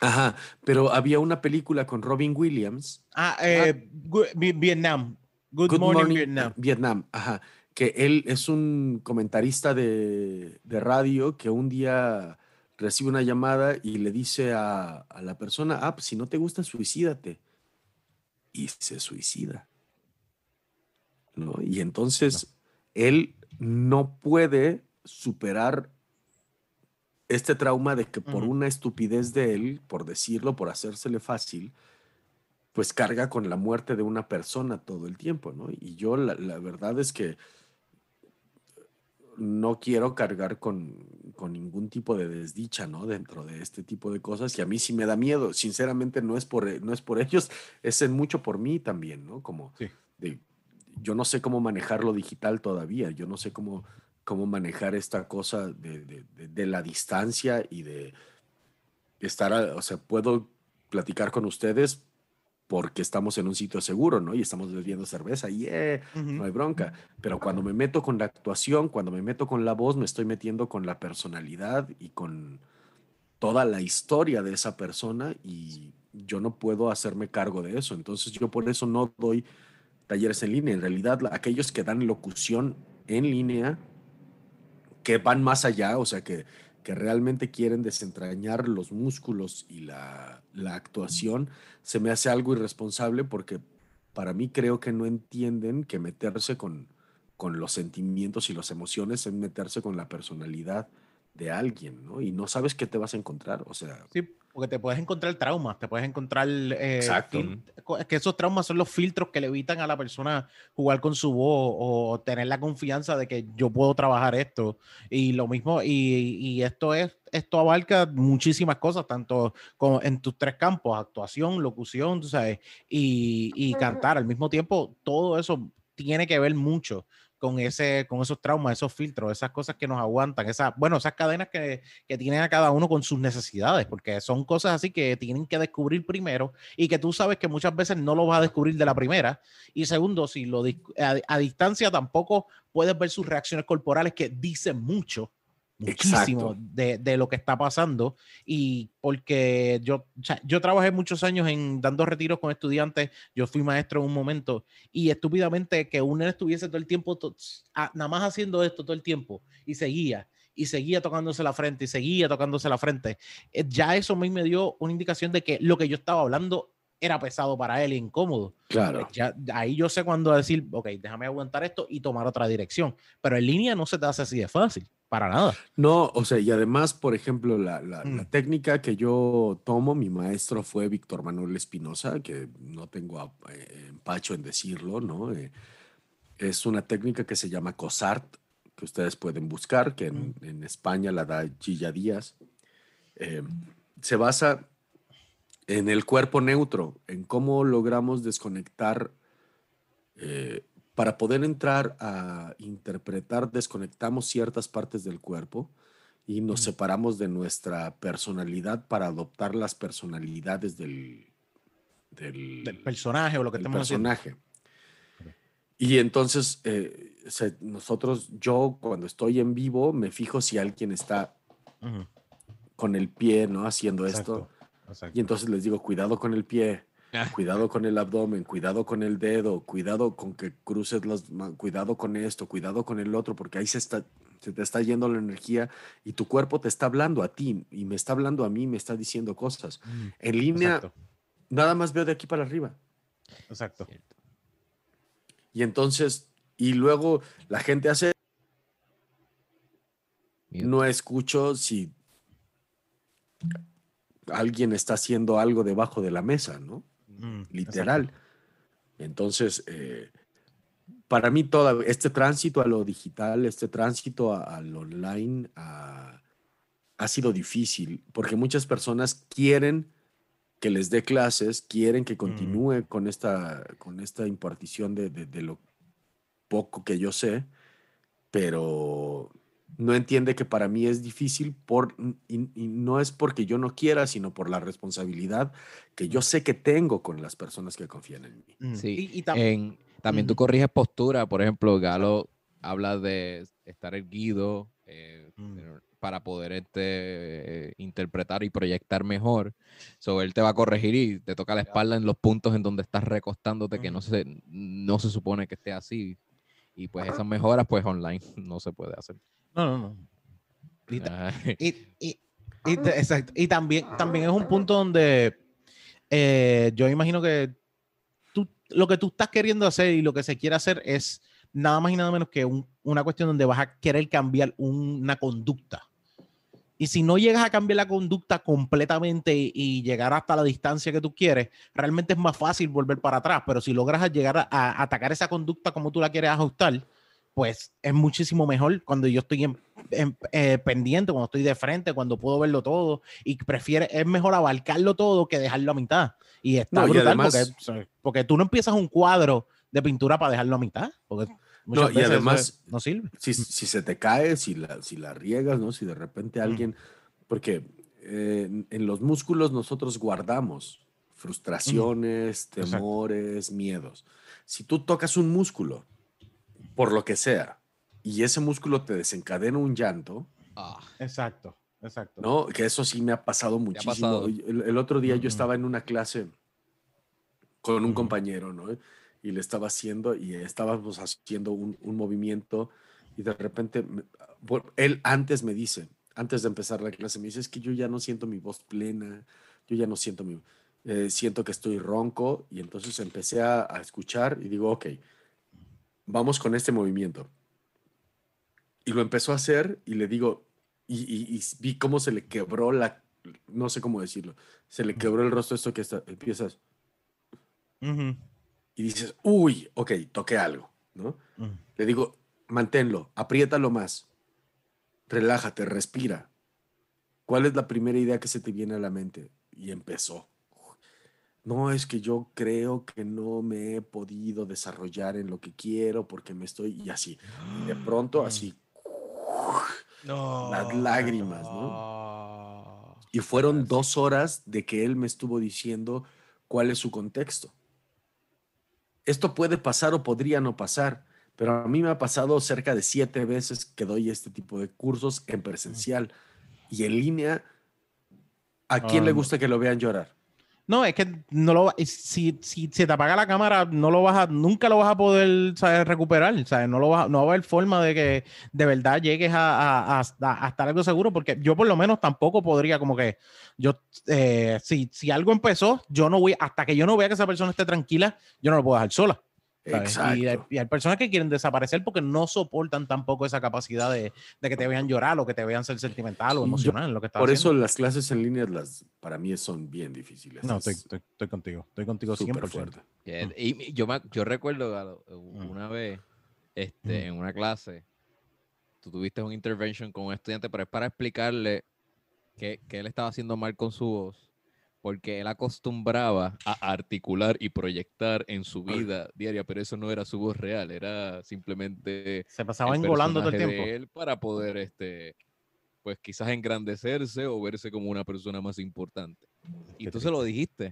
Ajá, pero había una película con Robin Williams, Ah, eh, Gu- Vi- Vietnam. Good, morning, Vietnam. Vietnam, ajá, que él es un comentarista de, de radio que un día recibe una llamada y le dice a, a la persona, ah, pues si no te gusta, suicídate. Y se suicida. ¿No? Y entonces él no puede superar este trauma de que por una estupidez de él, por decirlo, por hacérsele fácil, pues carga con la muerte de una persona todo el tiempo, ¿no? Y yo la, la verdad es que no quiero cargar con, con ningún tipo de desdicha, ¿no? Dentro de este tipo de cosas y a mí sí me da miedo. Sinceramente no es por, no es por ellos, es en mucho por mí también, ¿no? Como Sí. de- yo no sé cómo manejar lo digital todavía, yo no sé cómo, cómo manejar esta cosa de, de- de- la distancia y de estar, a- o sea, puedo platicar con ustedes porque estamos en un sitio seguro, ¿no? Y estamos bebiendo cerveza, y no hay bronca. Pero cuando me meto con la actuación, cuando me meto con la voz, me estoy metiendo con la personalidad y con toda la historia de esa persona y yo no puedo hacerme cargo de eso. Entonces yo por eso no doy talleres en línea. En realidad, aquellos que dan locución en línea, que van más allá, o sea, que, que realmente quieren desentrañar los músculos y la, la actuación, se me hace algo irresponsable porque para mí creo que no entienden que meterse con, con los sentimientos y las emociones es meterse con la personalidad de alguien, ¿no? Y no sabes qué te vas a encontrar, o sea, Sí, porque te puedes encontrar traumas, te puedes encontrar... eh, Exacto. es que esos traumas son los filtros que le evitan a la persona jugar con su voz o tener la confianza de que yo puedo trabajar esto. Y lo mismo, y, y esto es, esto abarca muchísimas cosas, tanto como en tus tres campos, actuación, locución, tú sabes, y, y cantar al mismo tiempo, todo eso tiene que ver mucho con ese, con esos traumas, esos filtros, esas cosas que nos aguantan, esas, bueno, esas cadenas que, que tienen a cada uno con sus necesidades, porque son cosas así que tienen que descubrir primero y que tú sabes que muchas veces no lo vas a descubrir de la primera. Y segundo, si lo a, a distancia tampoco puedes ver sus reacciones corporales que dicen mucho muchísimo de, de lo que está pasando y porque yo, o sea, yo trabajé muchos años en dando retiros con estudiantes, yo fui maestro en un momento y estúpidamente que un nene estuviese todo el tiempo, to- a- nada más haciendo esto todo el tiempo y seguía y seguía tocándose la frente y seguía tocándose la frente, eh, ya eso a mí me dio una indicación de que lo que yo estaba hablando era pesado para él incómodo. Claro. Ya, ahí yo sé cuándo decir, ok, déjame aguantar esto y tomar otra dirección. Pero en línea no se te hace así de fácil, para nada. No, o sea, y además, por ejemplo, la, la- la Mm. técnica que yo tomo, mi maestro fue Víctor Manuel Espinosa, que no tengo a- eh, empacho en decirlo, ¿no? Eh, es una técnica que se llama COSART, que ustedes pueden buscar, que en, en España la da Gilla Díaz. Eh, se basa en el cuerpo neutro, en cómo logramos desconectar eh, para poder entrar a interpretar, desconectamos ciertas partes del cuerpo y nos separamos de nuestra personalidad para adoptar las personalidades del, del, Del personaje o lo que del haciendo. personaje. Y entonces, eh, se- nosotros, yo cuando estoy en vivo, me fijo si alguien está con el pie, ¿no? Haciendo exacto, esto. exacto. Y entonces les digo, cuidado con el pie. Cuidado con el abdomen, cuidado con el dedo, cuidado con que cruces las ma- cuidado con esto, cuidado con el otro, porque ahí se está se te está yendo la energía y tu cuerpo te está hablando a ti y me está hablando a mí, me está diciendo cosas. Mm, En línea, Exacto, nada más veo de aquí para arriba. exacto. Y entonces, y luego la gente hace, no escucho si alguien está haciendo algo debajo de la mesa, ¿no? Mm, literal. Entonces, eh, para mí, todo este tránsito a lo digital, este tránsito a- al online, a- ha sido difícil porque muchas personas quieren que les dé clases, quieren que continúe con, esta, con esta impartición de, de- de lo poco que yo sé, pero no entiende que para mí es difícil por, y, y no es porque yo no quiera, sino por la responsabilidad que yo sé que tengo con las personas que confían en mí. Mm, Sí, y- y tam- En- también tú corriges postura, por ejemplo, Galo habla de estar erguido eh, Mm. para poder este, eh, interpretar y proyectar mejor. So, él te va a corregir y te toca la espalda en los puntos en donde estás recostándote, que no se, no se supone que esté así. Y pues esas mejoras, pues online no se puede hacer. No, no, no. Y, ta- Ay, y, y- y te- exacto. Y también, también es un punto donde eh, yo imagino que tú, lo que tú estás queriendo hacer y lo que se quiere hacer es nada más y nada menos que un- una cuestión donde vas a querer cambiar una conducta. Y si no llegas a cambiar la conducta completamente y, y llegar hasta la distancia que tú quieres, realmente es más fácil volver para atrás. Pero si logras llegar a, a atacar esa conducta como tú la quieres ajustar, pues es muchísimo mejor cuando yo estoy en- en- eh, pendiente, cuando estoy de frente, cuando puedo verlo todo. Y prefiere, es mejor abarcarlo todo que dejarlo a mitad. Y está No, y brutal además- porque, porque tú no empiezas un cuadro de pintura para dejarlo a mitad. Porque No, y además- es- no sirve. Si, si se te cae, si la, si la riegas, ¿no? Si de repente alguien, porque eh, en, los músculos nosotros guardamos frustraciones, Exacto. temores, miedos. Si tú tocas un músculo, por lo que sea, y ese músculo te desencadena un llanto, ah, Exacto, exacto. ¿no? Que eso sí me ha pasado ha muchísimo. pasado? El, el otro día yo estaba en una clase con un compañero, ¿no? Y le estaba haciendo, y estábamos haciendo un, un movimiento, y de repente, me- bueno, él antes me dice, antes de empezar la clase, me dice, es que yo ya no siento mi voz plena, yo ya no siento mi, eh, siento que estoy ronco, y entonces empecé a, a escuchar y digo, ok, vamos con este movimiento. Y lo empezó a hacer y le digo, y, y- y vi cómo se le quebró la, no sé cómo decirlo, se le quebró el rostro esto que está, empiezas y dices, uy, ok, toqué algo, ¿no? Le digo, manténlo, apriétalo más, relájate, respira. ¿Cuál es la primera idea que se te viene a la mente? Y empezó. No, es que yo creo que no me he podido desarrollar en lo que quiero porque me estoy y así. De pronto, así. Las lágrimas, ¿no? Y fueron dos horas de que él me estuvo diciendo cuál es su contexto. Esto puede pasar o podría no pasar, pero a mí me ha pasado cerca de siete veces que doy este tipo de cursos en presencial y en línea. ¿A quién le Ah. gusta que lo vean llorar? No, es que no lo si, si se te apaga la cámara, no lo vas a, nunca lo vas a poder ¿sabes? recuperar. ¿sabes? No, lo vas, no va a haber forma de que de verdad llegues a- a- a estar algo seguro, porque yo por lo menos tampoco podría como que yo, eh, si, si algo empezó, yo no voy, hasta que yo no vea que esa persona esté tranquila, yo no lo puedo dejar sola. Exacto. Y hay, y hay personas que quieren desaparecer porque no soportan tampoco esa capacidad de, de que te vean llorar o que te vean ser sentimental o Yo- emocional en lo que estás Por haciendo. eso las clases en línea las, para mí son bien difíciles. No, Es estoy, estoy, estoy contigo, estoy contigo súper 100%. fuerte. Mm. Y yo, me- yo recuerdo una vez este, Mm. en una clase, tú tuviste un intervention con un estudiante, pero es para explicarle que, que él estaba haciendo mal con su voz, porque él acostumbraba a articular y proyectar en su vida diaria, pero eso no era su voz real, era simplemente Se pasaba engolando todo el tiempo. de él para poder, este, pues quizás engrandecerse o verse como una persona más importante. Y tú se lo dijiste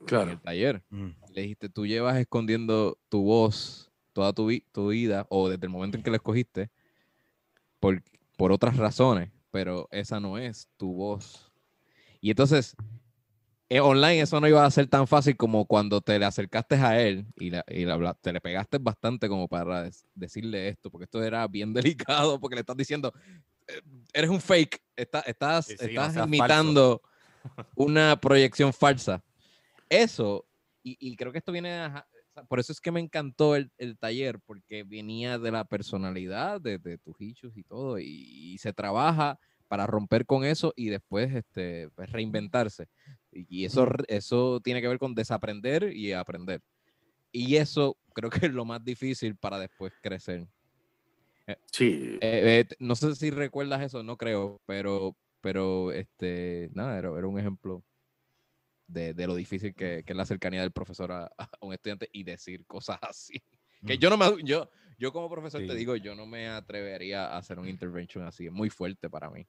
en Claro. el taller. Mm. Le dijiste, tú llevas escondiendo tu voz toda tu, vi- tu vida o desde el momento en que la escogiste por, por otras razones, pero esa no es tu voz. Y entonces, online eso no iba a ser tan fácil como cuando te le acercaste a él y, la- y habla- te le pegaste bastante como para decirle esto, porque esto era bien delicado, porque le estás diciendo, "Eh, eres un fake, está- estás, Sí, sí, estás seas falso". imitando una proyección falsa. Eso, y, y creo que esto viene, a- por eso es que me encantó el, el taller, porque venía de la personalidad de, de tus hechos y todo, y, y se trabaja para romper con eso y después este, pues, reinventarse. Y, eso, eso tiene que ver con desaprender y aprender. Y eso creo que es lo más difícil para después crecer. Sí, Eh, eh, no sé si recuerdas eso, no creo, pero, pero este, nada, era, era un ejemplo de, de lo difícil que, que es la cercanía del profesor a, a un estudiante y decir cosas así. Que yo no me, yo, yo como profesor te digo, yo no me atrevería a hacer un intervention así, es muy fuerte para mí.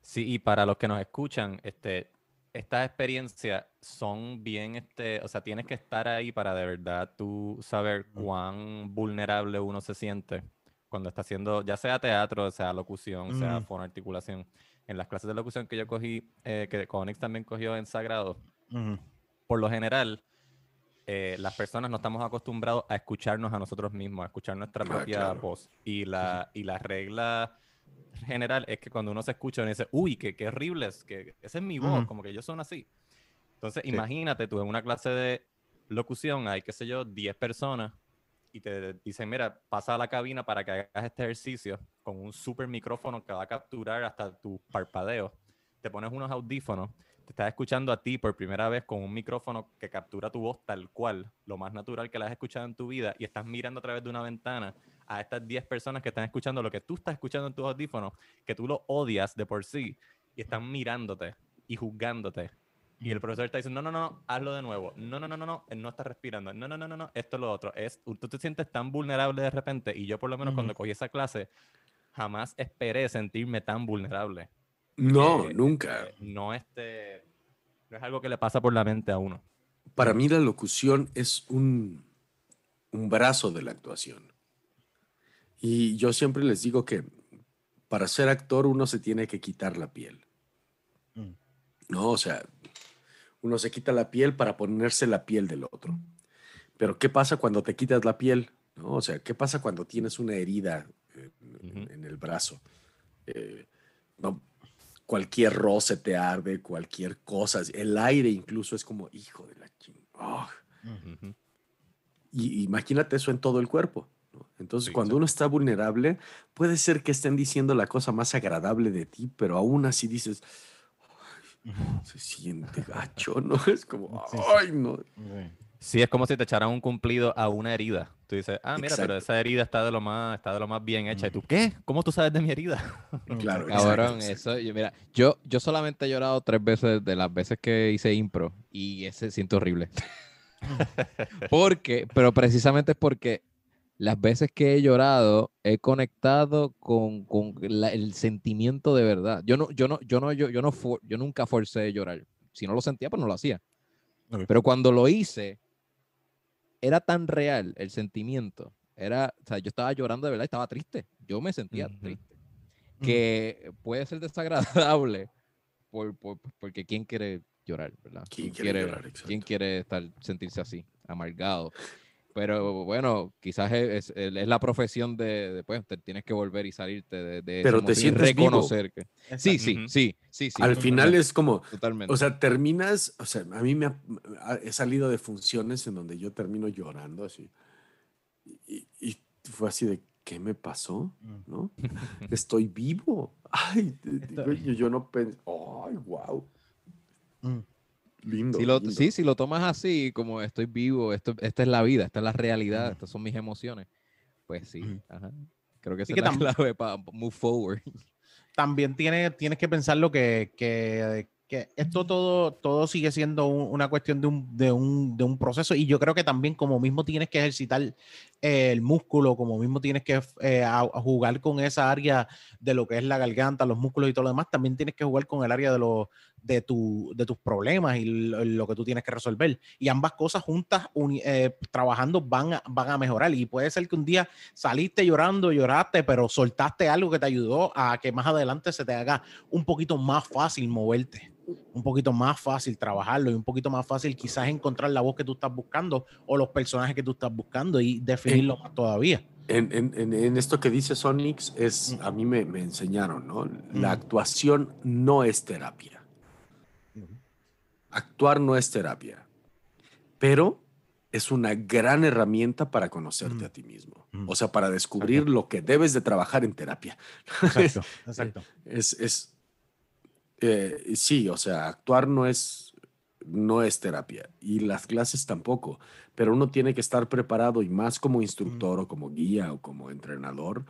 Sí, y para los que nos escuchan, este, estas experiencias son bien, este, o sea, tienes que estar ahí para de verdad tú saber cuán vulnerable uno se siente cuando está haciendo, ya sea teatro, sea locución, sea Ujú. fonoarticulación. En las clases de locución que yo cogí, eh, que Conix también cogió en Sagrado, Ujú. por lo general, eh, las personas no estamos acostumbrados a escucharnos a nosotros mismos, a escuchar nuestra Ah, propia claro. voz. Y la, y la regla general es que cuando uno se escucha, uno dice, uy, qué, qué horrible es, que esa es mi voz, Ujú. como que yo son así. Entonces, imagínate tú en una clase de locución, hay, qué sé yo, 10 personas y te dicen, mira, pasa a la cabina para que hagas este ejercicio con un super micrófono que va a capturar hasta tus parpadeos. Te pones unos audífonos, te estás escuchando a ti por primera vez con un micrófono que captura tu voz tal cual, lo más natural que la has escuchado en tu vida, y estás mirando a través de una ventana a estas 10 personas que están escuchando lo que tú estás escuchando en tus audífonos, que tú lo odias de por sí, y están mirándote y juzgándote. Y el profesor está diciendo, no, no, no, hazlo de nuevo. No, no, no, no, no, él no está respirando. No, no, no, no, no, esto es lo otro. Es, tú te sientes tan vulnerable de repente, y yo por lo menos cuando cogí esa clase, jamás esperé sentirme tan vulnerable. no, Eh, nunca. Eh, no, este, no es algo que le pasa por la mente a uno. Para mí la locución es un, un brazo de la actuación. Y yo siempre les digo que para ser actor uno se tiene que quitar la piel. Mm. No, o sea, uno se quita la piel para ponerse la piel del otro. Pero ¿qué pasa cuando te quitas la piel? ¿No? O sea, ¿qué pasa cuando tienes una herida en, el brazo? Eh, no, cualquier roce te arde, cualquier cosa. El aire incluso es como, hijo de la chingada. Y imagínate eso en todo el cuerpo. Entonces, Sí, cuando sí. uno está vulnerable, puede ser que estén diciendo la cosa más agradable de ti, pero aún así dices, "Ay, se siente gacho, ¿no? Es como, ay, no. Sí. Sí, es como si te echaran un cumplido a una herida. Tú dices, ah, mira, pero Exacto. esa herida está de lo más, está de lo más bien hecha. ¿Y tú qué? ¿Cómo tú sabes de mi herida? Claro, Cabrón, exacto, eso, yo, mira, yo, yo solamente he llorado tres veces de las veces que hice impro y ese siento horrible. porque, pero precisamente es porque las veces que he llorado he conectado con, con la- el sentimiento de verdad. Yo no, yo no, yo no, yo, yo no, for- yo nunca forcé llorar. Si no lo sentía, pues no lo hacía. Pero cuando lo hice, era tan real el sentimiento. Era, o sea, yo estaba llorando de verdad, estaba triste. Yo me sentía Ujú. triste. Que puede ser desagradable por, por- porque quién quiere llorar, ¿verdad? ¿Quién quiere llorar? ¿Quién quiere estar, sentirse así, amargado? Pero bueno, quizás es, es- es la profesión de, de, pues, te tienes que volver y salirte de, de Pero te sientes vivo. reconocer que... Sí, sí, Ujú. sí, sí, sí. Al final es como, Totalmente. o sea, terminas, o sea, a mí me ha, he salido de funciones en donde yo termino llorando así. Y, y fue así de, ¿qué me pasó? Mm. ¿No? Estoy vivo. Ay, digo, yo, yo no pensé, ay, wow. Mm. Lindo. Si lo, lindo. sí, si lo tomas así, como estoy vivo, esto, esta es la vida, esta es la realidad, estas son mis emociones, pues sí, ajá. creo que esa Sí es que la clave para move forward. también tiene, tienes que pensar lo que, que, que esto todo, todo sigue siendo un- una cuestión de un, de, un, de un proceso y yo creo que también como mismo tienes que ejercitar eh, el músculo, como mismo tienes que eh, a- a jugar con esa área de lo que es la garganta, los músculos y todo lo demás, también tienes que jugar con el área de, los de, tu, de tus problemas y lo, lo que tú tienes que resolver. Y ambas cosas juntas, uni- eh, trabajando, van a, van a mejorar. Y puede ser que un día saliste llorando, lloraste, pero soltaste algo que te ayudó a que más adelante se te haga un poquito más fácil moverte, un poquito más fácil trabajarlo y un poquito más fácil quizás encontrar la voz que tú estás buscando o los personajes que tú estás buscando y definirlo más todavía. En, en- en- esto que dice Sonix, es, Mm. a mí me, me enseñaron, ¿no? La actuación no es terapia. Actuar no es terapia, pero es una gran herramienta para conocerte Mm. a ti mismo. Mm. O sea, para descubrir lo que debes de trabajar en terapia. Exacto, exacto. Es, es eh, sí, o sea, actuar no es, no es terapia y las clases tampoco, pero uno tiene que estar preparado y más como instructor o como guía o como entrenador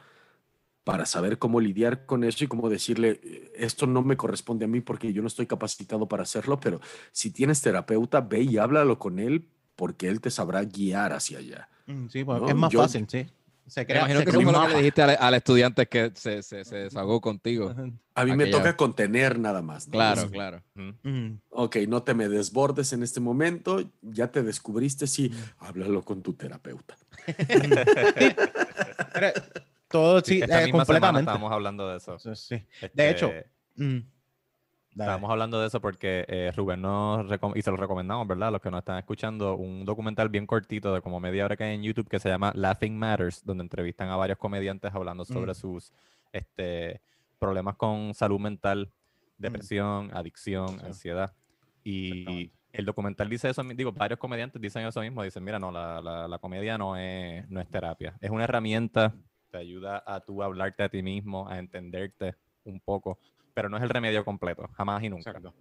para saber cómo lidiar con eso y cómo decirle, "Eh, esto no me corresponde a mí porque yo no estoy capacitado para hacerlo, pero si tienes terapeuta, ve y háblalo con él porque él te sabrá guiar hacia allá. Mm, Sí, pues, No, es más yo- fácil, sí. Se Me crea, imagino se que eso fue lo que le dijiste al, al estudiante que se, se, se desahogó contigo. A mí me Aquella- toca contener nada más. ¿no? Claro, claro. Mm. Ok, no te me desbordes en este momento, ya te descubriste, sí, háblalo con tu terapeuta. Pero Todo, sí, Esta eh, misma completamente. estábamos hablando de eso. Sí, sí. Este, De hecho, Mm. Estábamos hablando de eso porque eh, Rubén nos y se lo recomendamos, ¿verdad? Los que nos están escuchando, un documental bien cortito de como media hora que hay en YouTube que se llama Laughing Matters, donde entrevistan a varios comediantes hablando sobre Mm. sus este, problemas con salud mental, depresión, adicción, Sí. ansiedad. Y el documental dice eso, digo, varios comediantes dicen eso mismo, dicen, mira, no, la, la- la comedia no es, no es terapia, es una herramienta, te ayuda a tú hablarte a ti mismo, a entenderte un poco, pero no es el remedio completo, jamás y nunca. Exacto.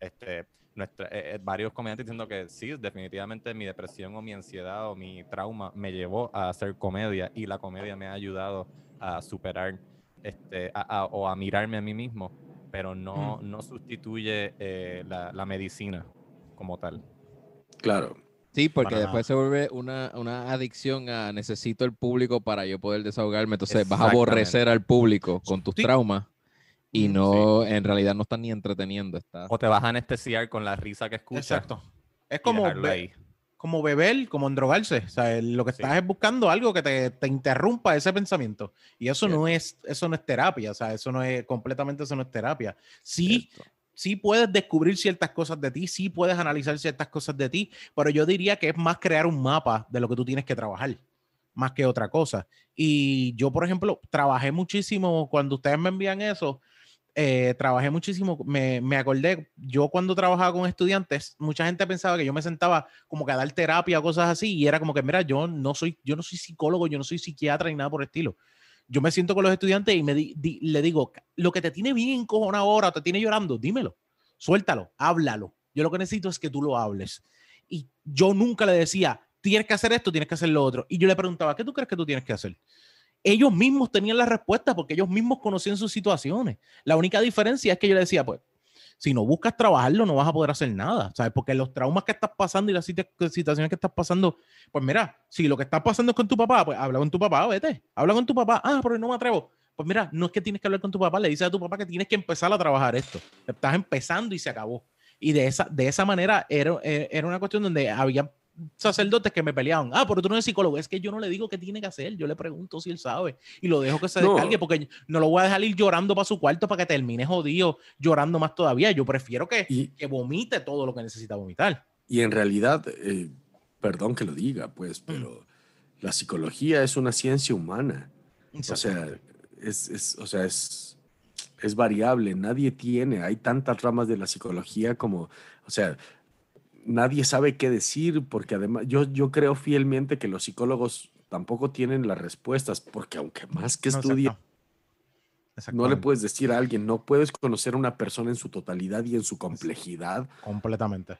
Este, nuestra, eh, eh, varios comediantes diciendo que sí, definitivamente mi depresión o mi ansiedad o mi trauma me llevó a hacer comedia y la comedia me ha ayudado a superar este, a- a- o a mirarme a mí mismo, pero no, no sustituye eh, la, la medicina como tal. Claro. Sí, porque Para después se vuelve una, una adicción a necesito el público para yo poder desahogarme. Entonces vas a aborrecer al público con tus Sí. traumas y Mm, no, en realidad no estás ni entreteniendo. Estás... O te vas a anestesiar con la risa que escuchas. Exacto. Es como, dejarlo be- ahí. como beber, como endrogarse. O sea, lo que Sí. estás es buscando algo que te, te interrumpa ese pensamiento. Y eso no es, eso no es terapia. O sea, eso no es, completamente eso no es terapia. Sí, Cierto. Sí puedes descubrir ciertas cosas de ti, sí puedes analizar ciertas cosas de ti, pero yo diría que es más crear un mapa de lo que tú tienes que trabajar, más que otra cosa. Y yo, por ejemplo, trabajé muchísimo cuando ustedes me envían eso. eh, trabajé muchísimo, me, me acordé, yo cuando trabajaba con estudiantes, mucha gente pensaba que yo me sentaba como que a dar terapia cosas así, y era como que, mira, yo no soy, yo no soy psicólogo, yo no soy psiquiatra ni nada por el estilo. Yo me siento con los estudiantes y me di- di- le digo, lo que te tiene bien encojonado ahora, te tiene llorando, dímelo, suéltalo, háblalo. Yo lo que necesito es que tú lo hables. Y yo nunca le decía, tienes que hacer esto, tienes que hacer lo otro. Y yo le preguntaba, ¿qué tú crees que tú tienes que hacer? Ellos mismos tenían la respuesta porque ellos mismos conocían sus situaciones. La única diferencia es que yo le decía, pues, si no buscas trabajarlo, no vas a poder hacer nada, ¿sabes? Porque los traumas que estás pasando y las situ- situaciones que estás pasando, pues mira, si lo que estás pasando es con tu papá, pues habla con tu papá, vete, habla con tu papá, ah, pero no me atrevo. Pues mira, no es que tienes que hablar con tu papá, le dices a tu papá que tienes que empezar a trabajar esto. Estás empezando y se acabó. Y de esa, de esa manera era, era era una cuestión donde había sacerdotes que me peleaban. Ah, pero tú no eres psicólogo. Es que yo no le digo qué tiene que hacer. Yo le pregunto si él sabe. Y lo dejo que se No. descargue porque no lo voy a dejar ir llorando para su cuarto para que termine jodido, llorando más todavía. Yo prefiero que, Y, que vomite todo lo que necesita vomitar. y en realidad, eh, perdón que lo diga, Mm. pues, pero la psicología es una ciencia humana. O sea, es, es- o sea, es, es variable. Nadie tiene, hay tantas ramas de la psicología como, o sea, nadie sabe qué decir, porque además yo, yo creo fielmente que los psicólogos tampoco tienen las respuestas, porque aunque más que No, estudien, no le puedes decir a alguien, no puedes conocer a una persona en su totalidad y en su complejidad Completamente.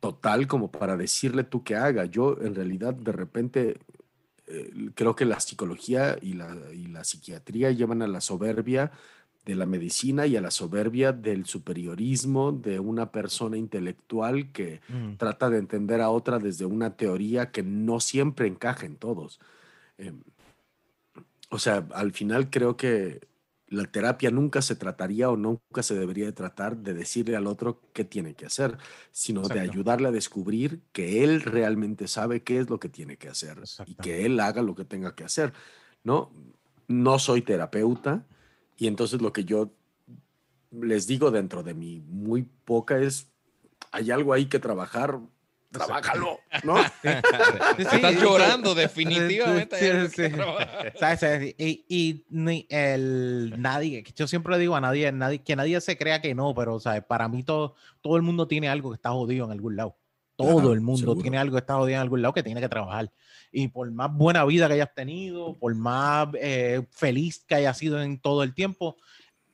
Total como para decirle tú qué haga. Yo en realidad de repente eh, creo que la psicología y la, y la psiquiatría llevan a la soberbia de la medicina y a la soberbia del superiorismo de una persona intelectual que Mm. trata de entender a otra desde una teoría que no siempre encaja en todos. Em, o sea, al final creo que la terapia nunca se trataría o nunca se debería de tratar de decirle al otro qué tiene que hacer, sino de ayudarle a descubrir que él realmente sabe qué es lo que tiene que hacer y que él haga lo que tenga que hacer. No, no soy terapeuta y entonces lo que yo les digo dentro de mi muy poca es, hay algo ahí que trabajar, trabájalo, ¿no? Estás llorando, definitivamente. Sí, sí, sí. ¿Sabes? ¿Sabes? Y, y ni el nadie, yo siempre le digo a nadie, nadie, que nadie se crea que no, pero ¿sabes? para mí todo, todo el mundo tiene algo que está jodido en algún lado. Todo el mundo seguro. tiene algo que está jodido en algún lado que tiene que trabajar. Y por más buena vida que hayas tenido, por más eh, feliz que hayas sido en todo el tiempo,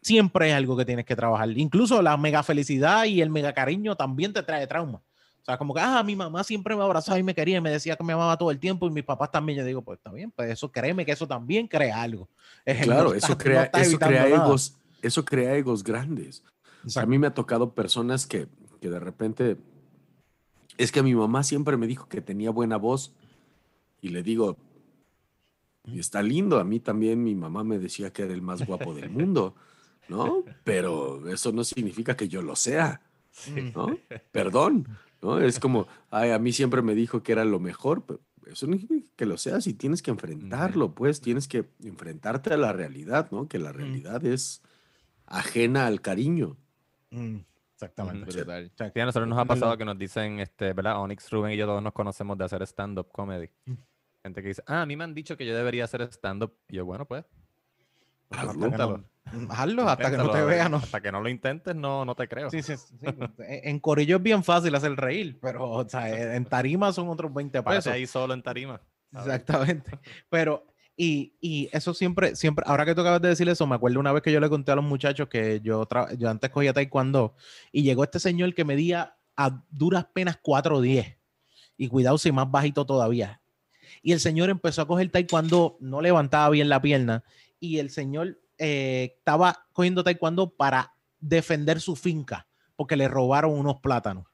siempre es algo que tienes que trabajar. Incluso la mega felicidad y el mega cariño también te trae trauma. O sea, como que, ah, mi mamá siempre me abrazaba y me quería y me decía que me amaba todo el tiempo y mis papás también. Yo digo, pues está bien, pues eso créeme que eso también crea algo. Eh, Claro, no eso estás- no crea, estás eso crea egos, eso crea egos grandes. O sea, a mí me ha tocado personas que, que de repente, es que mi mamá siempre me dijo que tenía buena voz y le digo, y está lindo, a mí también mi mamá me decía que era el más guapo del mundo, ¿no? Pero eso no significa que yo lo sea, ¿no? Perdón, ¿no? Es como, ay, a mí siempre me dijo que era lo mejor, pero eso no significa que lo seas y tienes que enfrentarlo, pues tienes que enfrentarte a la realidad, ¿no? Que la realidad es ajena al cariño. Mm, exactamente. Brutal. Sí, a nosotros nos ha pasado que nos dicen, este, ¿verdad? Onyx, Rubén y yo todos nos conocemos de hacer stand-up comedy. Mm. Gente que dice, ah, a mí me han dicho que yo debería hacer stand-up. Y yo, bueno, pues, hasta que inténtalo. no- hazlo hasta que no te vean. ¿no? Hasta que no lo intentes, no, no te creo. Sí, sí, sí. En en Corillo es bien fácil hacer reír, pero o sea, en tarima son otros 20 Párate pesos. ahí solo en tarima. Exactamente. Pero, y, eso siempre, siempre, ahora que tú acabas de decir eso, me acuerdo una vez que yo le conté a los muchachos que yo, yo antes cogía taekwondo y llegó este señor que medía a duras penas 4'10 y cuidado si más bajito todavía. Y el señor empezó a coger taekwondo, no levantaba bien la pierna y el señor eh, estaba cogiendo taekwondo para defender su finca porque le robaron unos plátanos.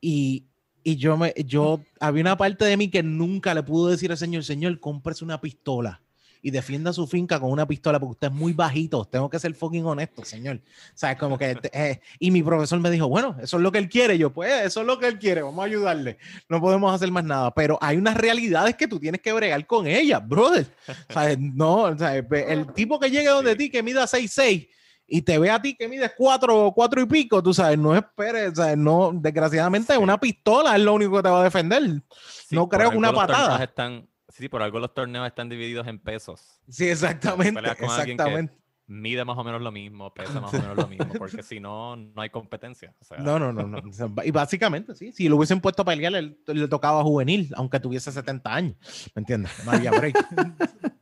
Y, y yo me, yo, había una parte de mí que nunca le pudo decir al señor, señor, cómprese una pistola y defienda su finca con una pistola porque usted es muy bajito. Tengo que ser fucking honesto, señor. Sea, como que, eh, y mi profesor me dijo, bueno, eso es lo que él quiere. Yo, pues, eso es lo que él quiere, vamos a ayudarle. No podemos hacer más nada, pero hay unas realidades que tú tienes que bregar con ellas, brother. Sea, no, sea, el tipo que llegue donde ti, que mida 6'6", y te ve a ti que mides cuatro, cuatro y pico, tú sabes, no esperes, sea, no, desgraciadamente una pistola es lo único que te va a defender. Sí, no creo que una patada. Están, sí, sí, por algo los torneos están divididos en pesos. Sí, exactamente, exactamente. Mide más o menos lo mismo, pesa más o menos lo mismo, porque si no, no hay competencia. O sea, No, no, no, no. Y básicamente, sí, si lo hubiesen puesto a pelear, le, le tocaba juvenil, aunque tuviese 70 años. ¿Me entiendes? No había break.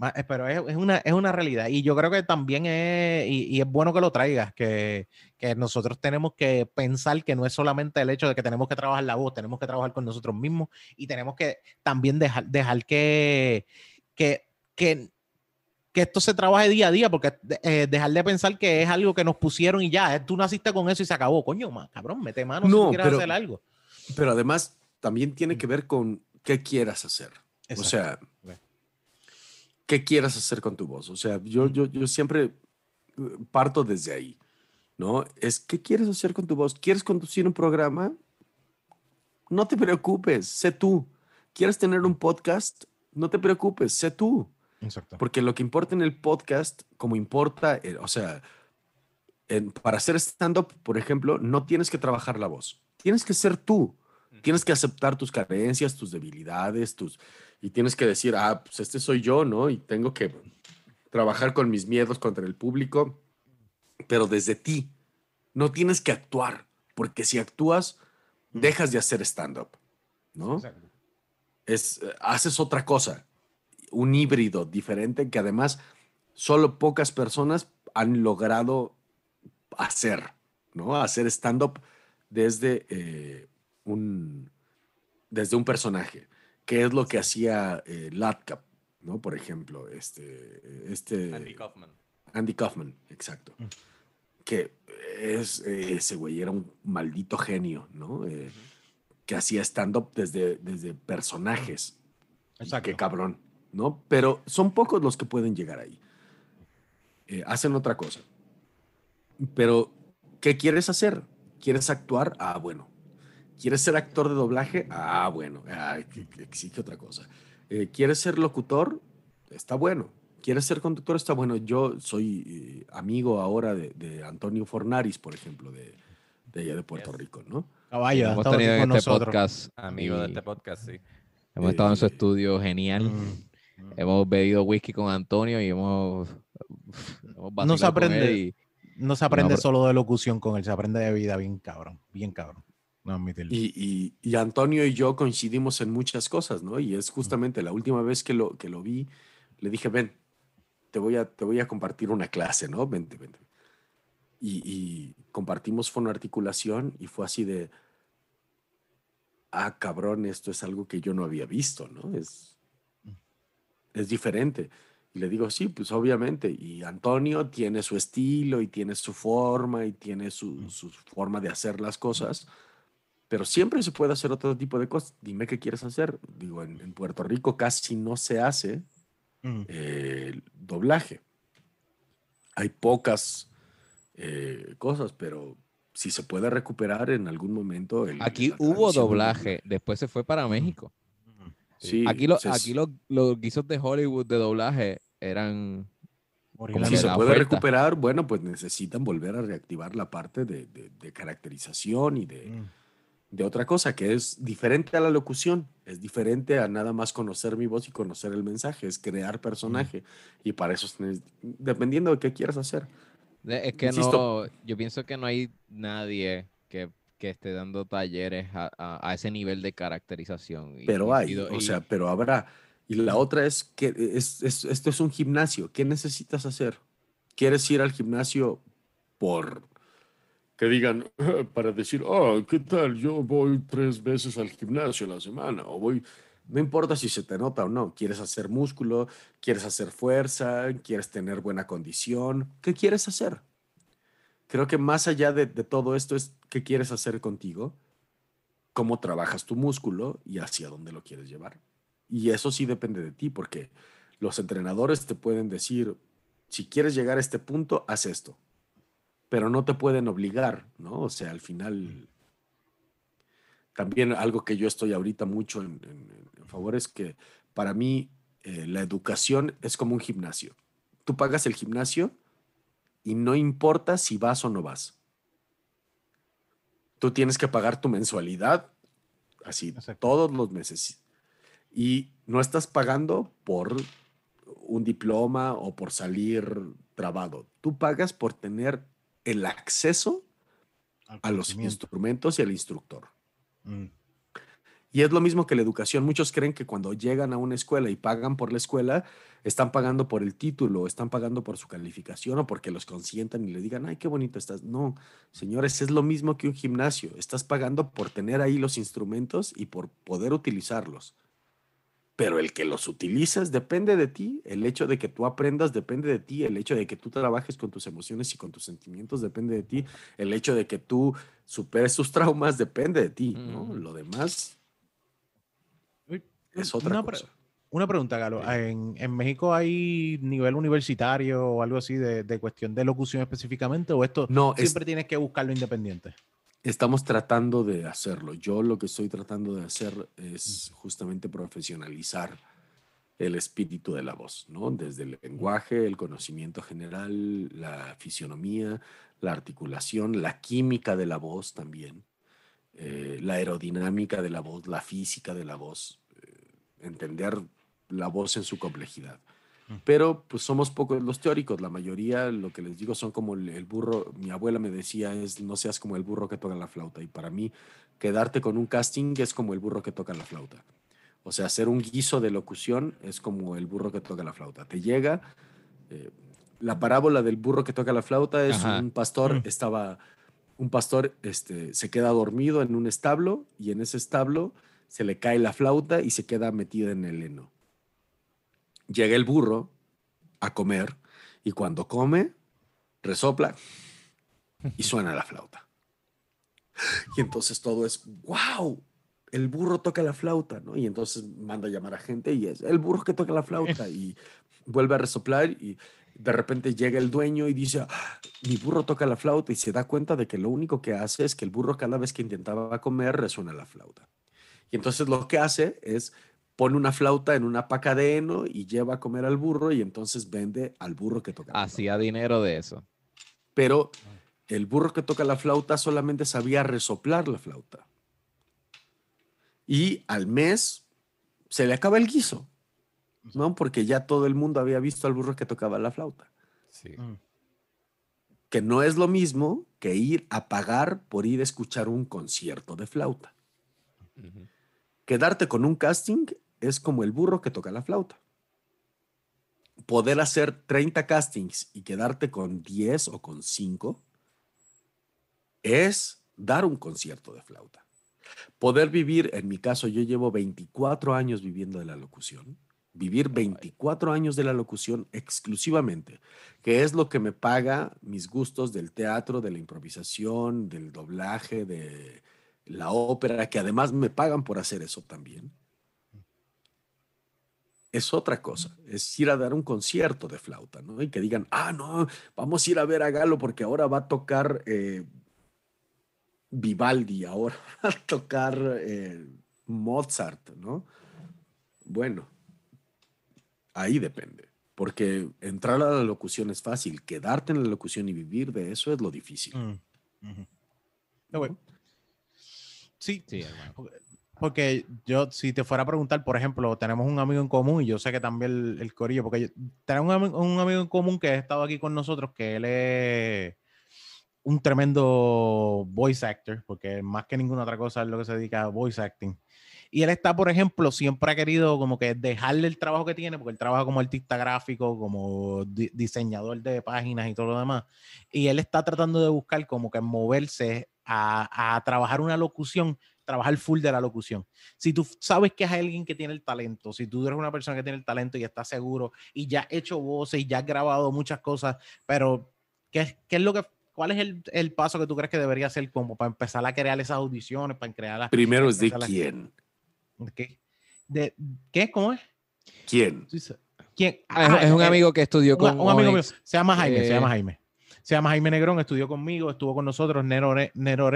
Ah, eh, Pero es, es una, es una realidad. Y yo creo que también es, y, y es bueno que lo traigas, que, que nosotros tenemos que pensar que no es solamente el hecho de que tenemos que trabajar la voz, tenemos que trabajar con nosotros mismos y tenemos que también dejar, dejar que, que, que, que esto se trabaje día a día, porque eh, dejar de pensar que es algo que nos pusieron y ya, eh, tú naciste con eso y se acabó. Coño, ma, cabrón, mete mano si No, tú quieres pero- hacer algo. Pero además también tiene que ver con qué quieras hacer. O Exacto. sea, Ok. Qué quieras hacer con tu voz. O sea, yo, yo, yo siempre eh, parto desde ahí, ¿no? Es qué quieres hacer con tu voz. ¿Quieres conducir un programa? No te preocupes, sé tú. ¿Quieres tener un podcast? No te preocupes, sé tú. Exacto. Porque lo que importa en el podcast, como importa, eh, o sea, en- para hacer stand-up, por ejemplo, no tienes que trabajar la voz. Tienes que ser tú. Tienes que aceptar tus carencias, tus debilidades, tus... Y tienes que decir, ah, pues este soy yo, ¿no? Y tengo que trabajar con mis miedos contra el público, pero desde ti. No tienes que actuar, porque si actúas, dejas de hacer stand-up, ¿no? Exacto. es, haces otra cosa, un híbrido diferente que además solo pocas personas han logrado hacer, ¿no? Hacer stand-up desde, eh, un, desde un personaje, que es lo que hacía eh, Latka, ¿no? Por ejemplo, este, este Andy Kaufman. Andy Kaufman, exacto. Mm. Que es, eh, ese güey era un maldito genio, ¿no? Eh, Que hacía stand-up desde, desde personajes. Exacto. Qué cabrón, ¿no? Pero son pocos los que pueden llegar ahí. Eh, hacen otra cosa. Pero, ¿qué quieres hacer? ¿Quieres actuar? Ah, bueno. ¿Quieres ser actor de doblaje? Ah, bueno. Ah, exige otra cosa. Eh, ¿Quieres ser locutor? Está bueno. ¿Quieres ser conductor? Está bueno. Yo soy eh, amigo ahora de, de Antonio Fornaris, por ejemplo, de, de allá de Puerto Yes. Rico, ¿no? Caballo, hemos tenido en este nosotros. podcast. Amigo de este podcast, sí. Hemos estado en su estudio genial. Mm. Hemos bebido whisky con Antonio y hemos. hemos No se vacilado con él aprende. y- No se aprende solo de locución con él, se aprende de vida bien cabrón, bien cabrón. No admitirlo. Y, y- y Antonio y yo coincidimos en muchas cosas, ¿no? Y es justamente la última vez que lo, que lo vi, le dije, ven, te voy a, te voy a compartir una clase, ¿no? Vente, vente. Y, y compartimos fonoarticulación y fue así de, ah, cabrón, esto es algo que yo no había visto, ¿no? Es, es diferente. Y le digo, sí, pues obviamente. Y Antonio tiene su estilo y tiene su forma y tiene su, su forma de hacer las cosas, pero siempre se puede hacer otro tipo de cosas. Dime qué quieres hacer. Digo, en, en Puerto Rico casi no se hace Mm. eh, doblaje. Hay pocas eh, cosas, pero si se puede recuperar en algún momento. el- Aquí hubo doblaje, después se fue para México. Sí, aquí lo- se- aquí los, los guisos de Hollywood de doblaje eran. Como Si se puede oferta. recuperar, bueno, pues necesitan volver a reactivar la parte de, de- de caracterización y de, Mm. De otra cosa que es diferente a la locución, es diferente a nada más conocer mi voz y conocer el mensaje, es crear personaje y para eso, dependiendo de qué quieras hacer. Es que Insisto. no. Yo pienso que no hay nadie que, que esté dando talleres a, a- a ese nivel de caracterización. Pero hay, y o sea, pero habrá. Y la otra es que es, es- esto es un gimnasio. ¿Qué necesitas hacer? ¿Quieres ir al gimnasio por que digan, para decir, oh, ¿qué tal? Yo voy tres veces al gimnasio a la semana o voy... No importa si se te nota o no, quieres hacer músculo, quieres hacer fuerza, quieres tener buena condición, ¿qué quieres hacer? Creo que más allá de, de todo esto es qué quieres hacer contigo, cómo trabajas tu músculo y hacia dónde lo quieres llevar. Y eso sí depende de ti, porque los entrenadores te pueden decir, si quieres llegar a este punto, haz esto, pero no te pueden obligar, ¿no? O sea, al final, también algo que yo estoy ahorita mucho en, en- en favor es que para mí eh, la educación es como un gimnasio. Tú pagas el gimnasio y no importa si vas o no vas. Tú tienes que pagar tu mensualidad así Exacto. todos los meses. Y no estás pagando por un diploma o por salir trabado. Tú pagas por tener el acceso a los instrumentos y al instructor. Mm. Y es lo mismo que la educación. Muchos creen que cuando llegan a una escuela y pagan por la escuela, están pagando por el título, están pagando por su calificación o porque los consientan y le digan, ay, qué bonito estás. No, señores, es lo mismo que un gimnasio. Estás pagando por tener ahí los instrumentos y por poder utilizarlos. Pero el que los utilizas depende de ti. El hecho de que tú aprendas depende de ti. El hecho de que tú trabajes con tus emociones y con tus sentimientos depende de ti. El hecho de que tú superes tus traumas depende de ti. ¿no? Ujú. Lo demás es otra una pre- cosa. Una pregunta, Galo. ¿En, en México hay nivel universitario o algo así de, de cuestión de locución específicamente? ¿O esto No, es- siempre tienes que buscarlo independiente? Estamos tratando de hacerlo. Yo lo que estoy tratando de hacer es justamente profesionalizar el espíritu de la voz, ¿no? Desde el lenguaje, el conocimiento general, la fisionomía, la articulación, la química de la voz también, eh, la aerodinámica de la voz, la física de la voz, eh, entender la voz en su complejidad. Pero pues somos pocos los teóricos, la mayoría lo que les digo son como el, el burro, mi abuela me decía es no seas como el burro que toca la flauta y para mí quedarte con un casting es como el burro que toca la flauta. O sea, hacer un guiso de locución es como el burro que toca la flauta. Te llega, eh, la parábola del burro que toca la flauta es Ajá. un pastor, Mm. estaba, un pastor este, se queda dormido en un establo y en ese establo se le cae la flauta y se queda metido en el heno. Llega el burro a comer y cuando come, resopla y suena la flauta. Y entonces todo es, wow, el burro toca la flauta, ¿no? Y entonces manda a llamar a gente y es el burro que toca la flauta y vuelve a resoplar y de repente llega el dueño y dice, "Ah, mi burro toca la flauta y se da cuenta de que lo único que hace es que el burro cada vez que intentaba comer resuena la flauta. Y entonces lo que hace es pone una flauta en una paca de heno y lleva a comer al burro y entonces vende al burro que toca la flauta. Hacía dinero de eso. Pero el burro que toca la flauta solamente sabía resoplar la flauta. Y al mes se le acaba el guiso, ¿no? Porque ya todo el mundo había visto al burro que tocaba la flauta. Sí. Mm. Que no es lo mismo que ir a pagar por ir a escuchar un concierto de flauta. Quedarte con un casting es como el burro que toca la flauta. Poder hacer 30 castings y quedarte con 10 o con 5 es dar un concierto de flauta. Poder vivir, en mi caso, yo llevo 24 años viviendo de la locución. Vivir 24 años de la locución exclusivamente, que es lo que me paga mis gustos del teatro, de la improvisación, del doblaje, de la ópera, que además me pagan por hacer eso también. Es otra cosa, es ir a dar un concierto de flauta, ¿no? Y que digan, ah, no, vamos a ir a ver a Galo porque ahora va a tocar eh, Vivaldi, ahora va a tocar eh, Mozart, ¿no? Bueno, ahí depende, porque entrar a la locución es fácil, quedarte en la locución y vivir de eso es lo difícil. Mm. Ujú. No, güey. Sí, Sí, hermano. Porque yo, si te fuera a preguntar, por ejemplo, tenemos un amigo en común y yo sé que también el, el corillo, porque tenemos un, un amigo en común que ha estado aquí con nosotros, que él es un tremendo voice actor, porque más que ninguna otra cosa es lo que se dedica a voice acting. Y él está, por ejemplo, siempre ha querido como que dejarle el trabajo que tiene, porque él trabaja como artista gráfico, como di- diseñador de páginas y todo lo demás. Y él está tratando de buscar como que moverse a, a trabajar una locución, trabajar full de la locución. Si tú sabes que es alguien que tiene el talento, si tú eres una persona que tiene el talento y estás seguro y ya has hecho voces y ya has grabado muchas cosas, pero ¿qué, es- qué es lo que, cuál es el, el paso que tú crees que debería hacer como para empezar a crear esas audiciones, para crear las... Primero es de quién. ¿Qué? De, ¿qué? ¿Cómo es? ¿Quién? Ah, es- es, un eh, amigo que estudió con un amigo mío, Onyx. se llama Jaime, se eh, llama Jaime. Se llama Jaime Negrón, estudió conmigo, estuvo con nosotros, Nero, Re- Nero.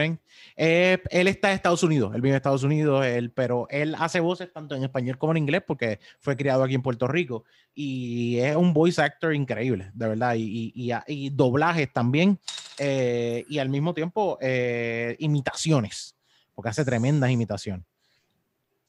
Eh, él está en Estados Unidos, él vive en Estados Unidos, él, pero él hace voces tanto en español como en inglés porque fue criado aquí en Puerto Rico y es un voice actor increíble, de verdad, y, y, y- y doblajes también eh, y al mismo tiempo eh, imitaciones, porque hace tremendas imitaciones.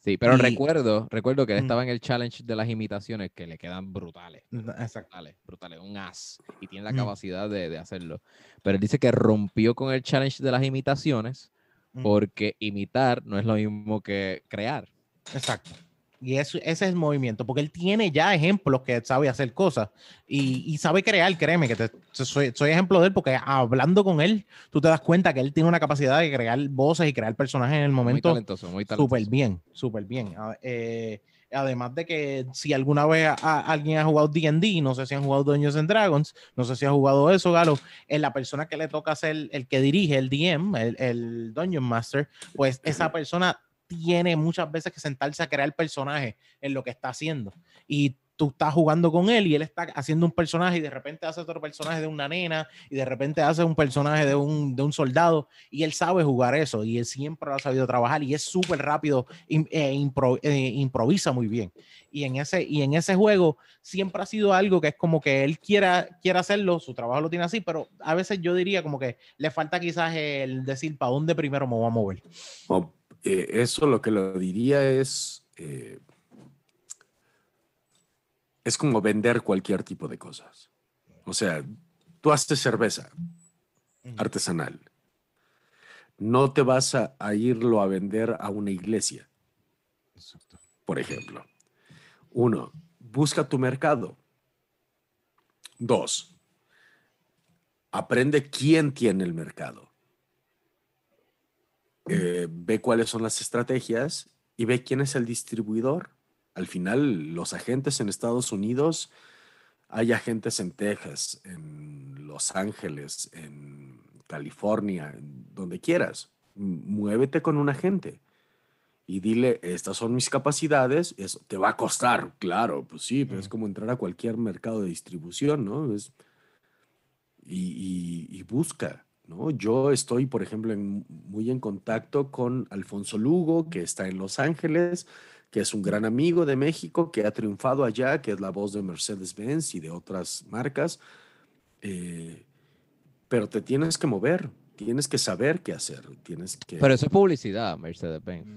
Sí, pero Y- recuerdo, recuerdo que él Mm. estaba en el challenge de las imitaciones que le quedan brutales. Exacto. brutales, brutales, un as y tiene la Mm. capacidad de, de hacerlo. Pero él dice que rompió con el challenge de las imitaciones Mm. porque imitar no es lo mismo que crear. Exacto. Y eso, ese es el movimiento, porque él tiene ya ejemplos que sabe hacer cosas y, y sabe crear, créeme, que te- soy, soy ejemplo de él, porque hablando con él, tú te das cuenta que él tiene una capacidad de crear voces y crear personajes en el Muy momento talentoso, muy talentoso. súper bien, súper bien. Eh, además de que si alguna vez a- a- alguien ha jugado D&D, no sé si han jugado Dungeons and Dragons, no sé si ha jugado eso, Galo, es la persona que le toca ser el que dirige, el DM, el, el Dungeon Master, pues esa persona tiene muchas veces que sentarse a crear personajes en lo que está haciendo. Y tú estás jugando con él y él está haciendo un personaje y de repente hace otro personaje de una nena y de repente hace un personaje de un, de un soldado y él sabe jugar eso y él siempre lo ha sabido trabajar y es súper rápido, eh, improvisa muy bien. Y en, ese, y en ese juego siempre ha sido algo que es como que él quiera, quiera hacerlo, su trabajo lo tiene así, pero a veces yo diría como que le falta quizás el decir para dónde primero me voy a mover. Eh, eso lo que lo diría es, eh, es como vender cualquier tipo de cosas. O sea, tú haces cerveza artesanal. No te vas a, a irlo a vender a una iglesia, por ejemplo. Uno, busca tu mercado. Dos, aprende quién tiene el mercado. Eh, ve cuáles son las estrategias y ve quién es el distribuidor. Al final, los agentes en Estados Unidos, hay agentes en Texas, en Los Ángeles, en California, donde quieras. Muévete con un agente y dile, estas son mis capacidades, eso te va a costar, claro, pues sí, pero es como entrar a cualquier mercado de distribución, ¿no? Es, y, y- y busca, ¿no? Yo estoy, por ejemplo, en- muy en contacto con Alfonso Lugo, que está en Los Ángeles, que es un gran amigo de México, que ha triunfado allá, que es la voz de Mercedes-Benz y de otras marcas. eh, pero te tienes que mover, tienes que saber qué hacer, tienes que... Pero eso es publicidad, Mercedes-Benz.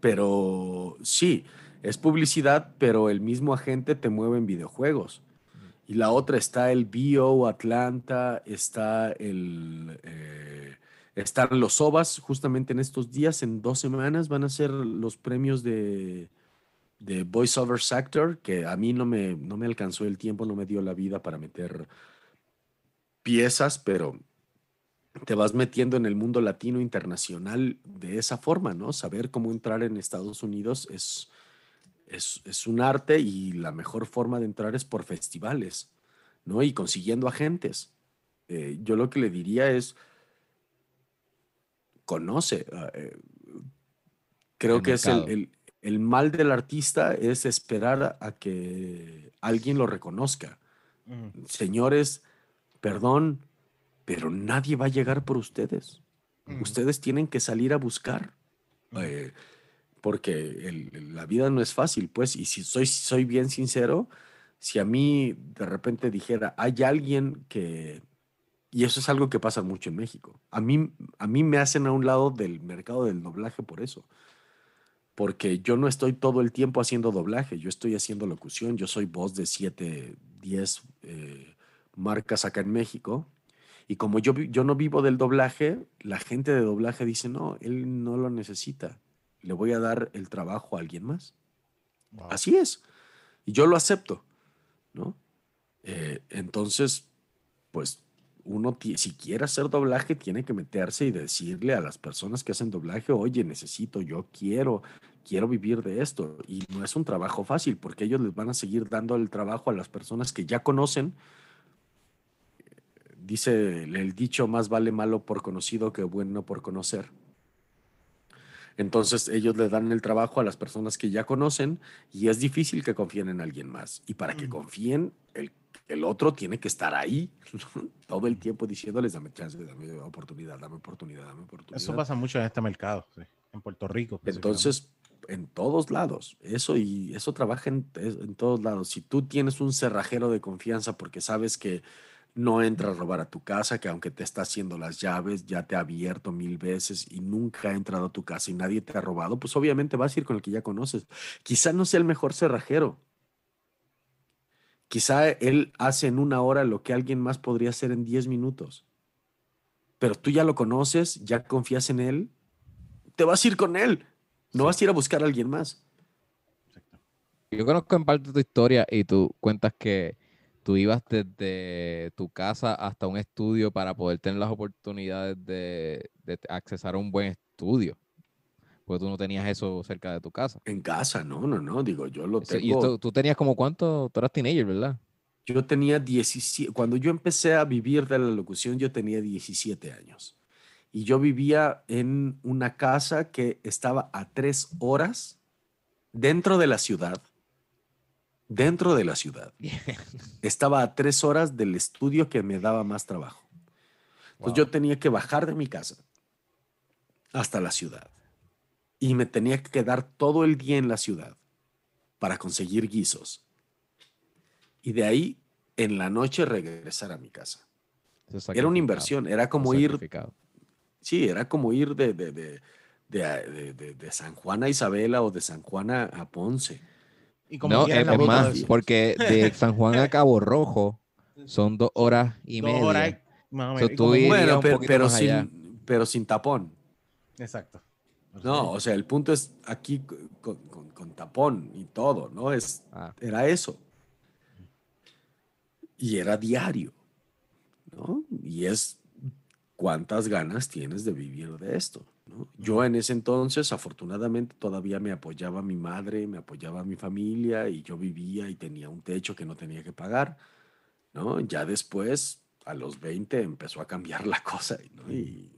Pero sí, es publicidad, pero el mismo agente te mueve en videojuegos. Y la otra está el BO Atlanta, está el... eh, están los OVAs justamente en estos días, en dos semanas van a ser los premios de, de Voice Over Actor, que a mí no me, no me alcanzó el tiempo, no me dio la vida para meter piezas, pero te vas metiendo en el mundo latino internacional de esa forma, ¿no? Saber cómo entrar en Estados Unidos es, es, es un arte y la mejor forma de entrar es por festivales, ¿no? Y consiguiendo agentes. Eh, yo lo que le diría es, conoce. ah, eh, creo El que es el, el- el mal del artista es esperar a que alguien lo reconozca. Señores, perdón, pero nadie va a llegar por ustedes. Ustedes tienen que salir a buscar. eh, porque el- la vida no es fácil, pues, y si soy, soy bien sincero, si a mí de repente dijera, hay alguien que, y eso es algo que pasa mucho en México, a mí, a mí me hacen a un lado del mercado del doblaje por eso, porque yo no estoy todo el tiempo haciendo doblaje, yo estoy haciendo locución, yo soy voz de 7, 10 eh, marcas acá en México. Y como yo, yo no vivo del doblaje, la gente de doblaje dice, no, él no lo necesita. Le voy a dar el trabajo a alguien más. Así es. Y yo lo acepto, ¿no? Eh, entonces, pues uno, si quiere hacer doblaje, tiene que meterse y decirle a las personas que hacen doblaje, oye, necesito, yo quiero, quiero vivir de esto. Y no es un trabajo fácil, porque ellos les van a seguir dando el trabajo a las personas que ya conocen. Dice el dicho, más vale malo por conocido que bueno por conocer. Entonces ellos le dan el trabajo a las personas que ya conocen y es difícil que confíen en alguien más. Y para que confíen, el, el otro tiene que estar ahí todo el tiempo diciéndoles, dame chance, dame oportunidad, dame oportunidad, dame oportunidad. Eso pasa mucho en este mercado, sí, en Puerto Rico. Entonces, en todos lados, eso y eso trabaja en, en todos lados. Si tú tienes un cerrajero de confianza porque sabes que no entra a robar a tu casa, que aunque te está haciendo las llaves, ya te ha abierto mil veces y nunca ha entrado a tu casa y nadie te ha robado, pues obviamente vas a ir con el que ya conoces. Quizá no sea el mejor cerrajero. Quizá él hace en una hora lo que alguien más podría hacer en 10 minutos. Pero tú ya lo conoces, ya confías en él, te vas a ir con él. No vas a ir a buscar a alguien más. Yo conozco en parte tu historia y tú cuentas que tú ibas desde tu casa hasta un estudio para poder tener las oportunidades de, de accesar a un buen estudio. Porque tú no tenías eso cerca de tu casa. En casa, no, no, no. Digo, yo lo tengo. Y esto- tú tenías como cuánto, tú eras teenager, ¿verdad? Yo tenía 17. Cuando yo empecé a vivir de la locución, yo tenía 17 años. Y yo vivía en una casa que estaba a tres horas dentro de la ciudad dentro de la ciudad. Estaba a tres horas del estudio que me daba más trabajo. Entonces Wow. yo tenía que bajar de mi casa hasta la ciudad. Y me tenía que quedar todo el día en la ciudad para conseguir guisos. Y de ahí, en la noche, regresar a mi casa. Era una inversión, era como ir, sí, era como ir de, de, de, de, de- de- de San Juan a Isabela o de San Juan a, a Ponce. Y como No, es, la es ruta más, de porque de San Juan a Cabo Rojo son dos horas y Dos media. horas, más o menos, tú Bueno, pero, allá. sin, pero sin tapón. Exacto. No, o sea, el punto es aquí con, con- con tapón y todo, ¿no? Es, Ah, era eso. Y era diario, ¿no? Y es cuántas ganas tienes de vivir de esto, ¿no? Yo en ese entonces, afortunadamente, todavía me apoyaba mi madre, me apoyaba mi familia y yo vivía y tenía un techo que no tenía que pagar, ¿no? Ya después, a los 20, empezó a cambiar la cosa, ¿no? Y,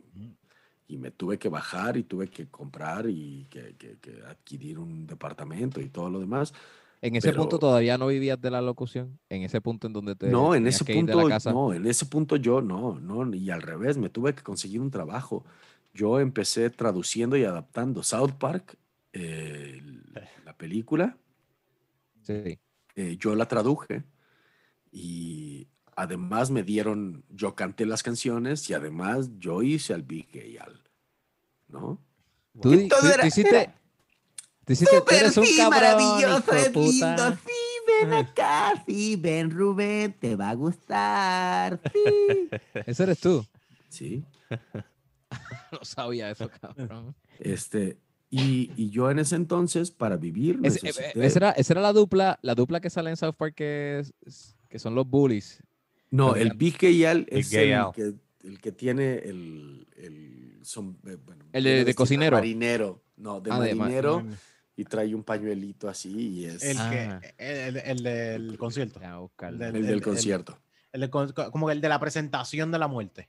y me tuve que bajar y tuve que comprar y que, que- que adquirir un departamento y todo lo demás. En ese punto todavía no vivías de la locución. En ese punto en donde te No, en ese punto, no, en ese punto yo no, no, y al revés, me tuve que conseguir un trabajo. Yo empecé traduciendo y adaptando South Park, eh, la película, Sí. eh, yo la traduje y además me dieron, yo canté las canciones y además yo hice al Big Gay Al, ¿no? Tú, hiciste, tú hiciste- tú eres un sí, cabrón, maravilloso, es puta. lindo. Sí, ven acá, sí, ven Rubén, te va a gustar. Sí. Ese eres tú. Sí. No sabía eso, cabrón. Este, y, y yo en ese entonces, para vivir, Es- eh, necesité- esa, era, esa era la dupla, la dupla que sale en South Park que, es- que son los bullies. No, Pero el mira- Big Gay Al Big es el Al. que, el que tiene el, el, som- eh, bueno, El de- de cocinero. marinero, no, de Ah, de ma- marinero y trae un pañuelito así y es El, Ah. que, el, el- el del concierto. El el- del concierto. el de con- como el de la presentación de la muerte.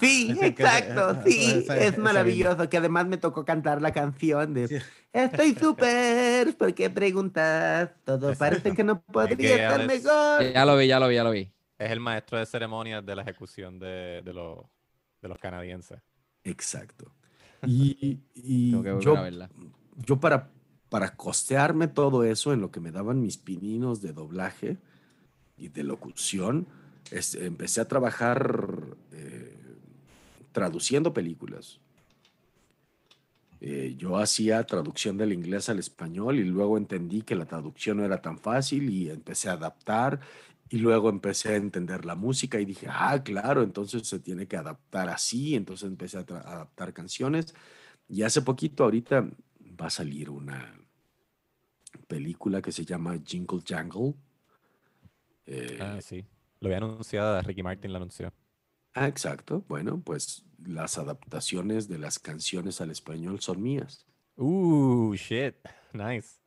Sí, Ese que- exacto, sí, ese- ese es maravilloso, que además me tocó cantar la canción de Sí. Estoy súper, ¿por qué preguntas? Todo parece que no que podría estar Alex- mejor. Ya lo vi, ya lo vi, ya lo vi. Es el maestro de ceremonias de la ejecución de, de, los, de los canadienses. Exacto. Y, y que yo, yo para, para costearme todo eso en lo que me daban mis pininos de doblaje y de locución, es- empecé a trabajar eh, traduciendo películas. Eh, yo hacía traducción del inglés al español y luego entendí que la traducción no era tan fácil y empecé a adaptar y luego empecé a entender la música y dije, ah, claro, entonces se tiene que adaptar así, entonces empecé a adaptar canciones y hace poquito ahorita va a salir una película que se llama Jingle Jangle. Eh, Ah, sí. Lo había anunciado, Ricky Martin lo anunció. Ah, exacto. Bueno, pues las adaptaciones de las canciones al español son mías, Uh, shit. Nice.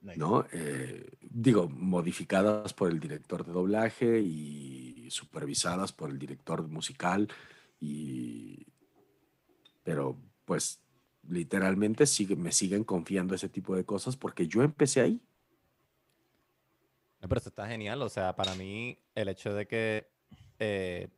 Nice. ¿no? Eh, digo, modificadas por el director de doblaje y supervisadas por el director musical y... Pero, pues, literalmente sigue, me siguen confiando ese tipo de cosas porque yo empecé ahí. No, pero eso está genial. O sea, para mí, el hecho de que eh,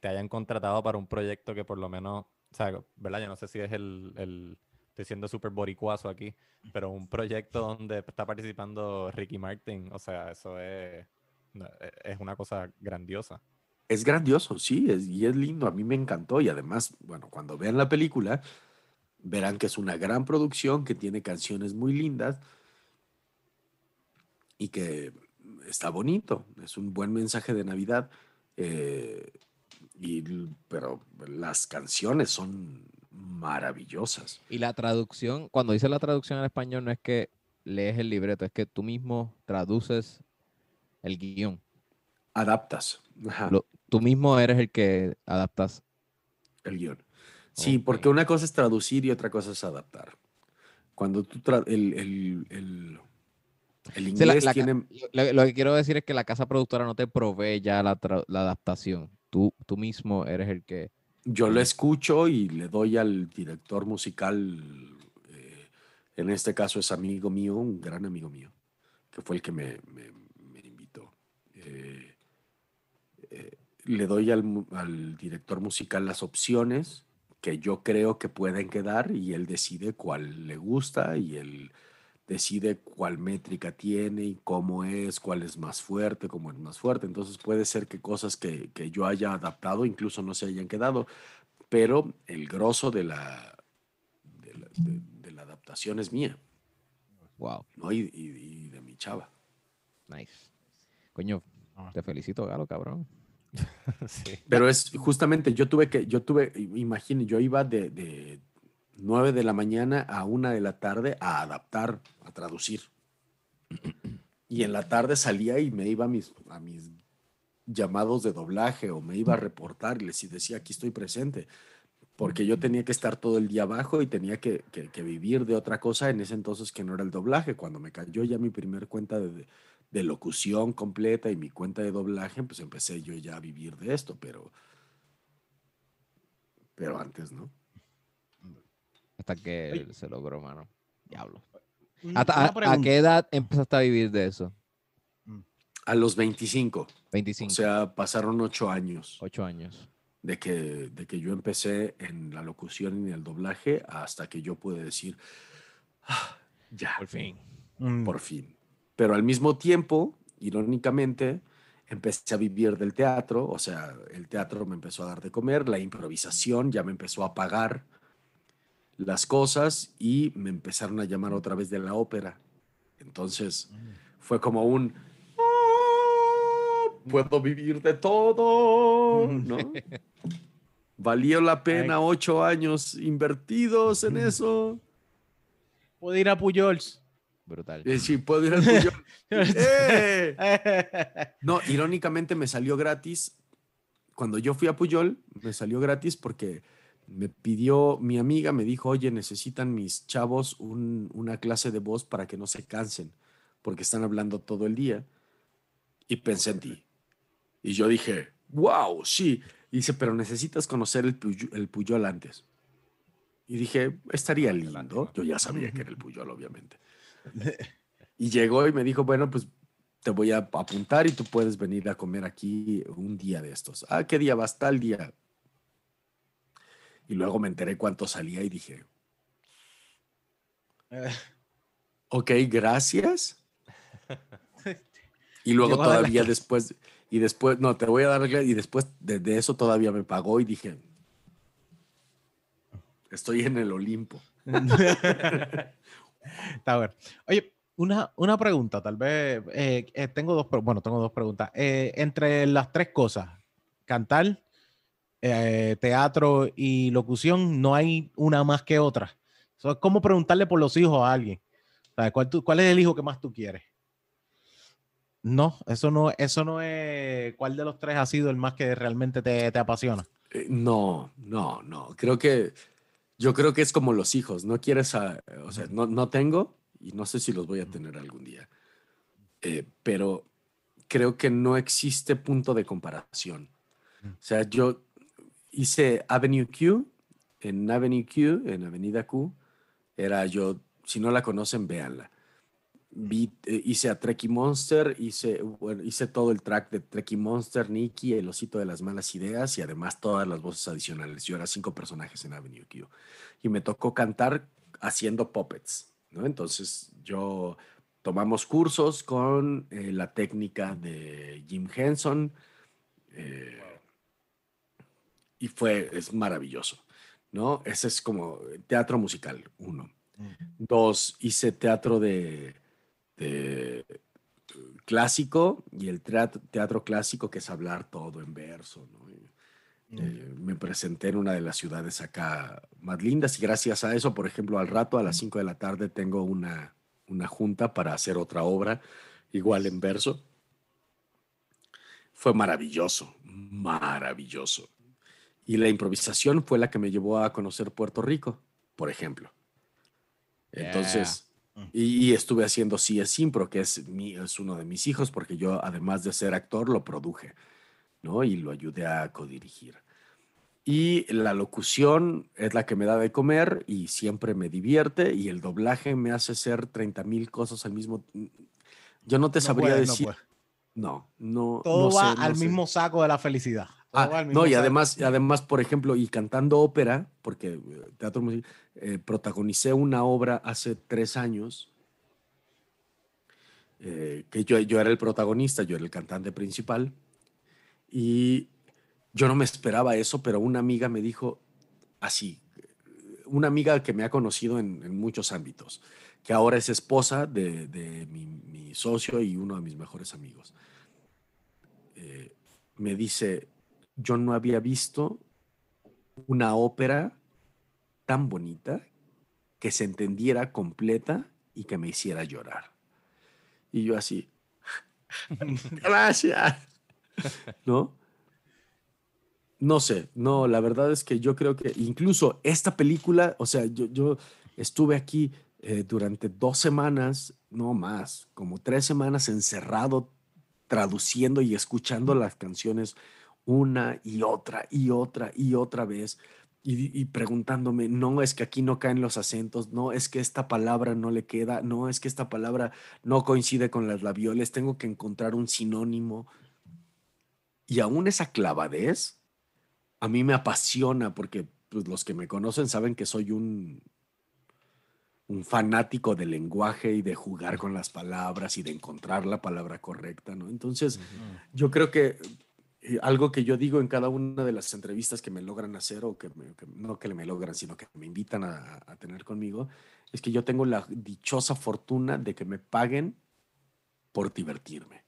te hayan contratado para un proyecto que por lo menos, o sea, ¿verdad? Yo no sé si es el, el estoy siendo súper boricuazo aquí, pero un proyecto donde está participando Ricky Martin, o sea, eso es, e- es una cosa grandiosa. Es grandioso, sí, es, y es lindo, a mí me encantó y además, bueno, cuando vean la película, verán que es una gran producción, que tiene canciones muy lindas y que está bonito, es un buen mensaje de Navidad, eh, y, pero las canciones son maravillosas. Y la traducción, cuando dice la traducción al español, no es que lees el libreto, es que tú mismo traduces el guion. Adaptas ajá, Lo- tú mismo eres el que adaptas. el guion. Sí, porque Ok. una cosa es traducir y otra cosa es adaptar. Cuando tú el, el, el, el la- inglés la ca- tiene... Lo, lo que quiero decir es que la casa productora no te provee ya la, la adaptación. Tú, tú mismo eres el que... Yo lo Ujú. escucho y le doy al director musical, eh, en este caso es amigo mío, un gran amigo mío, que fue el que me, me- eh, eh, le doy al, al director musical las opciones que yo creo que pueden quedar y él decide cuál le gusta y él decide cuál métrica tiene y cómo es, cuál es más fuerte, cómo es más fuerte. Entonces puede ser que cosas que, que yo haya adaptado incluso no se hayan quedado, pero el grosso de la, de la, de- de la adaptación es mía, Wow, ¿no? Y, y- y de mi chava. nice. Coño, te felicito, Galo, cabrón. Sí. Pero es justamente, yo tuve que, yo tuve, imagínate, yo iba de, de 9 de la mañana a 1 de la tarde a adaptar, a traducir. Y en la tarde salía y me iba a mis, llamados de doblaje o me iba a reportar y decía, aquí estoy presente. Porque yo tenía que estar todo el día abajo y tenía que, vivir de otra cosa en ese entonces que no era el doblaje. Cuando me cayó ya mi primer cuenta de- de locución completa y mi cuenta de doblaje, pues empecé yo ya a vivir de esto, pero, pero antes, ¿no? Hasta que Oye. se logró, mano. Diablo. Un- ¿Hasta, una a, qué edad empezaste a vivir de eso? A los 25, 25, o sea, pasaron ocho años 8 años. de que, de que yo empecé en la locución y en el doblaje hasta que yo pude decir, "Ah, ya, Por fin. Mm, por fin. Pero al mismo tiempo, irónicamente, empecé a vivir del teatro, o sea, el teatro me empezó a dar de comer, la improvisación ya me empezó a pagar las cosas y me empezaron a llamar otra vez de la ópera. Entonces, fue como un "Ah, puedo vivir de todo, ¿no? Valió la pena ocho años invertidos en eso. Puedo ir a Puyols. Brutal. Eh, sí, puedo ir al Puyol. ¡Eh! No, irónicamente me salió gratis. Cuando yo fui a Puyol, me salió gratis porque me pidió mi amiga, me dijo, oye, necesitan mis chavos un- una clase de voz para que no se cansen, porque están hablando todo el día. Y pensé en ti. Y yo dije, wow, sí. Y dice, pero necesitas conocer el, Puyo- el Puyol antes. Y dije, estaría lindo. Yo ya sabía que era el Puyol, obviamente. Y llegó y me dijo, bueno, pues te voy a apuntar y tú puedes venir a comer aquí un día de estos. Ah, ¿qué día vas? Tal día. Y luego me enteré cuánto salía y dije, Eh, ok, gracias. Y luego todavía después, y después, no, te voy a dar, y después de, de eso todavía me pagó y dije, estoy en el Olimpo. Está bueno. Oye, una, una pregunta, tal vez. eh, eh, tengo dos, bueno, tengo dos preguntas. Eh, entre las tres cosas, cantar, eh, teatro y locución, no hay una más que otra. Eso es como preguntarle por los hijos a alguien. ¿Sabes? ¿Cuál, tú- ¿Cuál es el hijo que más tú quieres? No, eso no, eso no es. ¿Cuál de los tres ha sido el más que realmente te, te apasiona? Eh, No, no, no. Creo que yo creo que es como los hijos. No quieres, a- o sea, no, no tengo y no sé si los voy a tener algún día. Eh, pero creo que no existe punto de comparación. O sea, yo hice Avenue Q, en Avenue Q, en Avenida Q, era yo, si no la conocen, véanla. Vi- eh, hice a Trekkie Monster, hice, bueno, hice todo el track de Trekkie Monster, Nicky, el osito de las malas ideas y además todas las voces adicionales. Yo era cinco personajes en Avenue Q. Y me tocó cantar haciendo puppets, ¿no? Entonces yo tomamos cursos con eh, la técnica de Jim Henson. eh, Y fue, es maravilloso, ¿no? Ese es como teatro musical, uno. Dos, hice teatro de, de, clásico y el teatro, teatro clásico que es hablar todo en verso, ¿no? Y, eh, me presenté en una de las ciudades acá más lindas y gracias a eso, por ejemplo, al rato a las 5 de la tarde tengo una, una junta para hacer otra obra igual en verso. Fue maravilloso, maravilloso. Y la improvisación fue la que me llevó a conocer Puerto Rico, por ejemplo. Entonces, y, y estuve haciendo CS Impro, que es, mi, es uno de mis hijos, porque yo, además de ser actor, lo produje, ¿no? Y lo ayudé a codirigir. Y la locución es la que me da de comer y siempre me divierte, y el doblaje me hace hacer 30 mil cosas al mismo Yo no te No sabría puedes, no decir. No, no. Todo no va sé, no al sé. mismo saco de la felicidad. Ah, no, y además, además, por ejemplo, y cantando ópera, porque eh, teatro musical, eh, protagonicé una obra hace tres años, eh, que yo, yo era el protagonista, yo era el cantante principal, y yo no me esperaba eso, pero una amiga me dijo así, una amiga que me ha conocido en, en muchos ámbitos, que ahora es esposa de, de mi, mi socio y uno de mis mejores amigos. Eh, me dice, yo no había visto una ópera tan bonita que se entendiera completa y que me hiciera llorar. Y yo así, gracias. ¿No? No sé, no, la verdad es que yo creo que incluso esta película, o sea, yo, yo estuve aquí eh, durante dos semanas, no más, como tres semanas encerrado traduciendo y escuchando las canciones una y otra y otra y otra vez y, y, preguntándome, no es que aquí no caen los acentos, no es que esta palabra no le queda, no es que esta palabra no coincide con las labioles, tengo que encontrar un sinónimo. Y aún esa clavadez a mí me apasiona porque pues, los que me conocen saben que soy un, un fanático del lenguaje y de jugar con las palabras y de encontrar la palabra correcta, ¿no? Entonces, yo creo que eh, algo que yo digo en cada una de las entrevistas que me logran hacer o que, me, que no que me logran, sino que me invitan a, a, tener conmigo, es que yo tengo la dichosa fortuna de que me paguen por divertirme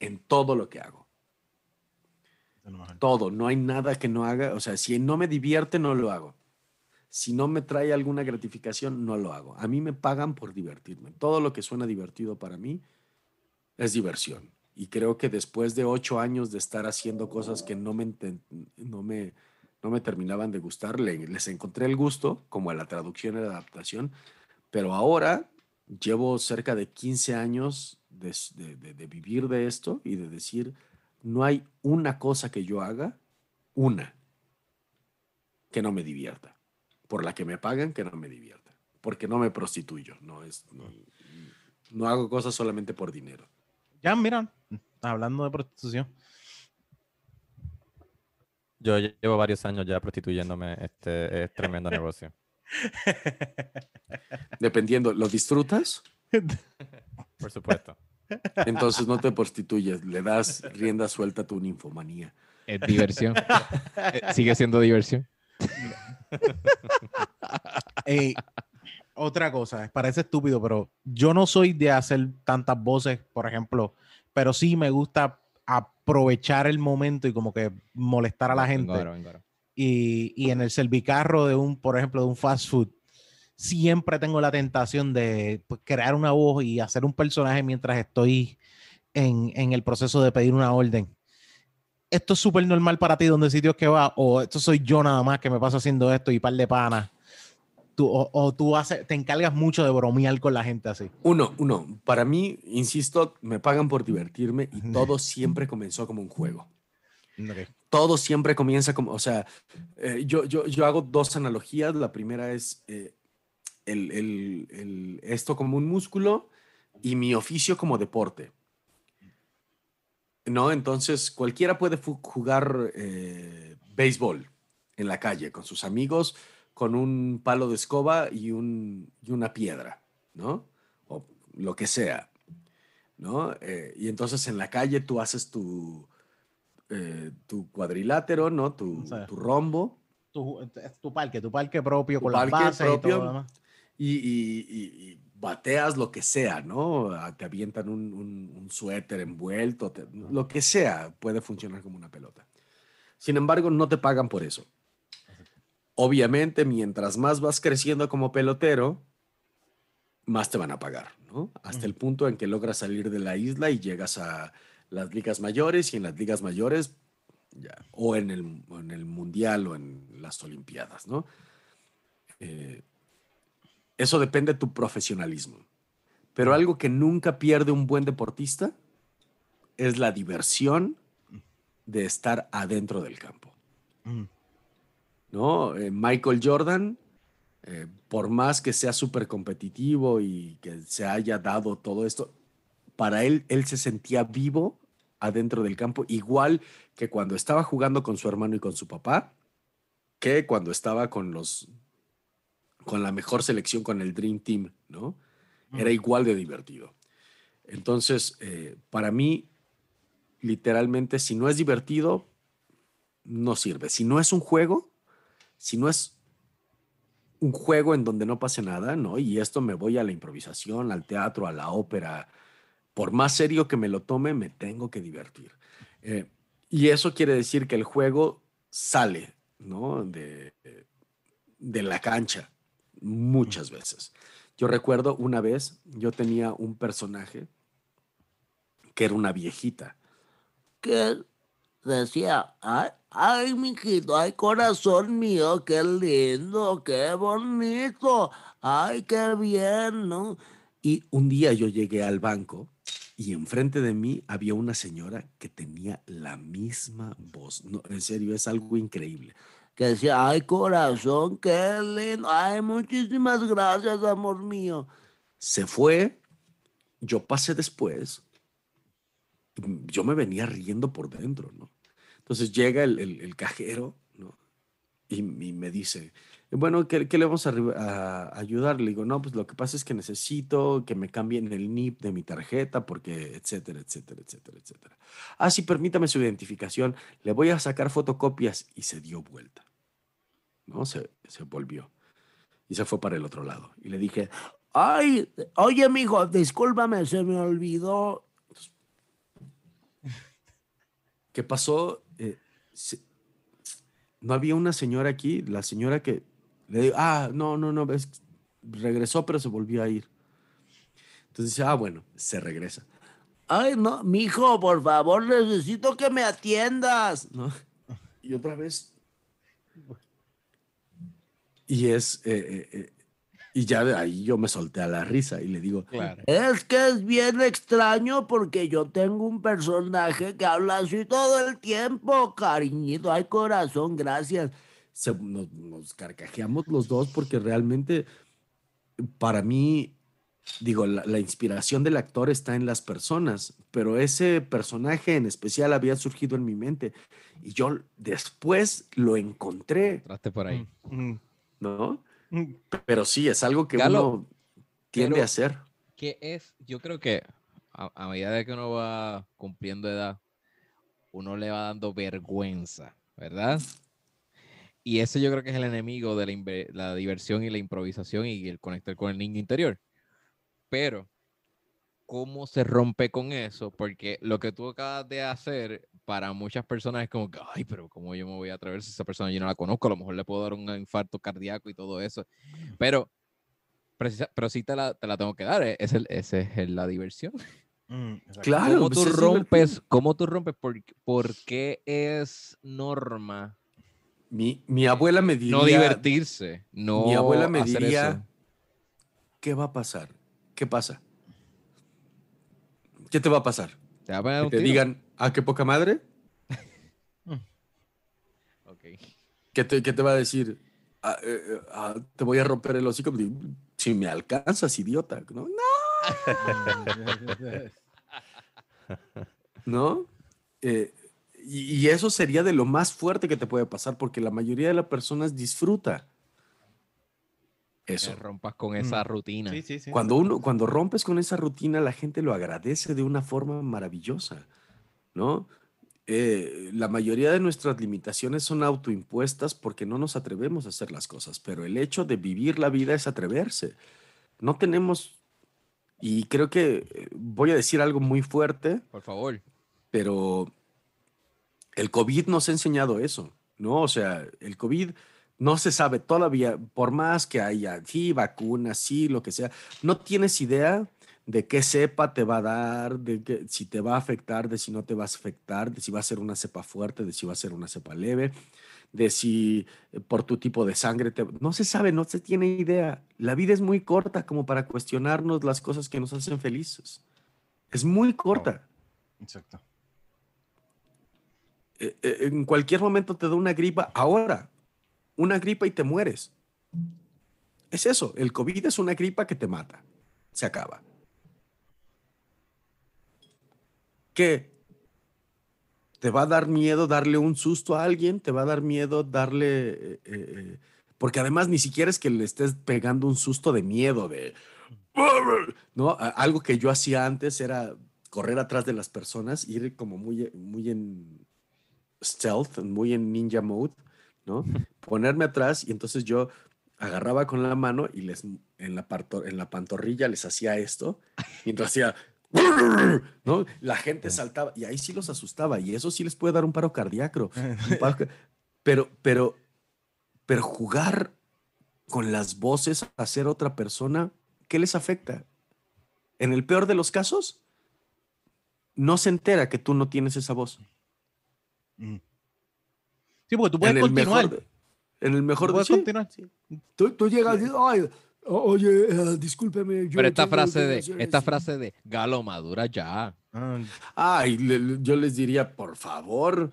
en todo lo que hago. Todo, no hay nada que no haga, o sea, si no me divierte, no lo hago. Si no me trae alguna gratificación, no lo hago. A mí me pagan por divertirme. Todo lo que suena divertido para mí es diversión. Y creo que después de ocho años de estar haciendo cosas que no me, no me, no me terminaban de gustar, les encontré el gusto, como a la traducción y la adaptación, pero ahora llevo cerca de 15 años de, de, de, vivir de esto y de decir, no hay una cosa que yo haga, una, que no me divierta, por la que me pagan que no me divierta, porque no me prostituyo, no, es, no, no hago cosas solamente por dinero. Ya, mira, hablando de prostitución. Yo llevo varios años ya prostituyéndome, este es tremendo negocio. Dependiendo, ¿lo disfrutas? Por supuesto. Entonces no te prostituyes, le das rienda suelta a tu ninfomanía. Es diversión. Sigue siendo diversión. Ey, otra cosa, parece estúpido, pero yo no soy de hacer tantas voces, por ejemplo, pero sí me gusta aprovechar el momento y como que molestar a la gente. Y, y, en el servicarro de un, por ejemplo, de un fast food, siempre tengo la tentación de pues, crear una voz y hacer un personaje mientras estoy en, en el proceso de pedir una orden. ¿Esto es súper normal para ti donde sitios que va? ¿O esto soy yo nada más que me paso haciendo esto y par de panas? Tú, o, o, tú haces, te encargas mucho de bromear con la gente así. Uno, uno. Para mí, insisto, me pagan por divertirme y todo siempre comenzó como un juego. Okay. Todo siempre comienza como, o sea, eh, yo, yo, yo hago dos analogías. La primera es eh, el, el, el, esto como un músculo y mi oficio como deporte. ¿No? Entonces, cualquiera puede jugar eh, béisbol en la calle con sus amigos con un palo de escoba y, un, y una piedra, ¿no? O lo que sea, ¿no? Eh, y entonces en la calle tú haces tu, eh, tu cuadrilátero, ¿no? Tu, O sea, tu rombo. Tu, tu parque, tu parque propio Tu con parque las bases propio. y todo lo demás. y, y- y- y bateas lo que sea, ¿no? Ah, Te avientan un, un- un suéter envuelto, te- lo que sea puede funcionar como una pelota. Sin embargo, no te pagan por eso. Obviamente, mientras más vas creciendo como pelotero, más te van a pagar, ¿no? Hasta el punto en que logras salir de la isla y llegas a las ligas mayores y en las ligas mayores, ya, o en el, o en el mundial o en las olimpiadas, ¿no? Eh, eso depende de tu profesionalismo. Pero algo que nunca pierde un buen deportista es la diversión de estar adentro del campo. Mm. ¿No? Eh, Michael Jordan, eh, por más que sea súper competitivo y que se haya dado todo esto, para él, él se sentía vivo adentro del campo, igual que cuando estaba jugando con su hermano y con su papá, que cuando estaba con los con la mejor selección, con el Dream Team, ¿no? Era igual de divertido. Entonces, eh, para mí, literalmente, si no es divertido, no sirve. Si no es un juego, si no es un juego en donde no pase nada, ¿no? Y esto me voy a la improvisación, al teatro, a la ópera. Por más serio que me lo tome, me tengo que divertir. Eh, y eso quiere decir que el juego sale, ¿no? De, de la cancha muchas veces. Yo recuerdo una vez, yo tenía un personaje que era una viejita. Que decía, ay, ay, mijito, ay, corazón mío, qué lindo, qué bonito, ay, qué bien, ¿no? Y un día yo llegué al banco y enfrente de mí había una señora que tenía la misma voz. No, en serio, es algo increíble. Que decía, ay, corazón, qué lindo, ay, muchísimas gracias, amor mío. Se fue, yo pasé después, yo me venía riendo por dentro, ¿no? Entonces llega el, el, el cajero, ¿no? Y, y, me dice, bueno, ¿qué, qué le vamos a, a, ayudar? Le digo, no, pues lo que pasa es que necesito que me cambien el NIP de mi tarjeta, porque, etcétera, etcétera, etcétera, etcétera. Ah, sí, permítame su identificación, le voy a sacar fotocopias y se dio vuelta, ¿no? Se, se volvió y se fue para el otro lado. Y le dije, ay, oye, mijo, discúlpame, se me olvidó ¿Qué pasó? Eh, no había una señora aquí, la señora que le digo, ah, no, no, no, regresó, pero se volvió a ir. Entonces dice, ah, bueno, se regresa. Ay, no, mijo, por favor, necesito que me atiendas. ¿No? Y otra vez. Y es, eh, eh, y ya de ahí yo me solté a la risa y le digo, claro. es que es bien extraño porque yo tengo un personaje que habla así todo el tiempo, cariñito, ay corazón, gracias. Se, nos, nos, carcajeamos los dos porque realmente para mí, digo, la, la, inspiración del actor está en las personas, pero ese personaje en especial había surgido en mi mente y yo después lo encontré. Traste por ahí. ¿No? Pero sí, es algo que Galo, uno tiende a hacer. ¿Qué es? Yo creo que a, a, medida de que uno va cumpliendo edad, uno le va dando vergüenza, ¿verdad? Y ese yo creo que es el enemigo de la, la diversión y la improvisación y el conectar con el niño interior. Pero, ¿cómo se rompe con eso? Porque lo que tú acabas de hacer para muchas personas es como que, ay, pero ¿cómo yo me voy a atrever si esa persona yo no la conozco? A lo mejor le puedo dar un infarto cardíaco y todo eso. Pero, precisa, pero sí te la, te la tengo que dar, ¿eh? es, el, esa es la diversión. Mm, claro. ¿Cómo tú rompes? ¿Cómo tú rompes? ¿Por, ¿Por, qué es norma? Mi, mi abuela me diría... No divertirse, no Mi abuela me diría, eso. ¿qué va a pasar? ¿Qué pasa? ¿Qué te va a pasar? ¿Te, va a que te digan, ¿ah, qué poca madre? okay. ¿Qué, te, ¿Qué te va a decir? Ah, eh, ah, te voy a romper el hocico. Si me alcanzas, idiota. No. ¿No? Eh, y, y, eso sería de lo más fuerte que te puede pasar porque la mayoría de las personas disfruta eso. Que rompas con esa rutina. Sí, sí, sí. Cuando, uno, cuando rompes con esa rutina, la gente lo agradece de una forma maravillosa, ¿no? Eh, la mayoría de nuestras limitaciones son autoimpuestas porque no nos atrevemos a hacer las cosas, pero el hecho de vivir la vida es atreverse. No tenemos, y creo que eh, voy a decir algo muy fuerte. Por favor. Pero el COVID nos ha enseñado eso, ¿no? O sea, el COVID no se sabe todavía, por más que haya, sí, vacunas, sí, lo que sea, no tienes idea de qué cepa te va a dar, de que, si te va a afectar, de si no te va a afectar, de si va a ser una cepa fuerte, de si va a ser una cepa leve, de si eh, por tu tipo de sangre te... No se sabe, no se tiene idea. La vida es muy corta como para cuestionarnos las cosas que nos hacen felices. Es muy corta. Exacto. Eh, eh, en cualquier momento te da una gripa. Ahora, una gripa y te mueres. Es eso, el COVID es una gripa que te mata. Se acaba. ¿Qué? te va a dar miedo darle un susto a alguien, te va a dar miedo darle, eh, eh, porque además ni siquiera es que le estés pegando un susto de miedo, de, ¿no? Algo que yo hacía antes era correr atrás de las personas, ir como muy, muy en stealth, muy en ninja mode, ¿no? Ponerme atrás y entonces yo agarraba con la mano y les en la, parto- en la pantorrilla les hacía esto, mientras hacía, ¿no? La gente saltaba y ahí sí los asustaba y eso sí les puede dar un paro cardíaco. un paro ca- pero, pero, pero jugar con las voces a ser otra persona, ¿qué les afecta? En el peor de los casos, no se entera que tú no tienes esa voz. Mm. Sí, porque tú puedes en el continuar. mejor, en el mejor Tú puedes sí, continuar. Tú, tú llegas y dices, ay, oye, eh, discúlpeme. yo Pero esta frase de, esta esto". frase de Galo madura ya. Ah, Ay, le- le- yo les diría, por favor,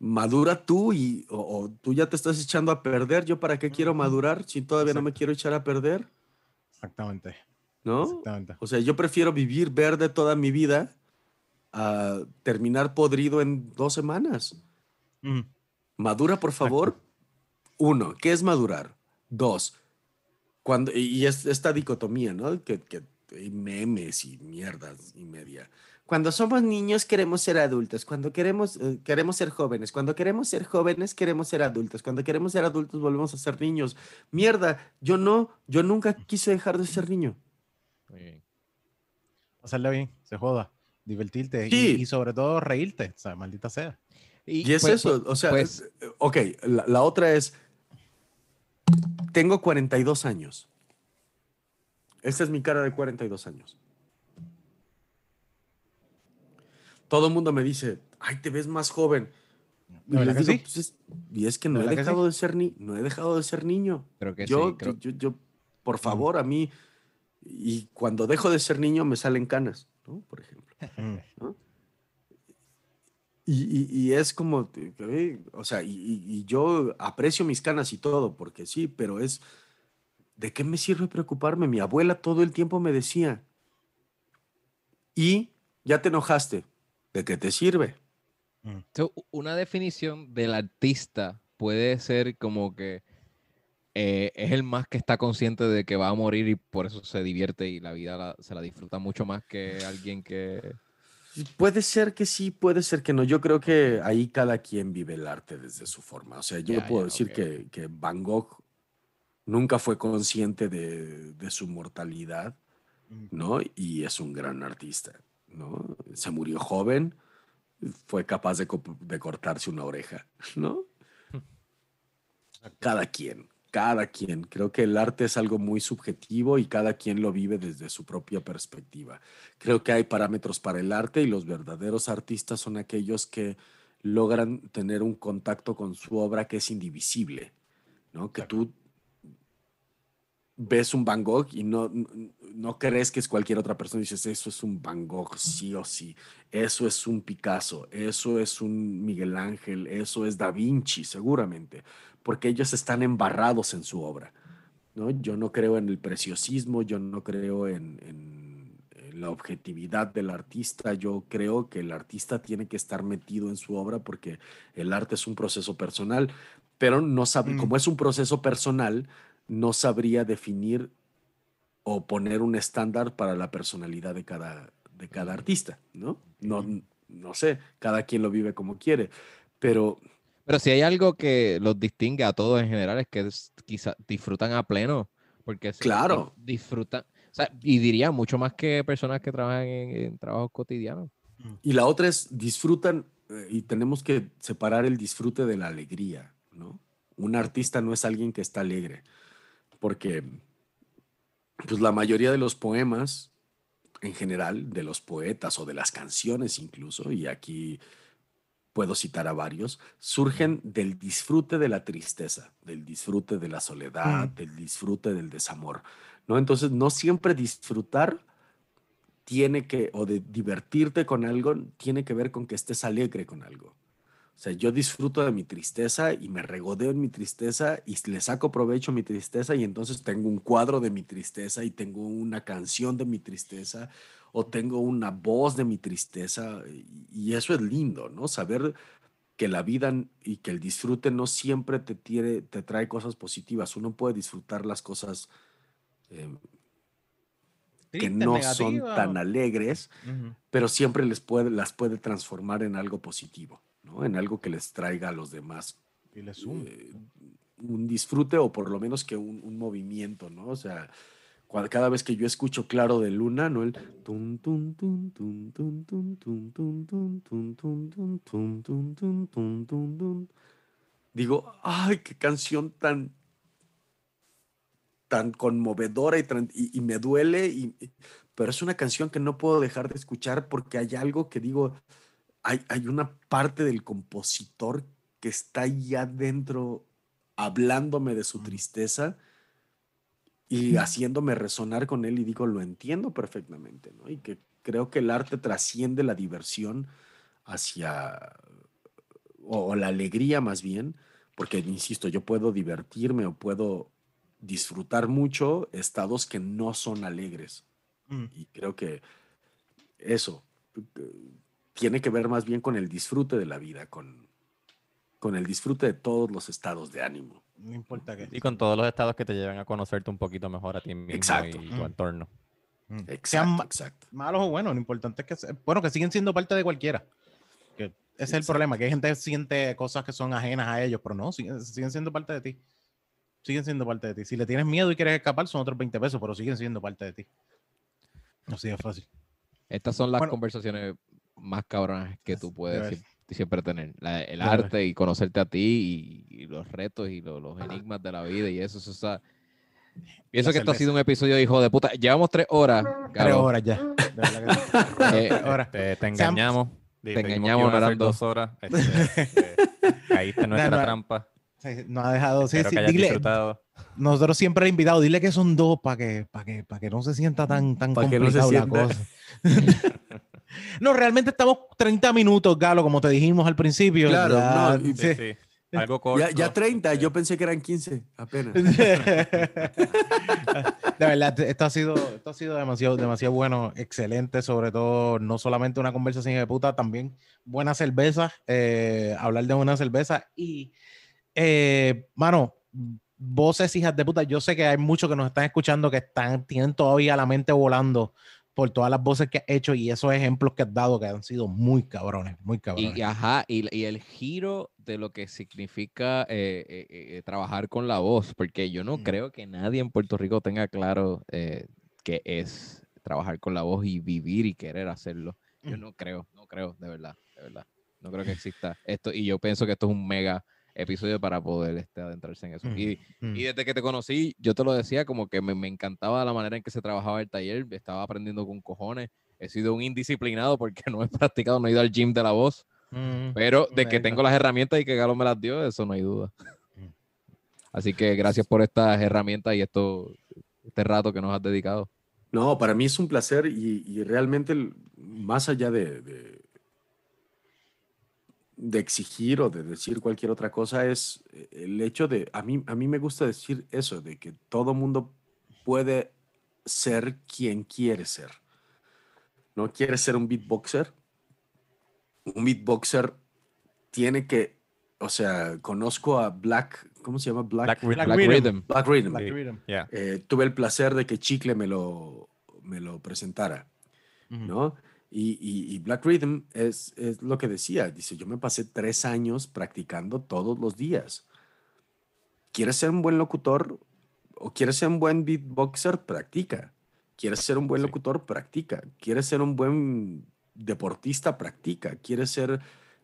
madura tú y o, o tú ya te estás echando a perder. ¿Yo para qué quiero madurar si todavía no me quiero echar a perder? exactamente. ¿No? Exactamente. O sea, yo prefiero vivir verde toda mi vida a terminar podrido en dos semanas. Mm. Madura, por favor. Uno, ¿qué es madurar? Dos, cuando, y- y es esta dicotomía, ¿no? Que, que hay memes y mierdas y media. Cuando somos niños queremos ser adultos, cuando queremos, eh, queremos ser jóvenes, cuando queremos ser jóvenes queremos ser adultos, cuando queremos ser adultos volvemos a ser niños. Mierda, yo no, yo nunca quise dejar de ser niño. Muy bien. Hacerle bien, se joda. Divertirte y- Sí. y, sobre todo reírte. O sea, maldita sea. Y es pues- eso, o sea, pues- ok, la, la otra es, tengo 42 años. Esta es mi cara de 42 años. Todo el mundo me dice, ay, te ves más joven. Y, ¿De verdad les que digo, sí? "Pues es- y es que no ¿De he sí? dejado de ser ni, no he dejado de ser niño. Creo que yo, sí. creo- yo, yo, por favor, a mí, y cuando dejo de ser niño me salen canas, ¿no? Por ejemplo. Mm. Y, y- y es como, eh, o sea, y, y- y yo aprecio mis canas y todo, porque sí, pero es, ¿de qué me sirve preocuparme? Mi abuela todo el tiempo me decía, y ya te enojaste, ¿de qué te sirve? So, u- una definición del artista puede ser como que eh, es el más que está consciente de que va a morir y por eso se divierte y la vida la- se la disfruta mucho más que alguien que... Puede ser que sí, puede ser que no. Yo creo que ahí cada quien vive el arte desde su forma. O sea, yo puedo decir que, que Van Gogh nunca fue consciente de, de su mortalidad, ¿no? Y es un gran artista, ¿no? Se murió joven, fue capaz de cortarse una oreja, ¿no? Cada quien, cada quien. Creo que el arte es algo muy subjetivo y cada quien lo vive desde su propia perspectiva. Creo que hay parámetros para el arte y los verdaderos artistas son aquellos que logran tener un contacto con su obra que es indivisible, ¿no? Que tú ves un Van Gogh y no, no, no crees que es cualquier otra persona y dices, eso es un Van Gogh, sí o sí, eso es un Picasso, eso es un Miguel Ángel, eso es Da Vinci, seguramente, porque ellos están embarrados en su obra. ¿no? Yo no creo en el preciosismo, yo no creo en, en- en la objetividad del artista, yo creo que el artista tiene que estar metido en su obra porque el arte es un proceso personal, pero no sabe, Mm. como es un proceso personal, no sabría definir o poner un estándar para la personalidad de cada, de cada artista, ¿no? No, no sé, cada quien lo vive como quiere, pero Pero si hay algo que los distingue a todos en general es que es- quizá disfrutan a pleno, porque Claro. disfrutan, o sea, y diría mucho más que personas que trabajan en, en trabajos cotidianos. Y la otra es disfrutan eh, y tenemos que separar el disfrute de la alegría, ¿no? Un artista no es alguien que está alegre, porque pues la mayoría de los poemas en general, de los poetas o de las canciones incluso, y aquí puedo citar a varios, surgen del disfrute de la tristeza, del disfrute de la soledad, Mm. del disfrute del desamor, ¿no? Entonces, no siempre disfrutar tiene que, o de divertirte con algo, tiene que ver con que estés alegre con algo. O sea, yo disfruto de mi tristeza y me regodeo en mi tristeza y le saco provecho a mi tristeza y entonces tengo un cuadro de mi tristeza y tengo una canción de mi tristeza o tengo una voz de mi tristeza y, eso es lindo, ¿no? Saber que la vida y que el disfrute no siempre te, tiene, te trae cosas positivas. Uno puede disfrutar las cosas eh, que no son tan alegres, pero siempre les puede, las puede transformar en algo positivo, ¿no? En algo que les traiga a los demás Y eh, un disfrute o por lo menos que un, un movimiento, ¿no? O sea, cada vez que yo escucho Claro de Luna, ¿no? El tun, tun, tun, tun, tun, tun, tun, tun, tun, tun, tun, tun, tun, tun, tun, tun. Digo, ay, qué canción tan tan conmovedora y, tran- y- y me duele, y, y- pero es una canción que no puedo dejar de escuchar porque hay algo que digo, hay, hay una parte del compositor que está ahí adentro hablándome de su tristeza y haciéndome resonar con él y digo, lo entiendo perfectamente, ¿no? Y que creo que el arte trasciende la diversión hacia, o, o la alegría más bien, porque, insisto, yo puedo divertirme o puedo disfrutar mucho estados que no son alegres. Mm. Y creo que eso eh, tiene que ver más bien con el disfrute de la vida, con, con el disfrute de todos los estados de ánimo. No importa qué. Y con todos los estados que te llevan a conocerte un poquito mejor a ti mismo Exacto. y tu Mm. entorno. Mm. Sean Exacto, exacto. malos o buenos, lo importante es que, bueno, que siguen siendo parte de cualquiera. Que ese es el problema, que hay gente que siente cosas que son ajenas a ellos, pero no, siguen, siguen siendo parte de ti. Siguen siendo parte de ti. Si le tienes miedo y quieres escapar, son otros 20 pesos, pero siguen siendo parte de ti. Así de fácil. Estas son las Bueno. conversaciones más cabronas que tú de puedes ver. Siem- siempre tener. La- el De ver. arte y conocerte a ti y, y los retos y lo- los enigmas de la vida y eso. eso está- Pienso La que esto ha sido un episodio hijo de puta. Llevamos tres horas. Tres Galo. horas ya. De. Eh, Tres horas. Te, te Sean- engañamos. Te que engañamos, no eran dos. horas. este, este, caíste en nuestra no. trampa. Sí, no ha dejado. Sí, sí, dile, disfrutado. nosotros siempre he invitado, dile que son dos para que, para que, para que no se sienta tan, tan que no se complicado la cosa. No, realmente estamos 30 minutos, Galo, como te dijimos al principio. Claro, ya- no, y- Sí, sí. sí. Algo corto. Ya, ya 30, este, yo pensé que eran 15 apenas. de verdad, esto ha sido, esto ha sido demasiado, demasiado bueno, excelente, sobre todo, no solamente una conversación de puta, también buena cerveza, eh, hablar de buena cerveza y, eh, mano, voces hijas de puta, yo sé que hay muchos que nos están escuchando que están, tienen todavía la mente volando por todas las voces que has hecho y esos ejemplos que has dado que han sido muy cabrones, muy cabrones. Y, ajá, y, y el giro de lo que significa eh, eh, eh, trabajar con la voz, porque yo no Mm. creo que nadie en Puerto Rico tenga claro eh, qué es trabajar con la voz y vivir y querer hacerlo. Yo Mm. no creo, no creo, de verdad, de verdad. No creo que exista esto. Y yo pienso que esto es un mega episodio para poder este, adentrarse en eso. Mm, Y, mm. y desde que te conocí, yo te lo decía, como que me, me encantaba la manera en que se trabajaba el taller, estaba aprendiendo con cojones. He sido un indisciplinado porque no he practicado, no he ido al gym de la voz. Mm. Pero de que tengo las herramientas y que Galo me las dio, eso no hay duda. Mm. Así que gracias por estas herramientas y esto, este rato que nos has dedicado. No, para mí es un placer y, y realmente más allá de, de, de exigir o de decir cualquier otra cosa es eh, el hecho de, a mí, a mí me gusta decir eso, de que todo mundo puede ser quien quiere ser. ¿No quiere ser un beatboxer? Un beatboxer tiene que, o sea, conozco a Black, ¿cómo se llama? Black Rhythm. Black Rhythm. Rhythm. Black Rhythm. Black. Rhythm. Yeah. Eh, tuve el placer de que Chicle me lo, me lo presentara. ¿no? Y, y- y Black Rhythm es, es lo que decía, dice, yo me pasé tres años practicando todos los días. ¿Quieres ser un buen locutor o quieres ser un buen beatboxer? Practica. ¿Quieres ser un buen Sí. locutor? Practica. ¿Quieres ser un buen deportista? Practica. ¿Quieres ser,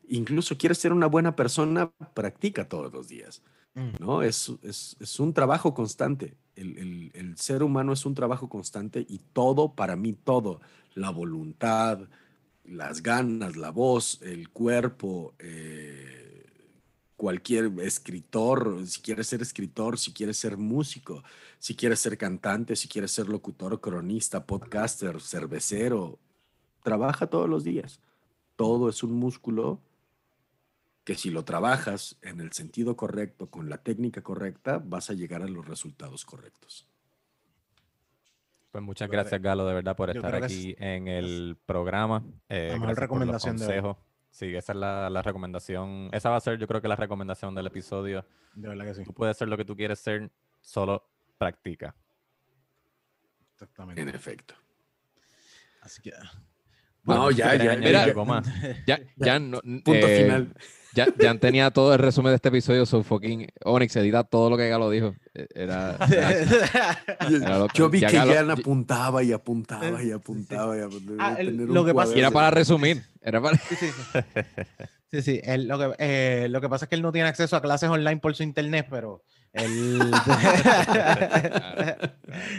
incluso quieres ser una buena persona? Practica todos los días. Mm. ¿no? Es, es, es un trabajo constante. El, el- ser humano es un trabajo constante y todo, para mí, todo, la voluntad, las ganas, la voz, el cuerpo, eh, cualquier escritor, si quieres ser escritor, si quieres ser músico, si quieres ser cantante, si quieres ser locutor, cronista, podcaster, cervecero, trabaja todos los días. Todo es un músculo que si lo trabajas en el sentido correcto, con la técnica correcta, vas a llegar a los resultados correctos. Pues muchas creo gracias, Galo, de verdad, por yo estar que es- aquí en el programa. Eh, mejor gracias por los recomendación de hoy. consejos. Sí, esa es la, la recomendación. Esa va a ser, yo creo que la recomendación del episodio. De verdad que sí. Tú puedes ser lo que tú quieres ser, solo practica. Exactamente. En efecto. Así que. No, ya, ¿quieres ya, más? Ya, ya, no, Punto eh, final. Ya, ya tenía todo el resumen de este episodio, so fucking Onyx edita todo lo que Galo dijo. E- Era, era- era lo Yo vi ya que Galo- Jan apuntaba y apuntaba y apuntaba y apuntaba. Ah, el- lo que pasa- y era para resumir. Era para... Sí, sí, sí. Sí, sí, él- lo, que, eh, lo que pasa es que él no tiene acceso a clases online por su internet, pero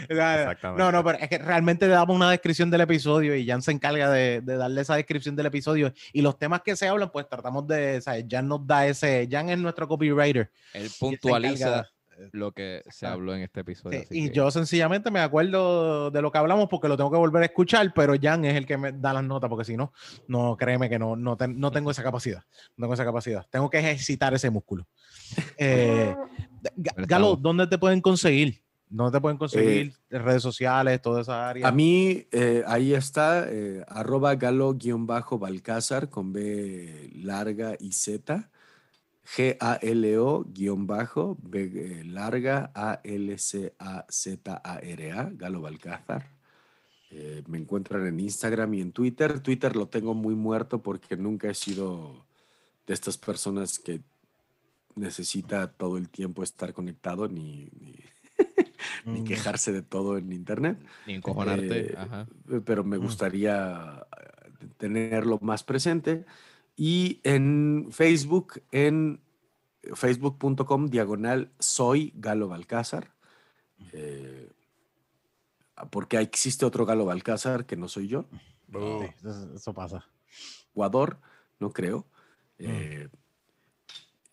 Exactamente. no, no, pero es que realmente le damos una descripción del episodio y Jan se encarga de, de darle esa descripción del episodio y los temas que se hablan, pues tratamos de, ¿sabes? Jan nos da ese, Jan es nuestro copywriter. Él puntualiza lo que se habló en este episodio. Sí, y que- yo sencillamente me acuerdo de lo que hablamos porque lo tengo que volver a escuchar, pero Jan es el que me da las notas, porque si no, no créeme que no, no, ten- no tengo esa capacidad. No tengo esa capacidad. Tengo que ejercitar ese músculo. Eh, Pero Galo, ¿dónde te pueden conseguir? ¿Dónde te pueden conseguir? redes sociales, toda esa área. A mí, eh, ahí está, eh, arroba galo-balcázar con B larga y Z. G-A-L-O guion bajo, B eh, larga, A-L-C-A-Z-A-R-A, Galo Balcázar. Eh, me encuentran en Instagram y en Twitter. Twitter lo tengo muy muerto porque nunca he sido de estas personas que necesita todo el tiempo estar conectado ni, ni, ni Mm. quejarse de todo en internet. Ni encojonarte. Eh, ajá. pero me Mm. gustaría tenerlo más presente. Y en Facebook, en facebook.com diagonal soy Galo Balcázar. Eh, porque existe otro Galo Balcázar que no soy yo. Sí, eso, eso pasa. Ecuador, no creo. Mm. Eh,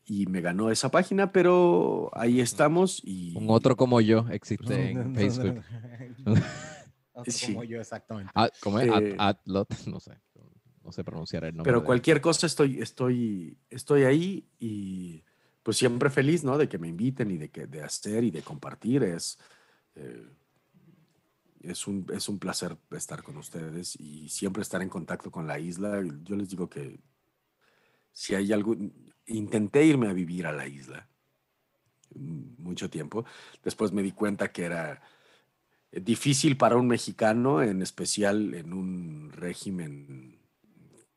y me ganó esa página, pero ahí estamos. Y Un otro como yo existe en Facebook. Otro Sí. como yo, exactamente. Ah, ¿Cómo es? At- Eh, Atlot, no sé. No sé pronunciar el nombre. Pero de- cualquier cosa estoy, estoy, estoy ahí y pues siempre feliz, ¿no? De que me inviten y de, que, de hacer y de compartir. Es, eh, es, un, es un placer estar con ustedes y siempre estar en contacto con la isla. Yo les digo que si hay algún... Intenté irme a vivir a la isla mucho tiempo. Después me di cuenta que era difícil para un mexicano, en especial en un régimen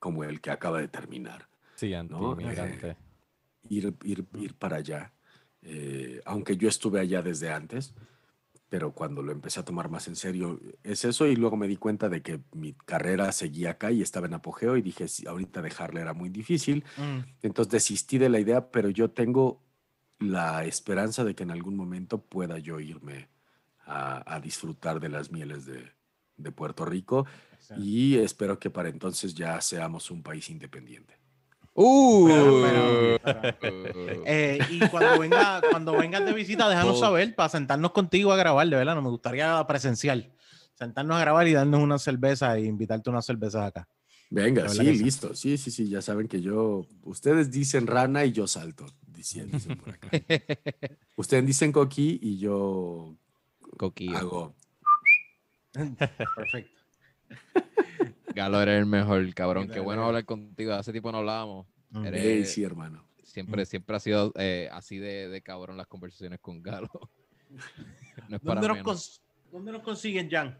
como el que acaba de terminar, Sí, No, anti-inmigrante. ir, ir, ir para allá. Eh, aunque yo estuve allá desde antes, pero cuando lo empecé a tomar más en serio es eso y luego me di cuenta de que mi carrera seguía acá y estaba en apogeo y dije, "Sí, ahorita dejarla era muy difícil, Mm. entonces desistí de la idea, pero yo tengo la esperanza de que en algún momento pueda yo irme a, a disfrutar de las mieles de, de Puerto Rico y espero que para entonces ya seamos un país independiente. ¡Uh! Espera, espera, espera. Eh, y cuando, venga, cuando vengas de visita, déjanos saber para sentarnos contigo a grabar, de verdad. No me gustaría presencial. Sentarnos a grabar y darnos una cerveza e invitarte unas cervezas acá. Venga, sí, listo. Sí, sí, sí, ya saben que yo, ustedes dicen rana y yo salto, dicen, dicen por acá. ustedes dicen coqui y yo Coquillo. hago. Perfecto. Galo, eres el mejor, cabrón. Qué bueno hablar contigo. Hace tiempo no hablábamos. Mm. Eres- Hey, sí, hermano. Siempre, siempre ha sido eh, así de, de cabrón las conversaciones con Galo. no es para ¿Dónde nos, menos. cons- ¿Dónde nos consiguen, Jan?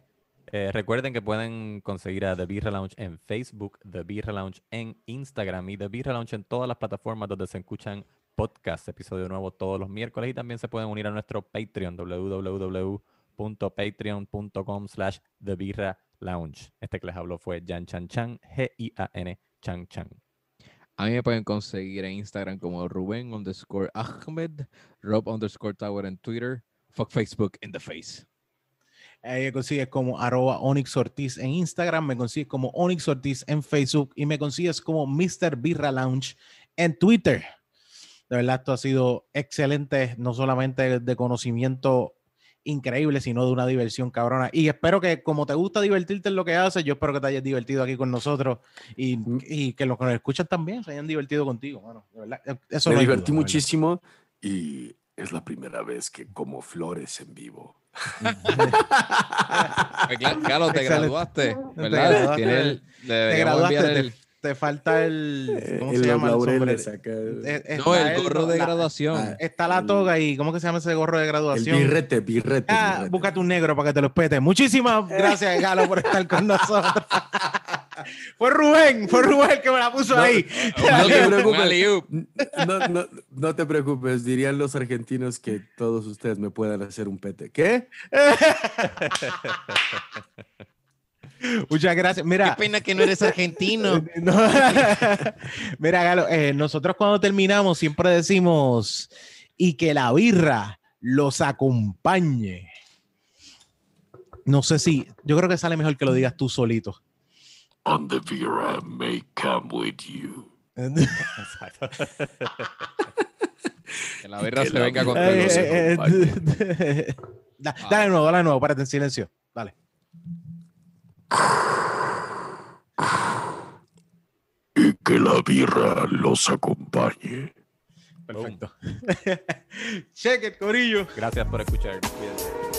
Eh, recuerden que pueden conseguir a The Birra Lounge en Facebook, The Birra Lounge en Instagram y The Birra Lounge en todas las plataformas donde se escuchan podcasts, episodio nuevo todos los miércoles y también se pueden unir a nuestro Patreon, www.patreon.com slash The Birra Lounge. Este que les habló fue Jan Chan Chan, G-I-A-N Chan Chan. A mí me pueden conseguir en Instagram como Rubén underscore Ahmed, Rob underscore Tower en Twitter, fuck Facebook in the face. Ahí me consigues como arroba Onyx Ortiz en Instagram, me consigues como Onyx Ortiz en Facebook y me consigues como Mr. Birra Lounge en Twitter. De verdad, esto ha sido excelente, no solamente de conocimiento increíble, sino de una diversión cabrona. Y espero que, como te gusta divertirte en lo que haces, yo espero que te hayas divertido aquí con nosotros y, y que los que nos escuchan también se hayan divertido contigo, mano. De verdad, eso Me no divertí muchísimo y Es la primera vez que como flores en vivo. Pues, cla- Carlos, te Excelente. graduaste, Te ¿verdad? graduaste. El- Te graduaste, te, el- te falta el. ¿Cómo se llama? el sombrero? Eh, No, el gorro de la- graduación. ah, Está la toga y ¿cómo que se llama ese gorro de El graduación? birrete, birrete. Ah, birrete. búscate un negro para que te lo espete. Muchísimas gracias, Galo, por estar con nosotros. fue Rubén, fue Rubén que me la puso No, ahí. No te preocupes. no, no te preocupes, dirían los argentinos que todos ustedes me puedan hacer un pete. ¿Qué? Muchas gracias. Mira, pena que no eres argentino. No. Mira, Galo, eh, nosotros cuando terminamos siempre decimos y que la birra los acompañe. No sé si, yo creo que sale mejor que lo digas tú solito. On the Vera may come with you. Que la birra que se la venga birra con Eh, eh, eh, dale de nuevo, dale de nuevo, párate en silencio. Dale. Y que la birra los acompañe. Perfecto. Check it, Corillo. Gracias por escuchar. Cuídense.